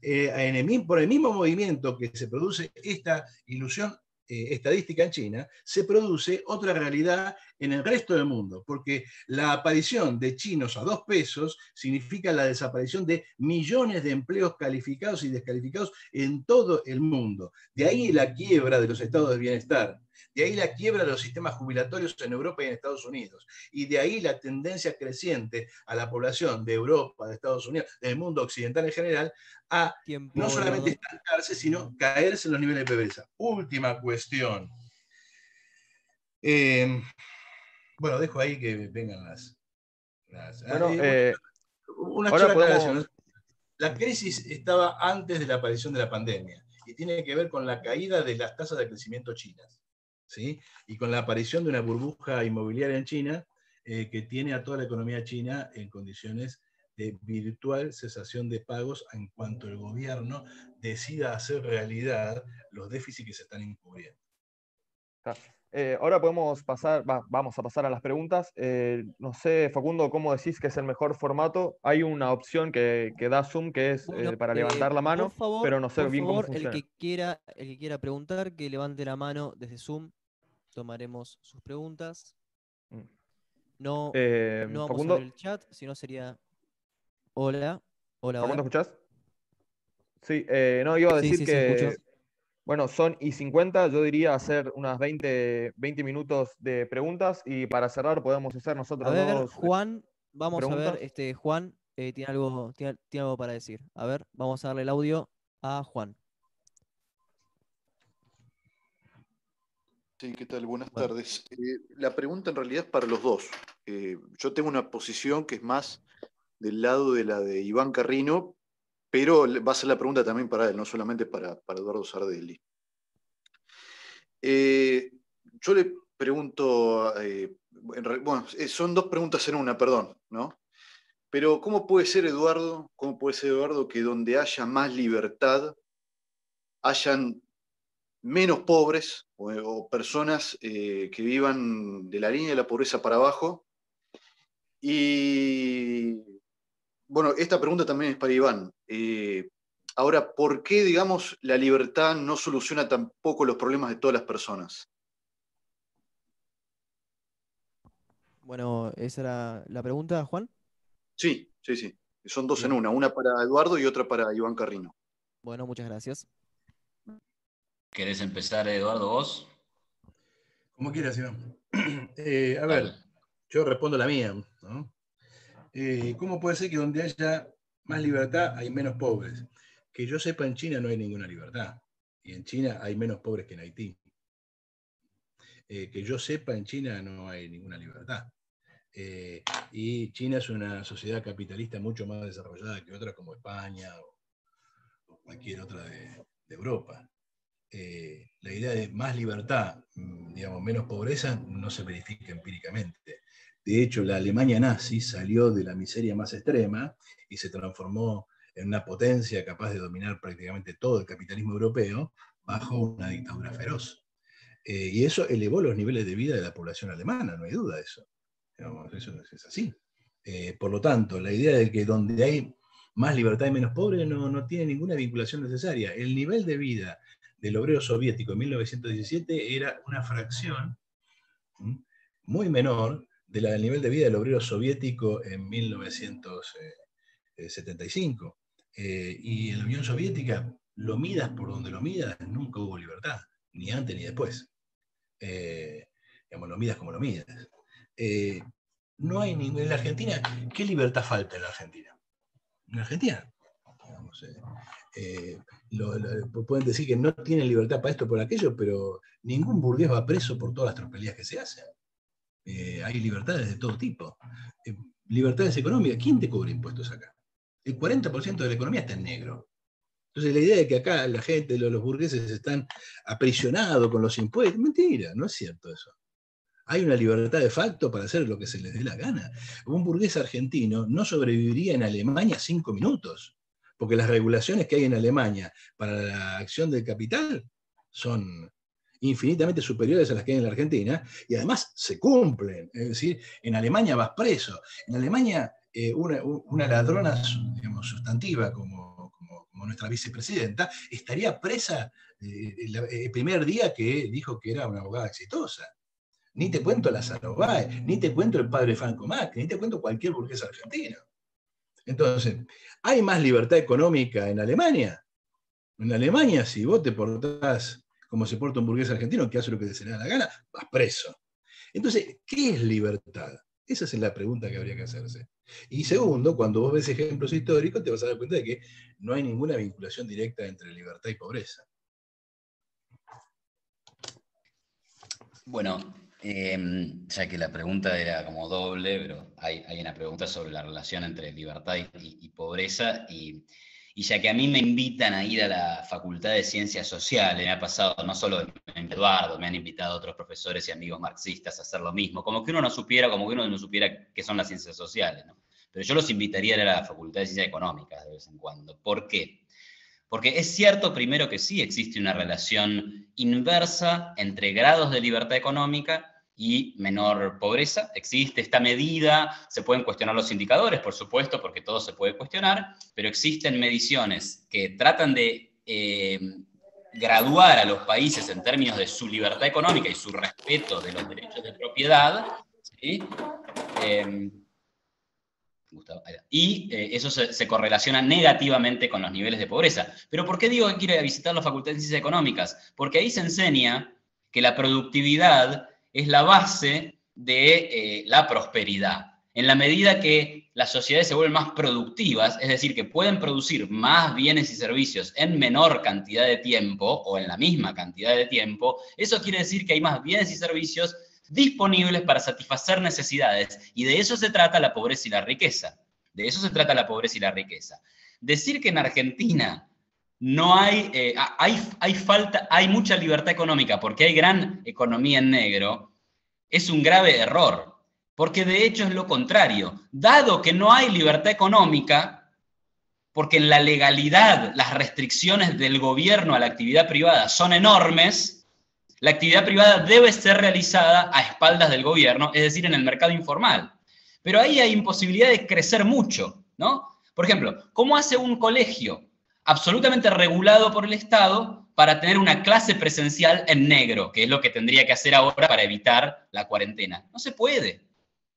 S2: Eh, por el mismo movimiento que se produce esta ilusión eh, estadística en China, se produce otra realidad en el resto del mundo, porque la aparición de chinos a dos pesos significa la desaparición de millones de empleos calificados y descalificados en todo el mundo. De ahí la quiebra de los estados de bienestar, de ahí la quiebra de los sistemas jubilatorios en Europa y en Estados Unidos, y de ahí la tendencia creciente a la población de Europa, de Estados Unidos, del mundo occidental en general, a no solamente estancarse, sino caerse en los niveles de pobreza. Última cuestión. Eh, bueno, dejo ahí que vengan las.
S4: bueno, eh,
S2: una podemos... La crisis estaba antes de la aparición de la pandemia y tiene que ver con la caída de las tasas de crecimiento chinas. ¿Sí? Y con la aparición de una burbuja inmobiliaria en China eh, que tiene a toda la economía china en condiciones de virtual cesación de pagos en cuanto el gobierno decida hacer realidad los déficits que se están encubriendo.
S4: Eh, ahora podemos pasar, vamos a pasar a las preguntas. Eh, no sé, Facundo, ¿cómo decís que es el mejor formato? Hay una opción que, da Zoom que es eh, para levantar la mano, pero no sé bien cómo funciona.
S5: El que, quiera, el que quiera preguntar, que levante la mano desde Zoom. Tomaremos sus preguntas. Mm. No, no vamos a ver el chat, sino sería. Hola. Hola.
S4: ¿Facundo, escuchás? Sí, no, iba a decir que bueno, son y 50, yo diría hacer unas 20, 20 minutos de preguntas y para cerrar podemos hacer nosotros
S5: a ver, Juan, vamos a ver, este, Juan eh, tiene, algo, tiene, algo para decir. A ver, vamos a darle el audio a Juan.
S6: Sí, ¿qué tal? Buenas tardes. Eh, la pregunta en realidad es para los dos. Eh, yo tengo una posición que es más del lado de la de Iván Carrino, pero va a ser la pregunta también para él, no solamente para, Eduardo Sardelli. Eh, yo le pregunto, bueno, son dos preguntas en una, perdón, ¿no? Pero ¿cómo puede ser, Eduardo, cómo puede ser, Eduardo, que donde haya más libertad, hayan menos pobres o, personas que vivan de la línea de la pobreza para abajo? Y bueno, esta pregunta también es para Iván. Eh, ahora, ¿por qué, digamos, la libertad no soluciona tampoco los problemas de todas las personas?
S5: Bueno, esa era la pregunta, Juan.
S6: Sí, sí, sí. Son dos en una, una para Eduardo y otra para Iván Carrino.
S5: Bueno, muchas gracias.
S3: ¿Querés empezar, Eduardo, vos?
S2: Como quieras, Iván. [CLEARS THROAT] Eh, a ver, yo respondo la mía. ¿no? Eh, ¿cómo puede ser que donde haya más libertad hay menos pobres? Que yo sepa, en China no hay ninguna libertad. Y en China hay menos pobres que en Haití. Eh, que yo sepa, en China no hay ninguna libertad. Eh, y China es una sociedad capitalista mucho más desarrollada que otras como España o, cualquier otra de, de Europa. La idea de más libertad, mm, digamos, menos pobreza, no se verifica empíricamente. De hecho, la Alemania nazi salió de la miseria más extrema y se transformó en una potencia capaz de dominar prácticamente todo el capitalismo europeo bajo una dictadura feroz. Eh, y eso elevó los niveles de vida de la población alemana, no hay duda de eso. eso es así. Eh, por lo tanto, la idea de que donde hay más libertad y menos pobre no, no tiene ninguna vinculación necesaria. El nivel de vida del obrero soviético en 1917 era una fracción muy menor del nivel de vida del obrero soviético en 1975. Eh, y en la Unión Soviética, lo midas por donde lo midas, nunca hubo libertad, ni antes ni después. Eh, lo midas como lo midas. Eh, no hay ningún, en la Argentina, ¿qué libertad falta en la Argentina? En la Argentina, pueden decir que no tienen libertad para esto o por aquello, pero ningún burgués va preso por todas las tropelías que se hacen. Eh, hay libertades de todo tipo. Eh, libertades económicas, ¿quién te cobra impuestos acá? El 40% de la economía está en negro. Entonces la idea de que acá la gente, los, burgueses están aprisionados con los impuestos, mentira, no es cierto eso. Hay una libertad de facto para hacer lo que se les dé la gana. Un burgués argentino no sobreviviría en Alemania cinco minutos, porque las regulaciones que hay en Alemania para la acción del capital son infinitamente superiores a las que hay en la Argentina, y además se cumplen. Es decir, en Alemania vas preso. En Alemania, eh, una, ladrona sustantiva como, nuestra vicepresidenta estaría presa eh, el primer día que dijo que era una abogada exitosa. Ni te cuento la Báez, ni te cuento el padre Franco Macri, ni te cuento cualquier burgués argentino. Entonces, ¿hay más libertad económica en Alemania? En Alemania, si vos te portás como se porta un burgués argentino que hace lo que se le da la gana, vas preso. Entonces, ¿qué es libertad? Esa es la pregunta que habría que hacerse. Y segundo, cuando vos ves ejemplos históricos, te vas a dar cuenta de que no hay ninguna vinculación directa entre libertad y pobreza.
S3: Bueno, em, ya que la pregunta era como doble, pero hay, una pregunta sobre la relación entre libertad y, pobreza, y, ya que a mí me invitan a ir a la Facultad de Ciencias Sociales, me ha pasado no solo en Eduardo, me han invitado otros profesores y amigos marxistas a hacer lo mismo, como que uno no supiera, como que uno no supiera qué son las ciencias sociales, Pero yo los invitaría a la Facultad de Ciencias Económicas de vez en cuando. ¿Por qué? Porque es cierto, primero, que sí existe una relación inversa entre grados de libertad económica y menor pobreza. Existe esta medida, se pueden cuestionar los indicadores, por supuesto, porque todo se puede cuestionar, pero existen mediciones que tratan de eh, graduar a los países en términos de su libertad económica y su respeto de los derechos de propiedad. ¿sí? Eh, y eh, eso se, correlaciona negativamente con los niveles de pobreza. Pero ¿por qué digo que quiero visitar la Facultad de Ciencias Económicas? Porque ahí se enseña que la productividad es la base de eh, la prosperidad. En la medida que las sociedades se vuelven más productivas, es decir, que pueden producir más bienes y servicios en menor cantidad de tiempo o en la misma cantidad de tiempo, eso quiere decir que hay más bienes y servicios disponibles para satisfacer necesidades. Y de eso se trata la pobreza y la riqueza. De eso se trata la pobreza y la riqueza. Decir que en Argentina no hay, eh, hay, hay falta, hay mucha libertad económica porque hay gran economía en negro, es un grave error. Porque de hecho es lo contrario. Dado que no hay libertad económica, porque en la legalidad las restricciones del gobierno a la actividad privada son enormes, la actividad privada debe ser realizada a espaldas del gobierno, es decir, en el mercado informal. Pero ahí hay imposibilidad de crecer mucho, ¿no? Por ejemplo, ¿cómo hace un colegio absolutamente regulado por el Estado para tener una clase presencial en negro, que es lo que tendría que hacer ahora para evitar la cuarentena? No se puede,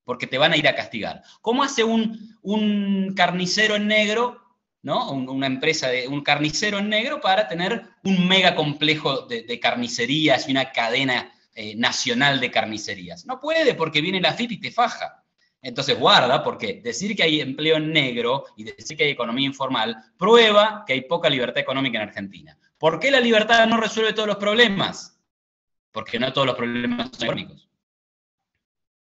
S3: porque te van a ir a castigar. ¿Cómo hace un, un carnicero en negro ¿no? una empresa de un carnicero en negro para tener un mega complejo de, carnicerías y una cadena eh, nacional de carnicerías. No puede porque viene la FIP y te faja. Entonces guarda, porque decir que hay empleo en negro y decir que hay economía informal prueba que hay poca libertad económica en Argentina. ¿Por qué la libertad no resuelve todos los problemas? Porque no todos los problemas son económicos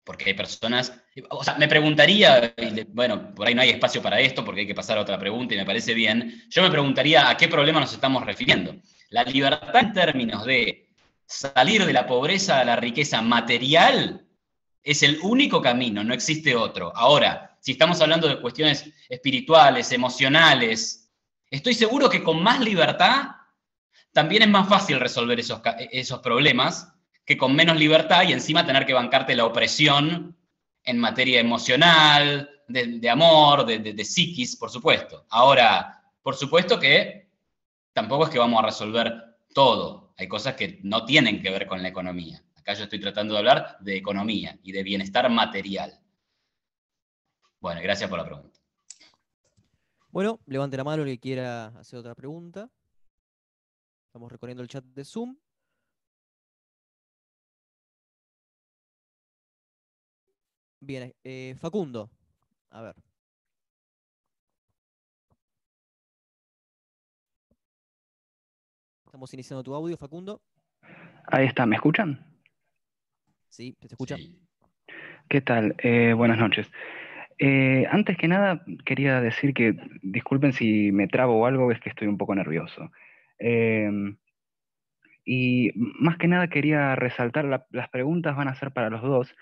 S3: porque hay personas, o sea, me preguntaría, bueno, por ahí no hay espacio para esto porque hay que pasar a otra pregunta y me parece bien, yo me preguntaría a qué problema nos estamos refiriendo. La libertad en términos de salir de la pobreza a la riqueza material es el único camino, no existe otro. Ahora, si estamos hablando de cuestiones espirituales, emocionales, estoy seguro que con más libertad también es más fácil resolver esos, esos problemas que con menos libertad y encima tener que bancarte la opresión en materia emocional, de, amor, de, de, psiquis, por supuesto. Ahora, por supuesto que tampoco es que vamos a resolver todo. Hay cosas que no tienen que ver con la economía. Acá yo estoy tratando de hablar de economía y de bienestar material. Bueno, gracias por la pregunta.
S5: Bueno, levante la mano el que quiera hacer otra pregunta. Estamos recorriendo el chat de Zoom. Bien, eh, Facundo. A ver. Estamos iniciando tu audio, Facundo.
S7: Ahí está, ¿me escuchan?
S5: Sí, te escucha.
S7: ¿Qué tal? Eh, buenas noches. Eh, antes que nada, quería decir que disculpen si me trabo o algo, es que estoy un poco nervioso. y más que nada quería resaltar, las preguntas van a ser para los dos,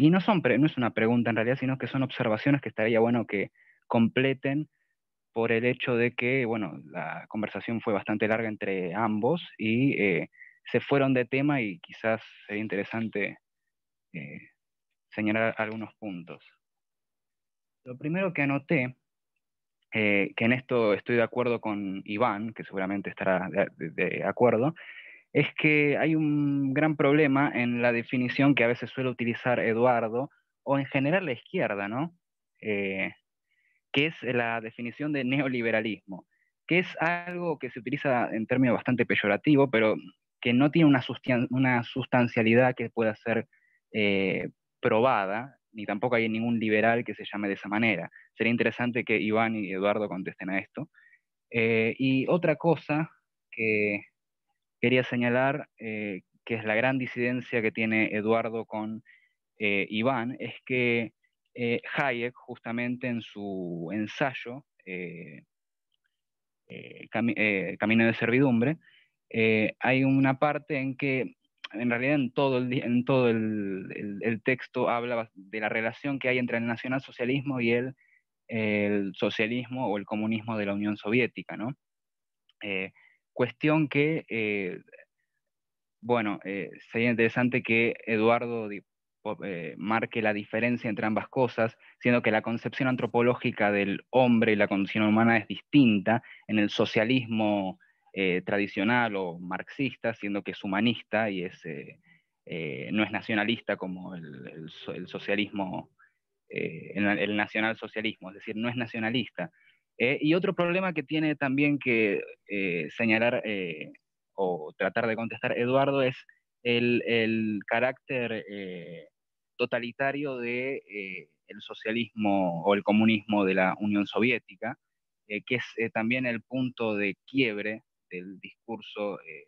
S7: y no, son no es una pregunta en realidad, sino que son observaciones que estaría bueno que completen por el hecho de que, bueno, la conversación fue bastante larga entre ambos y eh, se fueron de tema y quizás sería interesante eh, señalar algunos puntos. Lo primero que anoté, eh, que en esto estoy de acuerdo con Iván, que seguramente estará de, acuerdo, es que hay un gran problema en la definición que a veces suele utilizar Eduardo, o en general la izquierda, ¿no? Eh, que es la definición de neoliberalismo, que es algo que se utiliza en términos bastante peyorativo, pero que no tiene una, una sustancialidad que pueda ser eh, probada, ni tampoco hay ningún liberal que se llame de esa manera. Sería interesante que Iván y Eduardo contesten a esto. Eh, y otra cosa que quería señalar, eh, que es la gran disidencia que tiene Eduardo con Iván, es que Hayek, justamente en su ensayo, Camino de Servidumbre, hay una parte en que en realidad en todo, el, en todo el, texto habla de la relación que hay entre el nacionalsocialismo y el, socialismo o el comunismo de la Unión Soviética, ¿no? Eh, cuestión que, eh, bueno, eh, sería interesante que Eduardo marque la diferencia entre ambas cosas, siendo que la concepción antropológica del hombre y la condición humana es distinta. En el socialismo eh, tradicional o marxista, siendo que es humanista y es, eh, eh, no es nacionalista como el, socialismo, el, el nacionalsocialismo, es decir, no es nacionalista. Y otro problema que tiene también que señalar o tratar de contestar Eduardo es el, el carácter totalitario del de, el socialismo o el comunismo de la Unión Soviética, que es también el punto de quiebre del discurso eh,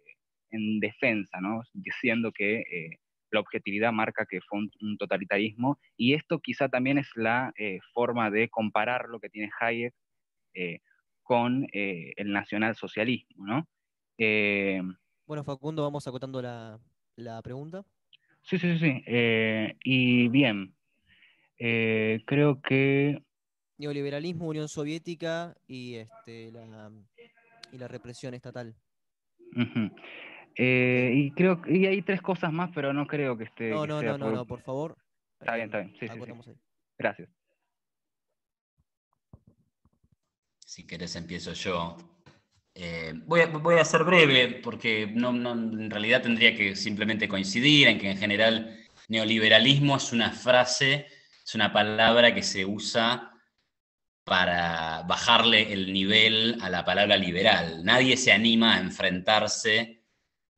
S7: en defensa, ¿no? diciendo que eh, la objetividad marca que fue un, totalitarismo, y esto quizá también es la eh, forma de comparar lo que tiene Hayek con el nacionalsocialismo. ¿no?
S5: bueno, Facundo, vamos acotando la, la pregunta.
S7: Sí, sí, sí. y bien, creo que...
S5: Neoliberalismo, Unión Soviética y este, la, y la represión estatal.
S7: Eh, y creo y hay tres cosas más, pero no creo que esté.
S5: No, no, no, no, no, por favor.
S7: Está bien, está bien. Sí, sí, Gracias.
S3: Si querés empiezo yo. Eh, voy, a, voy, ser breve porque en realidad tendría que simplemente coincidir en que en general neoliberalismo es una frase, es una palabra que se usa para bajarle el nivel a la palabra liberal. Nadie se anima a enfrentarse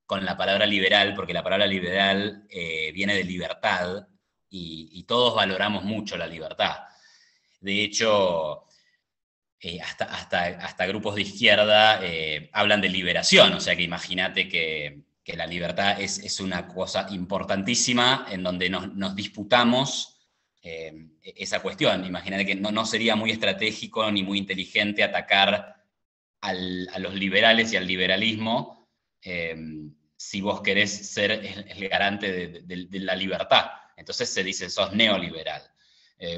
S3: con la palabra liberal, porque la palabra liberal eh, viene de libertad y, todos valoramos mucho la libertad. De hecho, eh, hasta, hasta, grupos de izquierda eh, hablan de liberación, o sea que imagínate que, la libertad es, una cosa importantísima en donde nos disputamos eh, esa cuestión. Imagínate que no, no, sería muy estratégico ni muy inteligente atacar a los liberales y al liberalismo si vos querés ser el, garante de, la libertad. Entonces se dice, sos neoliberal.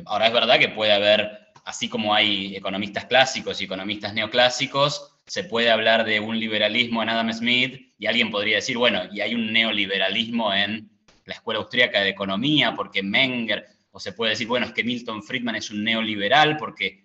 S3: Ahora es verdad que puede haber, así como hay economistas clásicos y economistas neoclásicos, se puede hablar de un liberalismo en Adam Smith y alguien podría decir, bueno, y hay un neoliberalismo en la Escuela Austríaca de Economía, porque Menger, o se puede decir, bueno, es que Milton Friedman es un neoliberal porque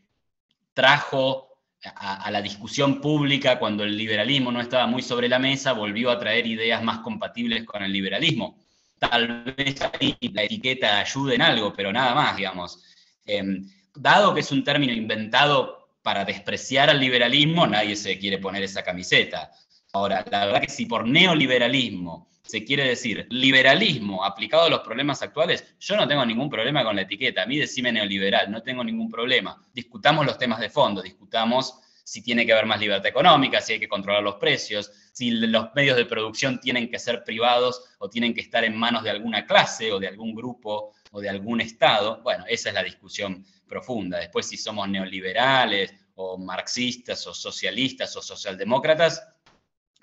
S3: trajo a, la discusión pública cuando el liberalismo no estaba muy sobre la mesa, volvió a traer ideas más compatibles con el liberalismo. Tal vez ahí la etiqueta ayude en algo, pero nada más, digamos. Em, dado que es un término inventado para despreciar al liberalismo, nadie se quiere poner esa camiseta. Ahora, la verdad que si por neoliberalismo se quiere decir liberalismo aplicado a los problemas actuales, yo no tengo ningún problema con la etiqueta. A mí decime neoliberal, no tengo ningún problema. Discutamos los temas de fondo, discutamos si tiene que haber más libertad económica, si hay que controlar los precios, si los medios de producción tienen que ser privados o tienen que estar en manos de alguna clase o de algún grupo o de algún Estado. Bueno, esa es la discusión profunda. Después, si somos neoliberales o marxistas o socialistas o socialdemócratas,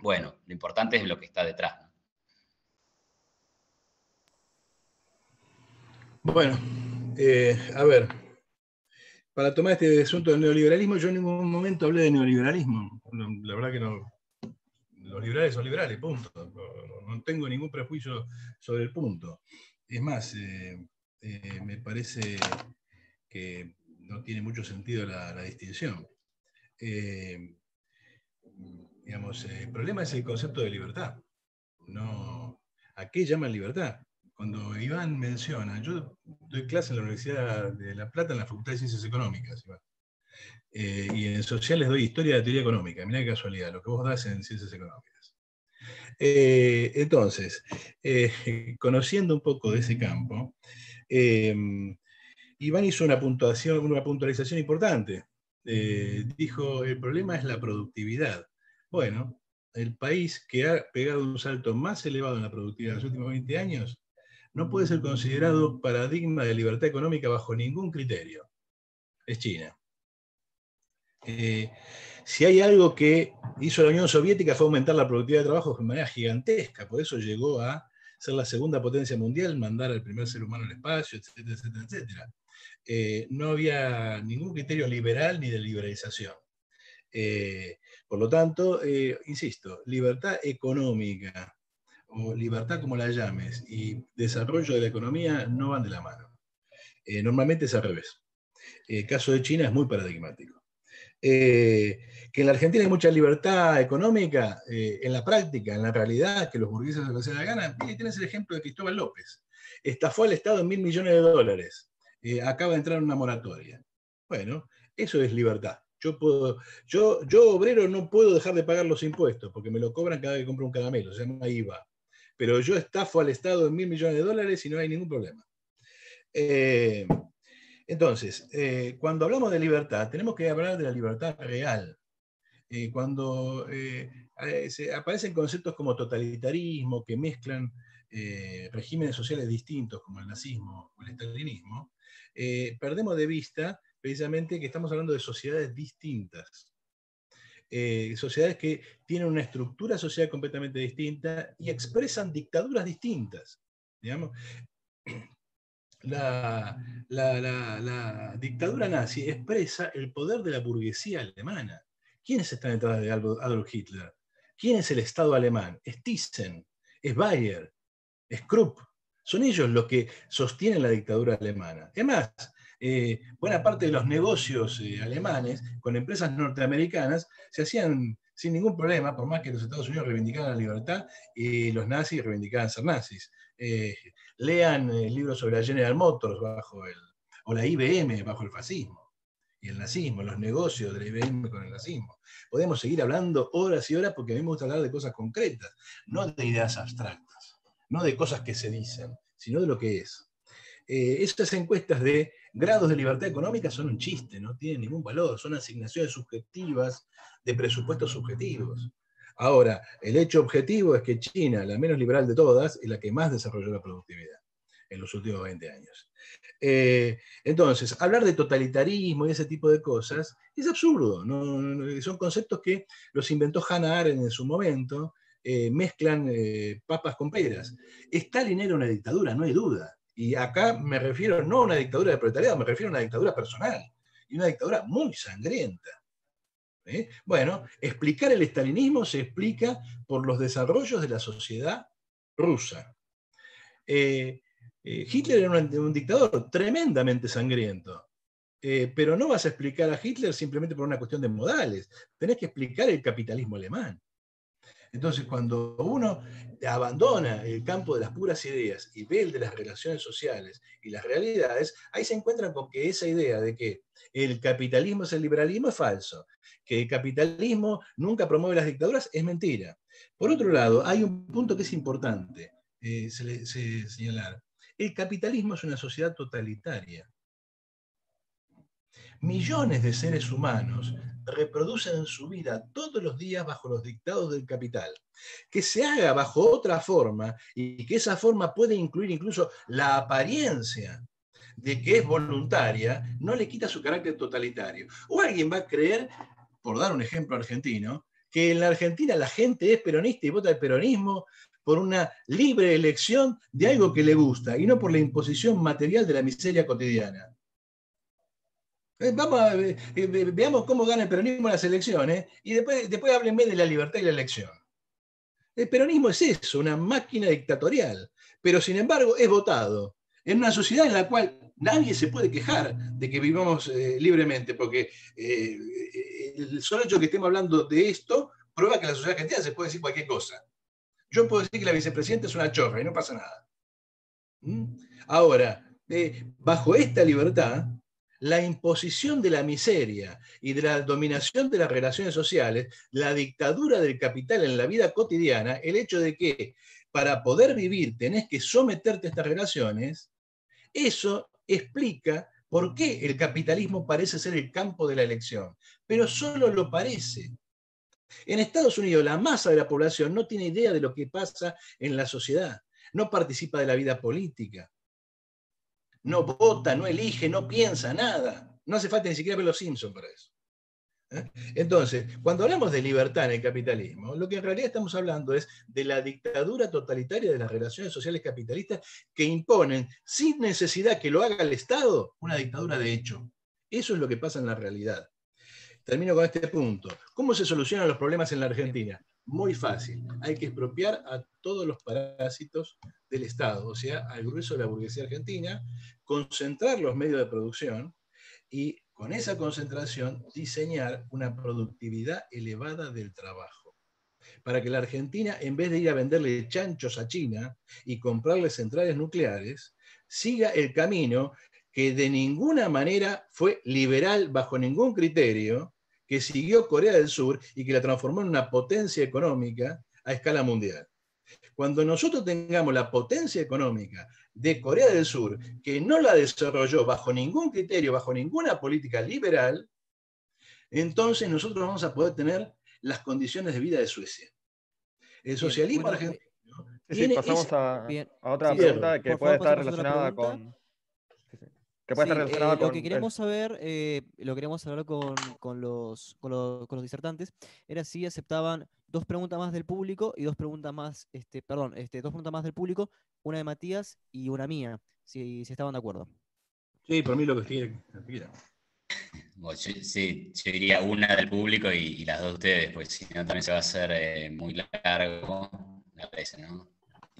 S3: bueno, lo importante es lo que está detrás.
S2: Bueno, eh, a ver, para tomar este asunto del neoliberalismo, yo en ningún momento hablé de neoliberalismo. La verdad que no. Los liberales son liberales, punto. No, tengo ningún prejuicio sobre el punto. Es más, eh, eh, me parece que no tiene mucho sentido la, distinción. digamos, el problema es el concepto de libertad. no, ¿a qué llaman libertad? Cuando Iván menciona, yo doy clase en la Universidad de La Plata en la Facultad de Ciencias Económicas, eh, y en sociales doy historia de la teoría económica, mira qué casualidad, lo que vos das en ciencias económicas. Eh, entonces, eh, conociendo un poco de ese campo, Iván hizo una puntuación, una puntualización importante. dijo, el problema es la productividad. Bueno, el país que ha pegado un salto más elevado en la productividad en los últimos 20 años no puede ser considerado paradigma de libertad económica bajo ningún criterio. Es China. Eh, si hay algo que hizo la Unión Soviética fue aumentar la productividad de trabajo de manera gigantesca, por eso llegó a ser la segunda potencia mundial, mandar al primer ser humano al espacio, etcétera, etcétera, etcétera. Eh, no había ningún criterio liberal ni de liberalización. Eh, por lo tanto, insisto, libertad económica o libertad como la llames y desarrollo de la economía no van de la mano. normalmente es al revés. El caso de China es muy paradigmático. Eh, que en la Argentina hay mucha libertad económica, eh, en la práctica, en la realidad, que los burgueses se la gana. Y tienes el ejemplo de Cristóbal López. Estafó al Estado en mil millones de dólares. Eh, acaba de entrar en una moratoria. Bueno, eso es libertad. Yo, puedo, yo, yo, obrero, no puedo dejar de pagar los impuestos porque me lo cobran cada vez que compro un caramelo, se llama IVA. Pero yo estafo al Estado en mil millones de dólares y no hay ningún problema. Entonces, eh, cuando hablamos de libertad, tenemos que hablar de la libertad real. Eh, cuando eh, aparecen conceptos como totalitarismo, que mezclan regímenes sociales distintos, como el nazismo o el estalinismo, perdemos de vista precisamente que estamos hablando de sociedades distintas. sociedades que tienen una estructura social completamente distinta y expresan dictaduras distintas. Digamos, [CLEARS THROAT] la, dictadura nazi expresa el poder de la burguesía alemana. ¿Quiénes están detrás de Adolf Hitler? ¿Quién es el Estado alemán? Es Thyssen, es Bayer, es Krupp. Son ellos los que sostienen la dictadura alemana. Además, eh, buena parte de los negocios eh, alemanes con empresas norteamericanas se hacían sin ningún problema, por más que los Estados Unidos reivindicaran la libertad y los nazis reivindicaban ser nazis. Eh, lean el libro sobre la General Motors bajo el, o la IBM bajo el fascismo y el nazismo, los negocios de la IBM con el nazismo. Podemos seguir hablando horas y horas porque a mí me gusta hablar de cosas concretas, no de ideas abstractas, no de cosas que se dicen, sino de lo que es. Eh, estas encuestas de grados de libertad económica son un chiste, no tienen ningún valor, son asignaciones subjetivas de presupuestos subjetivos. Ahora, el hecho objetivo es que China, la menos liberal de todas, es la que más desarrolló la productividad en los últimos 20 años. Eh, entonces, hablar de totalitarismo y ese tipo de cosas es absurdo. son conceptos que los inventó Hannah Arendt en su momento, eh, mezclan eh, papas con peras. Stalin era una dictadura, no hay duda. Y acá me refiero no a una dictadura de proletariado, me refiero a una dictadura personal y una dictadura muy sangrienta. ¿eh? Bueno, explicar el estalinismo se explica por los desarrollos de la sociedad rusa. Hitler era un, dictador tremendamente sangriento, pero no vas a explicar a Hitler simplemente por una cuestión de modales, tenés que explicar el capitalismo alemán. Entonces, cuando uno abandona el campo de las puras ideas y ve el de las relaciones sociales y las realidades, ahí se encuentran con que esa idea de que el capitalismo es el liberalismo es falso, que el capitalismo nunca promueve las dictaduras es mentira. Por otro lado, hay un punto que es importante eh, señalar. El capitalismo es una sociedad totalitaria. Millones de seres humanos reproducen su vida todos los días bajo los dictados del capital. Que se haga bajo otra forma y que esa forma puede incluir incluso la apariencia de que es voluntaria, no le quita su carácter totalitario. O alguien va a creer, por dar un ejemplo argentino, que en la Argentina la gente es peronista y vota el peronismo por una libre elección de algo que le gusta y no por la imposición material de la miseria cotidiana. Eh, vamos eh, veamos cómo gana el peronismo las elecciones y después, después háblenme de la libertad y la elección. El peronismo es eso, una máquina dictatorial, pero sin embargo es votado en una sociedad en la cual nadie se puede quejar de que vivamos eh, libremente, porque el solo hecho que estemos hablando de esto prueba que la sociedad argentina se puede decir cualquier cosa. Yo puedo decir que la vicepresidenta es una chorra y no pasa nada. ¿Mm? Ahora, bajo esta libertad, la imposición de la miseria y de la dominación de las relaciones sociales, la dictadura del capital en la vida cotidiana, el hecho de que para poder vivir tenés que someterte a estas relaciones, eso explica por qué el capitalismo parece ser el campo de la elección, pero solo lo parece. En Estados Unidos la masa de la población no tiene idea de lo que pasa en la sociedad, no participa de la vida política, no vota, no elige, no piensa, nada. No hace falta ni siquiera ver los Simpsons para eso. ¿eh? Entonces, cuando hablamos de libertad en el capitalismo, lo que en realidad estamos hablando es de la dictadura totalitaria de las relaciones sociales capitalistas que imponen, sin necesidad que lo haga el Estado, una dictadura de hecho. Eso es lo que pasa en la realidad. Termino con este punto. ¿Cómo se solucionan los problemas en la Argentina? Muy fácil. Hay que expropiar a todos los parásitos del Estado, o sea, al grueso de la burguesía argentina, concentrar los medios de producción y con esa concentración diseñar una productividad elevada del trabajo. Para que la Argentina, en vez de ir a venderle chanchos a China y comprarle centrales nucleares, siga el camino que de ninguna manera fue liberal bajo ningún criterio, que siguió Corea del Sur y que la transformó en una potencia económica a escala mundial. Cuando nosotros tengamos la potencia económica de Corea del Sur, que no la desarrolló bajo ningún criterio, bajo ninguna política liberal, entonces nosotros vamos a poder tener las condiciones de vida de Suecia. El socialismo argentino.
S4: Sí, pasamos a, otra pregunta que puede estar relacionada con,
S5: que puede estar relacionado eh, lo que queremos saber, eh, lo queremos hablar con, con, los, con, los, con, los, disertantes, era si aceptaban dos preguntas más del público y dos preguntas más, este, perdón, este, dos preguntas más del público, una de Matías y una mía, si, si estaban de acuerdo.
S2: Sí, por mí lo que
S3: sí, yo diría una del público y, las dos de ustedes, pues si no también se va a hacer eh, muy largo, me parece, ¿no?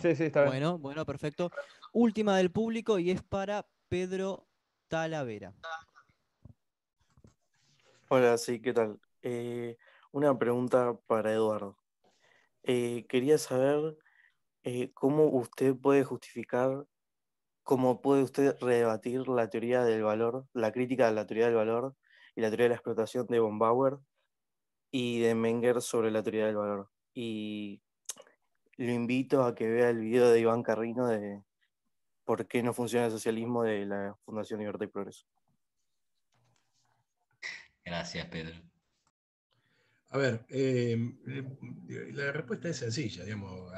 S4: Sí, sí, está bien.
S5: Bueno, bueno, perfecto. Última del público y es para Pedro Talavera.
S8: Hola, sí, ¿qué tal? Eh, una pregunta para Eduardo. Eh, quería saber eh, cómo usted puede justificar, cómo puede usted redebatir la teoría del valor, la crítica de la teoría del valor y la teoría de la explotación de von Bauer y de Menger sobre la teoría del valor. Y lo invito a que vea el video de Iván Carrino de, por qué no funciona el socialismo de la Fundación Libertad y Progreso.
S3: Gracias, Pedro.
S2: A ver, eh, eh, la respuesta es sencilla, digamos,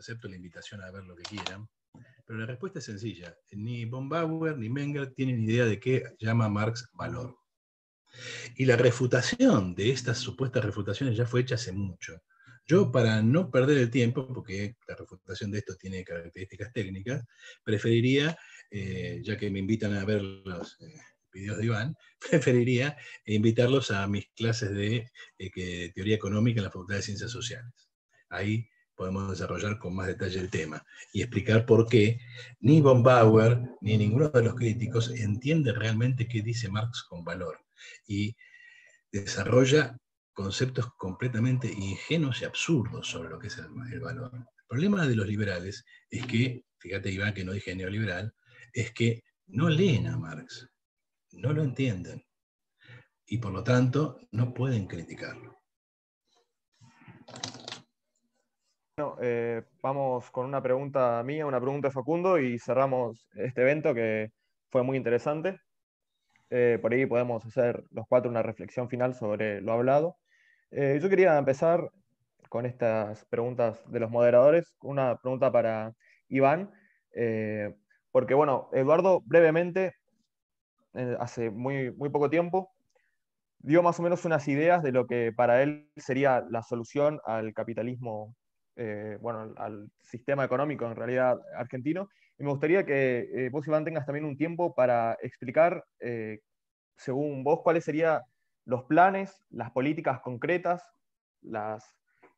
S2: acepto la invitación a ver lo que quieran, pero la respuesta es sencilla. Ni von Bauer ni Menger tienen idea de qué llama Marx valor. Y la refutación de estas supuestas refutaciones ya fue hecha hace mucho. Yo, para no perder el tiempo, porque la refutación de esto tiene características técnicas, preferiría, eh, ya que me invitan a ver los eh, videos de Iván, [LAUGHS] preferiría invitarlos a mis clases de eh, teoría económica en la Facultad de Ciencias Sociales. Ahí podemos desarrollar con más detalle el tema y explicar por qué ni von Bauer ni ninguno de los críticos entiende realmente qué dice Marx con valor y desarrolla conceptos completamente ingenuos y absurdos sobre lo que es el, valor. El problema de los liberales es que, fíjate Iván que no dije neoliberal, es que no leen a Marx, no lo entienden y por lo tanto no pueden criticarlo.
S4: Eh, vamos con una pregunta mía, una pregunta de Facundo y cerramos este evento que fue muy interesante. Eh, por ahí podemos hacer los cuatro una reflexión final sobre lo hablado. Eh, yo quería empezar con estas preguntas de los moderadores. Una pregunta para Iván, porque bueno, Eduardo brevemente, hace muy, muy poco tiempo, dio más o menos unas ideas de lo que para él sería la solución al capitalismo, bueno, al, sistema económico en realidad argentino. Y me gustaría que vos, Iván, tengas también un tiempo para explicar, según vos, cuáles serían los planes, las políticas concretas, las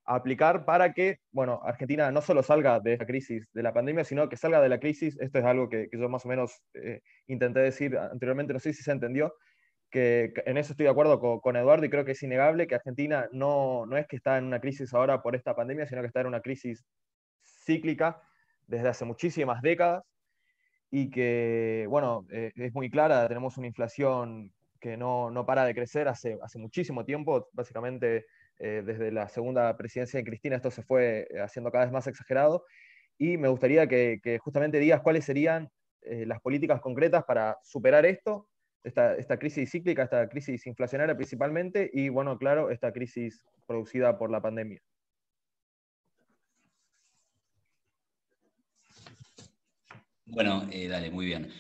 S4: aplicar para que, bueno, Argentina no solo salga de esta crisis de la pandemia, sino que salga de la crisis, esto es algo que, yo más o menos eh, intenté decir anteriormente, no sé si se entendió, en eso estoy de acuerdo con, Eduardo y creo que es innegable que Argentina no, no es que está en una crisis ahora por esta pandemia, sino que está en una crisis cíclica desde hace muchísimas décadas y que, bueno, eh, es muy clara, tenemos una inflación que no, no para de crecer hace, hace muchísimo tiempo, básicamente eh, desde la segunda presidencia de Cristina esto se fue eh, haciendo cada vez más exagerado, y me gustaría que justamente digas cuáles serían las políticas concretas para superar esto, esta, crisis cíclica, esta crisis inflacionaria principalmente, y bueno, claro, esta crisis producida por la pandemia.
S3: Bueno, eh, dale, muy bien.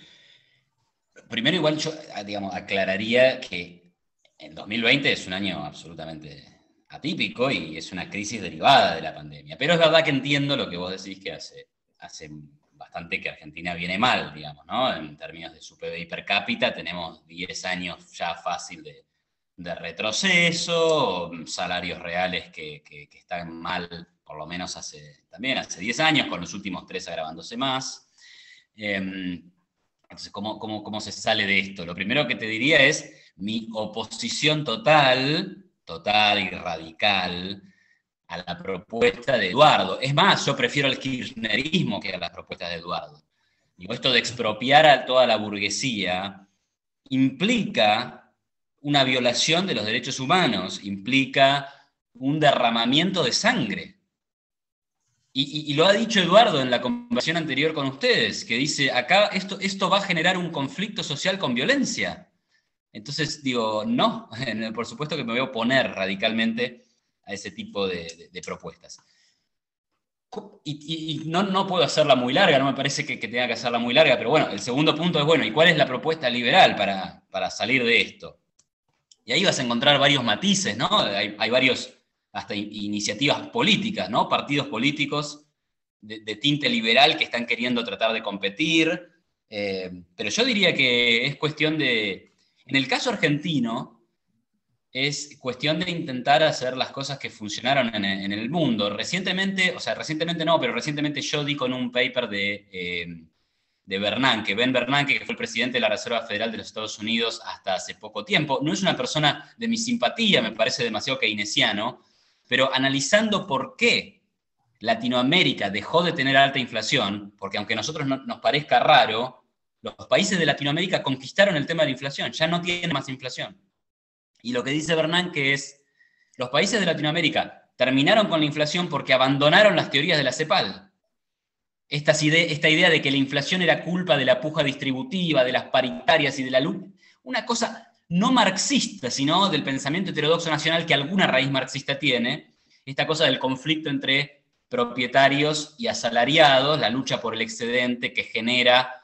S3: Primero igual yo, ah, digamos, aclararía que el 2020 es un año absolutamente atípico y es una crisis derivada de la pandemia. Pero es verdad que entiendo lo que vos decís que hace, hace bastante que Argentina viene mal, digamos, ¿no? En términos de su PBI per cápita tenemos 10 años ya fácil de, retroceso, salarios reales que, están mal, por lo menos hace también hace 10 años, con los últimos tres agravándose más. Em, entonces, ¿cómo, cómo, se sale de esto? Lo primero que te diría es mi oposición total, total y radical a la propuesta de Eduardo. Es más, yo prefiero el kirchnerismo que a las propuestas de Eduardo. Digo, esto de expropiar a toda la burguesía implica una violación de los derechos humanos, implica un derramamiento de sangre. Y, lo ha dicho Eduardo en la conversación anterior con ustedes, que dice, acá esto, esto va a generar un conflicto social con violencia. Entonces digo, no, [LAUGHS] por supuesto que me voy a oponer radicalmente a ese tipo de, propuestas. Y, no, no, puedo hacerla muy larga, no me parece que, tenga que hacerla muy larga, pero bueno, el segundo punto es, bueno, ¿y cuál es la propuesta liberal para, para salir de esto? Y ahí vas a encontrar varios matices, ¿no? Hay, hay varios hasta iniciativas políticas, ¿no? Partidos políticos de, tinte liberal que están queriendo tratar de competir. Eh, pero yo diría que es cuestión de, en el caso argentino, es cuestión de intentar hacer las cosas que funcionaron en, el mundo. Recientemente, o sea, recientemente no, pero recientemente yo di con un paper de, eh, de Bernanke, Ben Bernanke, que fue el presidente de la Reserva Federal de los Estados Unidos hasta hace poco tiempo. No es una persona de mi simpatía, me parece demasiado keynesiano, pero analizando por qué Latinoamérica dejó de tener alta inflación, porque aunque a nosotros nos parezca raro, los países de Latinoamérica conquistaron el tema de la inflación, ya no tienen más inflación. Y lo que dice Bernanke es, los países de Latinoamérica terminaron con la inflación porque abandonaron las teorías de la CEPAL. Esta, esta idea de que la inflación era culpa de la puja distributiva, de las paritarias y de la luz, una cosa no marxista, sino del pensamiento heterodoxo nacional que alguna raíz marxista tiene, esta cosa del conflicto entre propietarios y asalariados, la lucha por el excedente que genera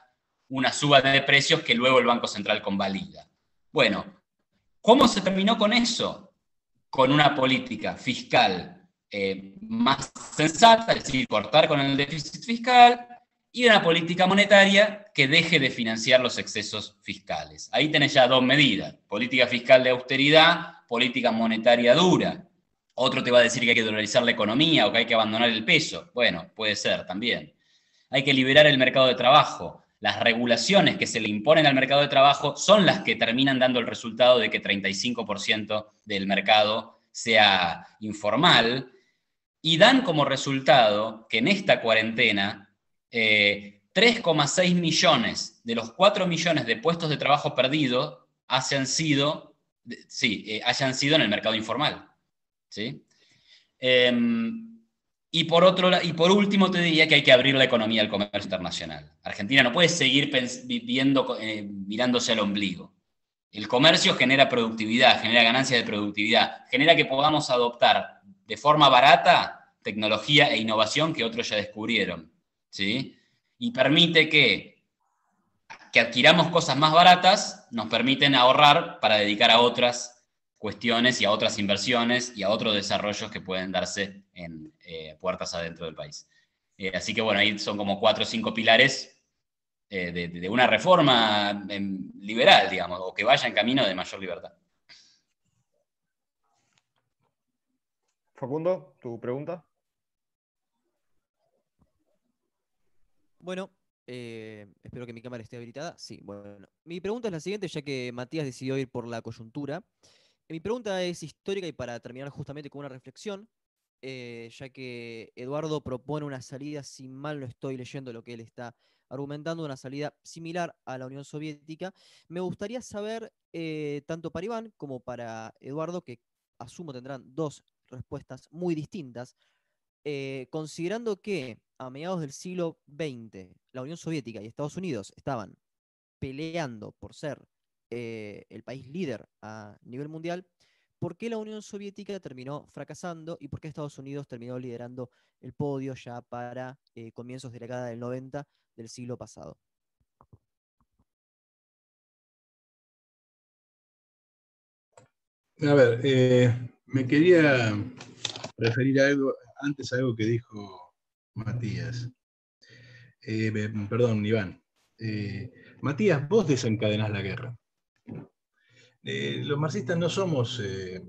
S3: una suba de precios que luego el Banco Central convalida. Bueno, ¿cómo se terminó con eso? Con una política fiscal eh, más sensata, es decir, cortar con el déficit fiscal, y una política monetaria que deje de financiar los excesos fiscales. Ahí tenés ya dos medidas, política fiscal de austeridad, política monetaria dura. Otro te va a decir que hay que dolarizar la economía o que hay que abandonar el peso. Bueno, puede ser también. Hay que liberar el mercado de trabajo. Las regulaciones que se le imponen al mercado de trabajo son las que terminan dando el resultado de que 35% del mercado sea informal y dan como resultado que en esta cuarentena 3,6 eh, millones de los 4 millones de puestos de trabajo perdidos hayan sido, sí, eh, hayan sido en el mercado informal. ¿sí? Em, y, por otro, y por último te diría que hay que abrir la economía al comercio internacional. Argentina no puede seguir viviendo, eh, mirándose al ombligo. El comercio genera productividad, genera ganancias de productividad, genera que podamos adoptar de forma barata tecnología e innovación que otros ya descubrieron. ¿sí? Y permite que, que adquiramos cosas más baratas, nos permiten ahorrar para dedicar a otras cuestiones y a otras inversiones y a otros desarrollos que pueden darse en eh, puertas adentro del país. Eh, así que bueno, ahí son como cuatro o cinco pilares eh, de, de, una reforma em, liberal, digamos, o que vaya en camino de mayor libertad.
S4: Facundo, tu pregunta.
S5: Bueno, Eh, espero que mi cámara esté habilitada. Sí, bueno. Mi pregunta es la siguiente, ya que Matías decidió ir por la coyuntura. Mi pregunta es histórica y para terminar justamente con una reflexión, eh, ya que Eduardo propone una salida, si mal no estoy leyendo lo que él está argumentando, una salida similar a la Unión Soviética. Me gustaría saber, eh, tanto para Iván como para Eduardo, que asumo tendrán dos respuestas muy distintas, considerando que a mediados del siglo XX, la Unión Soviética y Estados Unidos estaban peleando por ser eh, el país líder a nivel mundial, ¿por qué la Unión Soviética terminó fracasando y por qué Estados Unidos terminó liderando el podio ya para eh, comienzos de la década del 90 del siglo pasado?
S2: A ver, eh, me quería referir a algo, antes a algo que dijo Matías. Eh, perdón, Iván. Matías, vos desencadenás la guerra. Eh, los marxistas no somos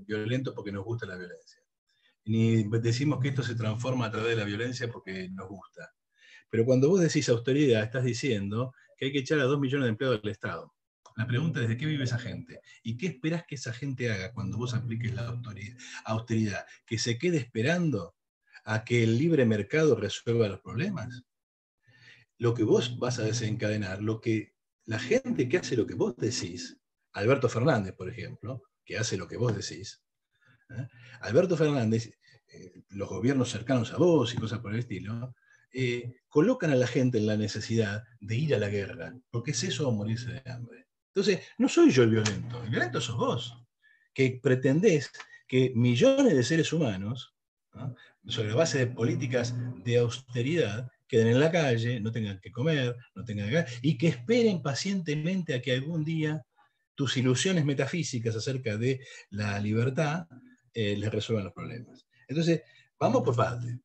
S2: violentos porque nos gusta la violencia. Ni decimos que esto se transforma a través de la violencia porque nos gusta. Pero cuando vos decís austeridad, estás diciendo que hay que echar a dos millones de empleados del Estado. La pregunta es de qué vive esa gente y qué esperás que esa gente haga cuando vos apliques la austeridad. ¿Que se quede esperando a que el libre mercado resuelva los problemas. Lo que vos vas a desencadenar, lo que la gente que hace lo que vos decís, Alberto Fernández, por ejemplo, que hace lo que vos decís, ¿eh? Alberto Fernández, eh, los gobiernos cercanos a vos y cosas por el estilo, eh, colocan a la gente en la necesidad de ir a la guerra, porque es eso morirse de hambre. Entonces, no soy yo el violento, el violento sos vos, que pretendés que millones de seres humanos sobre la base de políticas de austeridad, queden en la calle, no tengan que comer, no tengan que... y que esperen pacientemente a que algún día tus ilusiones metafísicas acerca de la libertad eh, les resuelvan los problemas. Entonces, vamos por parte.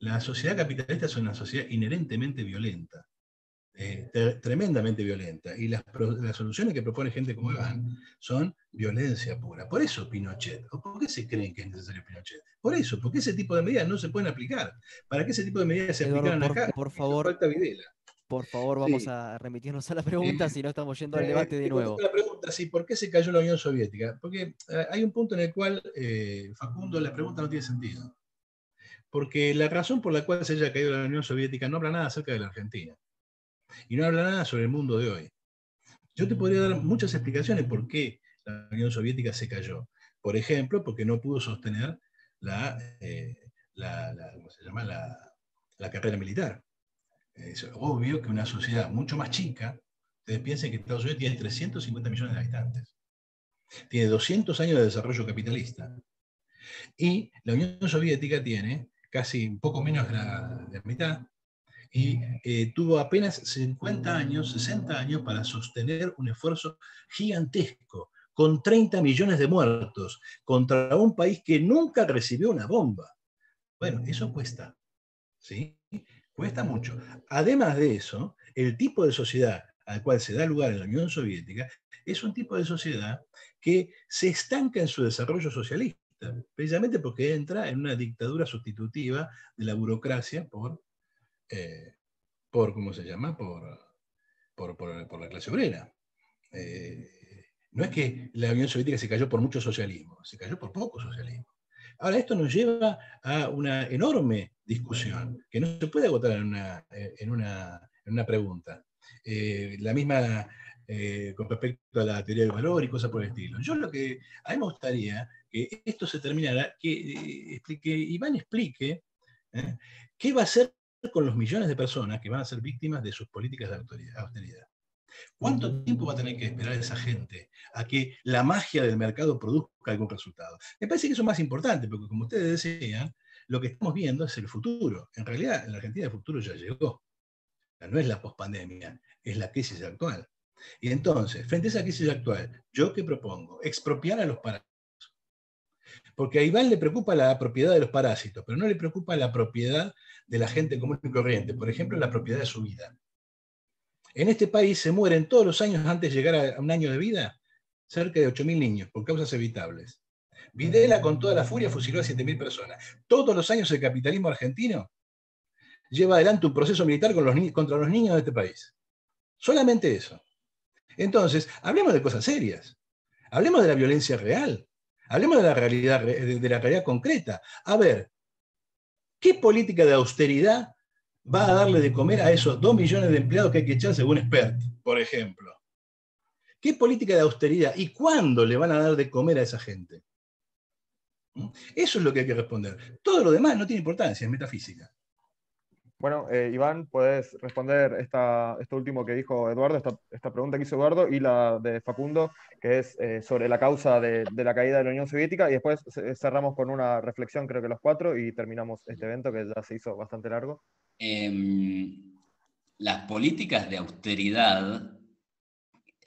S2: La sociedad capitalista es una sociedad inherentemente violenta. Eh, tremendamente violenta. Y las, soluciones que propone gente como Iván son violencia pura. Por eso Pinochet. ¿Por qué se creen que es necesario Pinochet? Por eso, porque ese tipo de medidas no se pueden aplicar. Para que ese tipo de medidas se aplicaran acá,
S5: por favor, falta Videla. Por favor, vamos a remitirnos a la pregunta, si no estamos yendo al eh, debate de nuevo.
S2: La pregunta, sí, ¿por qué se cayó la Unión Soviética? Porque eh, hay un punto en el cual, Facundo, la pregunta no tiene sentido. Porque la razón por la cual se haya caído la Unión Soviética no habla nada acerca de la Argentina y no habla nada sobre el mundo de hoy. Yo te podría dar muchas explicaciones por qué la Unión Soviética se cayó. Por ejemplo, porque no pudo sostener la, eh, se llama? la, carrera militar. Es obvio que una sociedad mucho más chica, ustedes piensen que Estados Unidos tiene 350 millones de habitantes, tiene 200 años de desarrollo capitalista, y la Unión Soviética tiene casi un poco menos de la, de la mitad, y eh, tuvo apenas 50 años, 60 años para sostener un esfuerzo gigantesco, con 30 millones de muertos, contra un país que nunca recibió una bomba. Bueno, eso cuesta, ¿sí? Cuesta mucho. Además de eso, el tipo de sociedad al cual se da lugar en la Unión Soviética es un tipo de sociedad que se estanca en su desarrollo socialista, precisamente porque entra en una dictadura sustitutiva de la burocracia por eh, por, ¿cómo se llama? Por, por, la clase obrera. Eh, no es que la Unión Soviética se cayó por mucho socialismo, se cayó por poco socialismo. Ahora, esto nos lleva a una enorme discusión que no se puede agotar en una, en una, pregunta. Eh, la misma con respecto a la teoría del valor y cosas por el estilo. Yo lo que, a mí me gustaría que esto se terminara, que, que Iván explique qué va a ser con los millones de personas que van a ser víctimas de sus políticas de austeridad. ¿Cuánto tiempo va a tener que esperar esa gente a que la magia del mercado produzca algún resultado? Me parece que eso es más importante, porque como ustedes decían, lo que estamos viendo es el futuro. En realidad, en la Argentina el futuro ya llegó. No es la pospandemia, es la crisis actual. Y entonces, frente a esa crisis actual, ¿yo qué propongo? Expropiar a los parásitos. Porque a Iván le preocupa la propiedad de los parásitos, pero no le preocupa la propiedad de la gente común y corriente, por ejemplo, la propiedad de su vida. En este país se mueren todos los años antes de llegar a un año de vida cerca de 8.000 niños por causas evitables. Videla con toda la furia fusiló a 7.000 personas. Todos los años el capitalismo argentino lleva adelante un proceso militar contra los niños de este país. Solamente eso. Entonces, hablemos de cosas serias. Hablemos de la violencia real. Hablemos de la realidad, de la realidad concreta. A ver, ¿qué política de austeridad va a darle de comer a esos dos millones de empleados que hay que echar según expert, por ejemplo? ¿Qué política de austeridad y cuándo le van a dar de comer a esa gente? ¿Mm? Eso es lo que hay que responder. Todo lo demás no tiene importancia, es metafísica.
S4: Bueno, eh, Iván, puedes responder esta, esto último que dijo Eduardo, esta, pregunta que hizo Eduardo y la de Facundo, que es eh, sobre la causa de, la caída de la Unión Soviética, y después cerramos con una reflexión, creo que los cuatro, y terminamos este evento que ya se hizo bastante largo.
S3: Em, las políticas de austeridad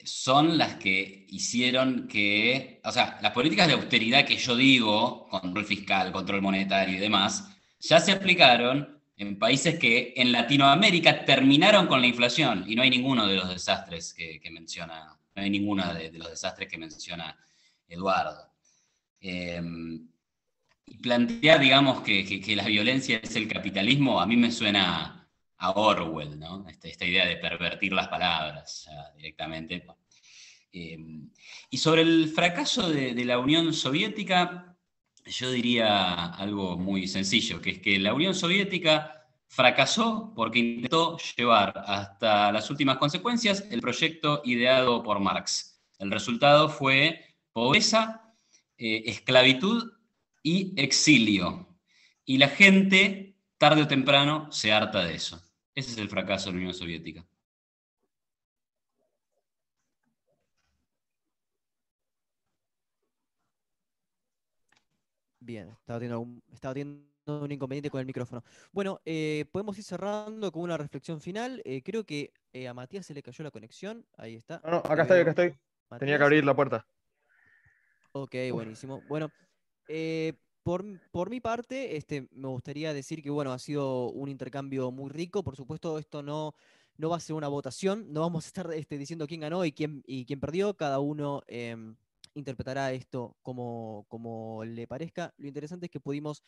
S3: son las que hicieron que, o sea, las políticas de austeridad que yo digo, control fiscal, control monetario y demás, ya se aplicaron en países que en Latinoamérica terminaron con la inflación y no hay ninguno de los desastres que, menciona, no hay ninguno de, los desastres que menciona Eduardo. Em, y plantear, digamos, que, la violencia es el capitalismo, a mí me suena a Orwell, ¿no? Este, esta, idea de pervertir las palabras directamente. Em, y sobre el fracaso de la Unión Soviética, yo diría algo muy sencillo, que es que la Unión Soviética fracasó porque intentó llevar hasta las últimas consecuencias el proyecto ideado por Marx. El resultado fue pobreza, eh, esclavitud y exilio. Y la gente, tarde o temprano, se harta de eso. Ese es el fracaso de la Unión Soviética.
S5: Bien, estaba teniendo, un, estaba teniendo un inconveniente con el micrófono. Bueno, eh, podemos ir cerrando con una reflexión final. Eh, creo que eh, a Matías se le cayó la conexión. Ahí está.
S4: No, no, acá estoy, acá estoy. Tenía que abrir la puerta.
S5: Ok, buenísimo. Bueno, por, mi parte, este, me gustaría decir que bueno, ha sido un intercambio muy rico. Por supuesto, esto no, no va a ser una votación. No vamos a estar este, diciendo quién ganó y quién, y quién perdió. Cada uno em, interpretará esto como, como le parezca. Lo interesante es que pudimos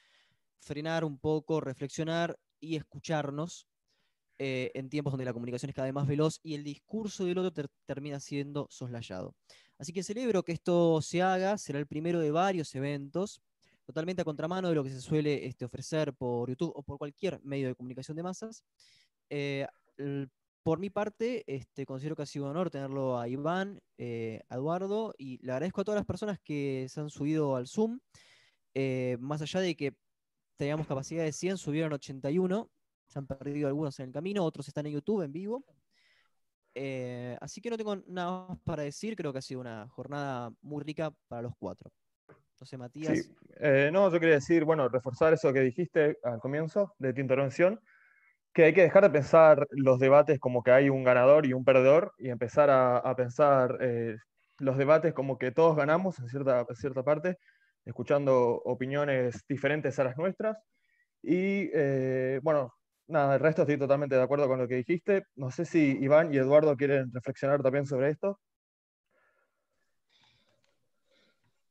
S5: frenar un poco, reflexionar y escucharnos eh, en tiempos donde la comunicación es cada vez más veloz y el discurso del otro termina siendo soslayado. Así que celebro que esto se haga, será el primero de varios eventos, totalmente a contramano de lo que se suele este, ofrecer por YouTube o por cualquier medio de comunicación de masas. Eh, por mi parte, este, considero que ha sido un honor tenerlo a Iván, eh, a Eduardo, y le agradezco a todas las personas que se han subido al Zoom. Eh, más allá de que teníamos capacidad de 100, subieron 81. Se han perdido algunos en el camino, otros están en YouTube en vivo. Eh, así que no tengo nada más para decir, creo que ha sido una jornada muy rica para los cuatro. Entonces, Matías.
S4: no, yo quería decir, bueno, reforzar eso que dijiste al comienzo de tu intervención que hay que dejar de pensar los debates como que hay un ganador y un perdedor y empezar a, pensar eh, los debates como que todos ganamos en cierta, cierta parte, escuchando opiniones diferentes a las nuestras. Y eh, bueno, nada, el resto estoy totalmente de acuerdo con lo que dijiste. No sé si Iván y Eduardo quieren reflexionar también sobre esto.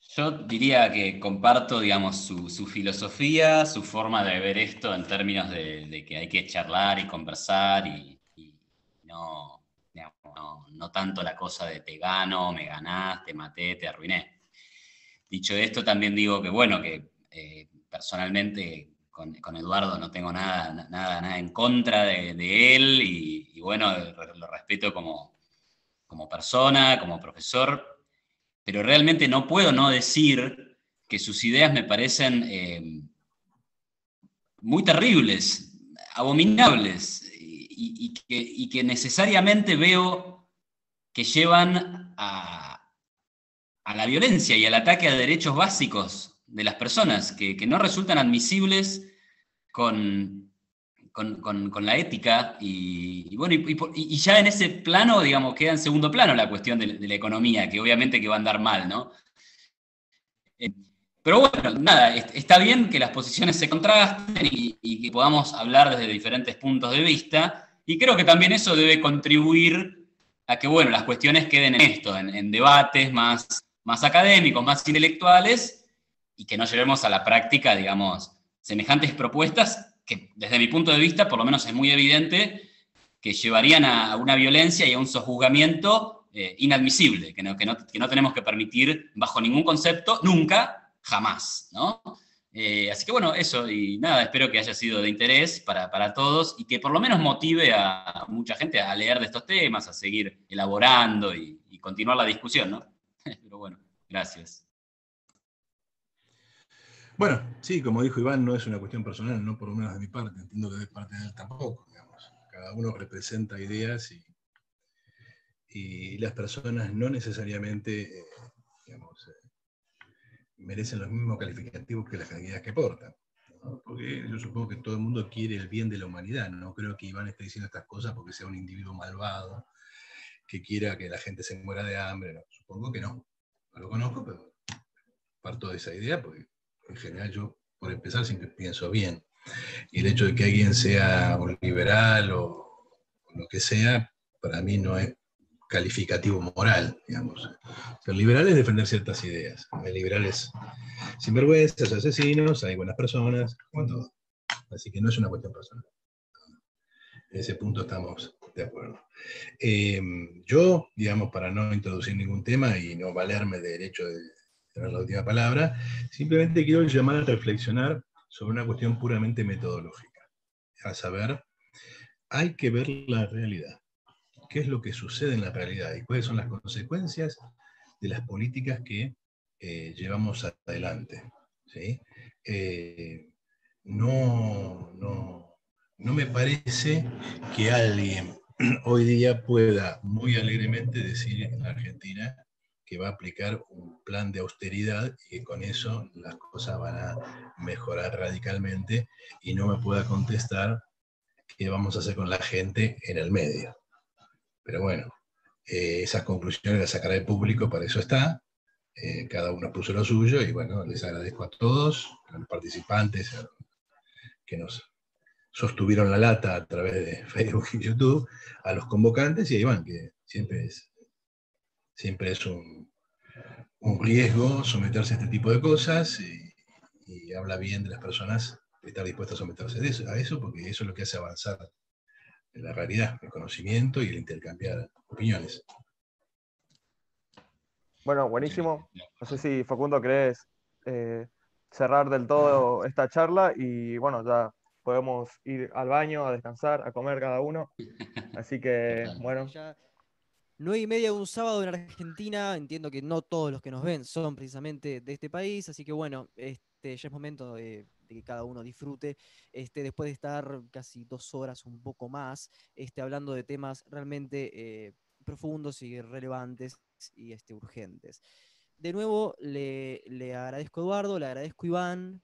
S3: Yo diría que comparto, digamos, su, filosofía, su forma de ver esto en términos de, que hay que charlar y conversar y, no, no, tanto la cosa de te gano, me ganás, te maté, te arruiné. Dicho esto, también digo que, bueno, que eh, personalmente con, Eduardo no tengo nada, nada, nada en contra de, él y, bueno, lo respeto como, como persona, como profesor, pero realmente no puedo no decir que sus ideas me parecen eh, muy terribles, abominables, y, que, necesariamente veo que llevan a, la violencia y al ataque a derechos básicos de las personas, que no resultan admisibles con, con, la ética y, bueno, y, ya en ese plano, digamos, queda en segundo plano la cuestión de, la economía, que obviamente que va a andar mal, ¿no? Eh, pero bueno, nada, está bien que las posiciones se contrasten y, que podamos hablar desde diferentes puntos de vista, y creo que también eso debe contribuir a que, bueno, las cuestiones queden en esto, en, debates más, más académicos, más intelectuales, y que no llevemos a la práctica, digamos, semejantes propuestas que desde mi punto de vista, por lo menos es muy evidente, que llevarían a una violencia y a un sojuzgamiento eh, inadmisible, que no, que, no, tenemos que permitir bajo ningún concepto, nunca, jamás. ¿no? Eh, así que bueno, eso, y nada, espero que haya sido de interés para, todos y que por lo menos motive a mucha gente a leer de estos temas, a seguir elaborando y, y continuar la discusión, ¿no? [LAUGHS] Pero bueno, gracias.
S2: Bueno, sí, como dijo Iván, no es una cuestión personal, no por lo menos de mi parte, entiendo que de parte de él tampoco. Digamos. Cada uno representa ideas y, y las personas no necesariamente eh, eh, merecen los mismos calificativos que las ideas que portan. Porque yo supongo que todo el mundo quiere el bien de la humanidad. No creo que Iván esté diciendo estas cosas porque sea un individuo malvado que quiera que la gente se muera de hambre. supongo que no. No lo conozco, pero parto de esa idea porque en general yo, por empezar, siempre pienso bien. Y el hecho de que alguien sea un liberal o, lo que sea, para mí no es calificativo moral, digamos. Ser liberal es defender ciertas ideas. Hay liberales sinvergüenzas, asesinos, hay buenas personas, todo. Así que no es una cuestión personal. En ese punto estamos de acuerdo. Eh, yo, digamos, para no introducir ningún tema y no valerme del hecho de tener la última palabra, simplemente quiero llamar a reflexionar sobre una cuestión puramente metodológica. A saber, hay que ver la realidad. ¿Qué es lo que sucede en la realidad y cuáles son las consecuencias de las políticas que eh, llevamos adelante? Eh, no, no, no me parece que alguien [CLEARS THROAT] hoy día pueda muy alegremente decir en Argentina que va a aplicar un plan de austeridad y que con eso las cosas van a mejorar radicalmente y no me pueda contestar qué vamos a hacer con la gente en el medio. Pero bueno, eh, esas conclusiones las sacará el público, para eso está. Eh, cada uno puso lo suyo y bueno, les agradezco a todos, a los participantes que nos sostuvieron la lata a través de [LAUGHS] Facebook y YouTube, a los convocantes y a Iván, que siempre es Siempre es un, riesgo someterse a este tipo de cosas y, habla bien de las personas estar dispuestas a someterse a eso, porque eso es lo que hace avanzar la realidad, el conocimiento y el intercambiar opiniones.
S4: Bueno, buenísimo. No sé si Facundo crees eh, cerrar del todo esta charla y bueno, ya podemos ir al baño, a descansar, a comer cada uno. Así que, bueno.
S5: 9 y media de un sábado en Argentina. Entiendo que no todos los que nos ven son precisamente de este país, así que bueno, este, ya es momento de, que cada uno disfrute. Este, después de estar casi dos horas, un poco más, este, hablando de temas realmente eh, profundos y relevantes y este, urgentes. De nuevo, le, agradezco a Eduardo, le agradezco a Iván,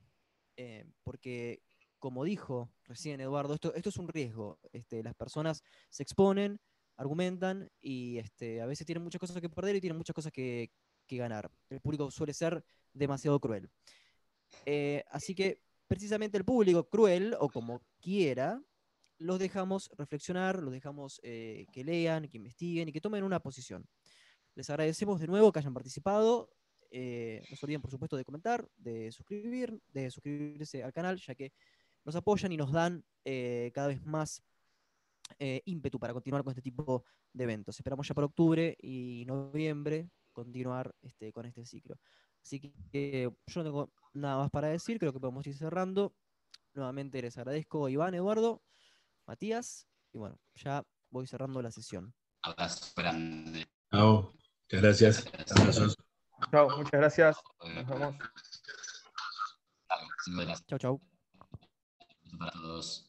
S5: eh, porque como dijo recién Eduardo, esto, esto es un riesgo. Este, las personas se exponen argumentan y este, a veces tienen muchas cosas que perder y tienen muchas cosas que, ganar. El público suele ser demasiado cruel. Eh, así que precisamente el público cruel, o como quiera, los dejamos reflexionar, los dejamos eh, que lean, que investiguen y que tomen una posición. Les agradecemos de nuevo que hayan participado. Eh, no se olviden, por supuesto, de comentar, de suscribir, de suscribirse al canal, ya que nos apoyan y nos dan cada vez más eh, ímpetu para continuar con este tipo de eventos. Esperamos ya para octubre y noviembre continuar este, con este ciclo. Así que yo no tengo nada más para decir, creo que podemos ir cerrando. Nuevamente les agradezco a Iván, Eduardo, Matías, y bueno, ya voy cerrando la sesión.
S3: Abrazo grande.
S2: Chao, muchas gracias.
S4: Chao, muchas gracias. Nos vemos.
S5: Chao, chao.
S3: Para todos.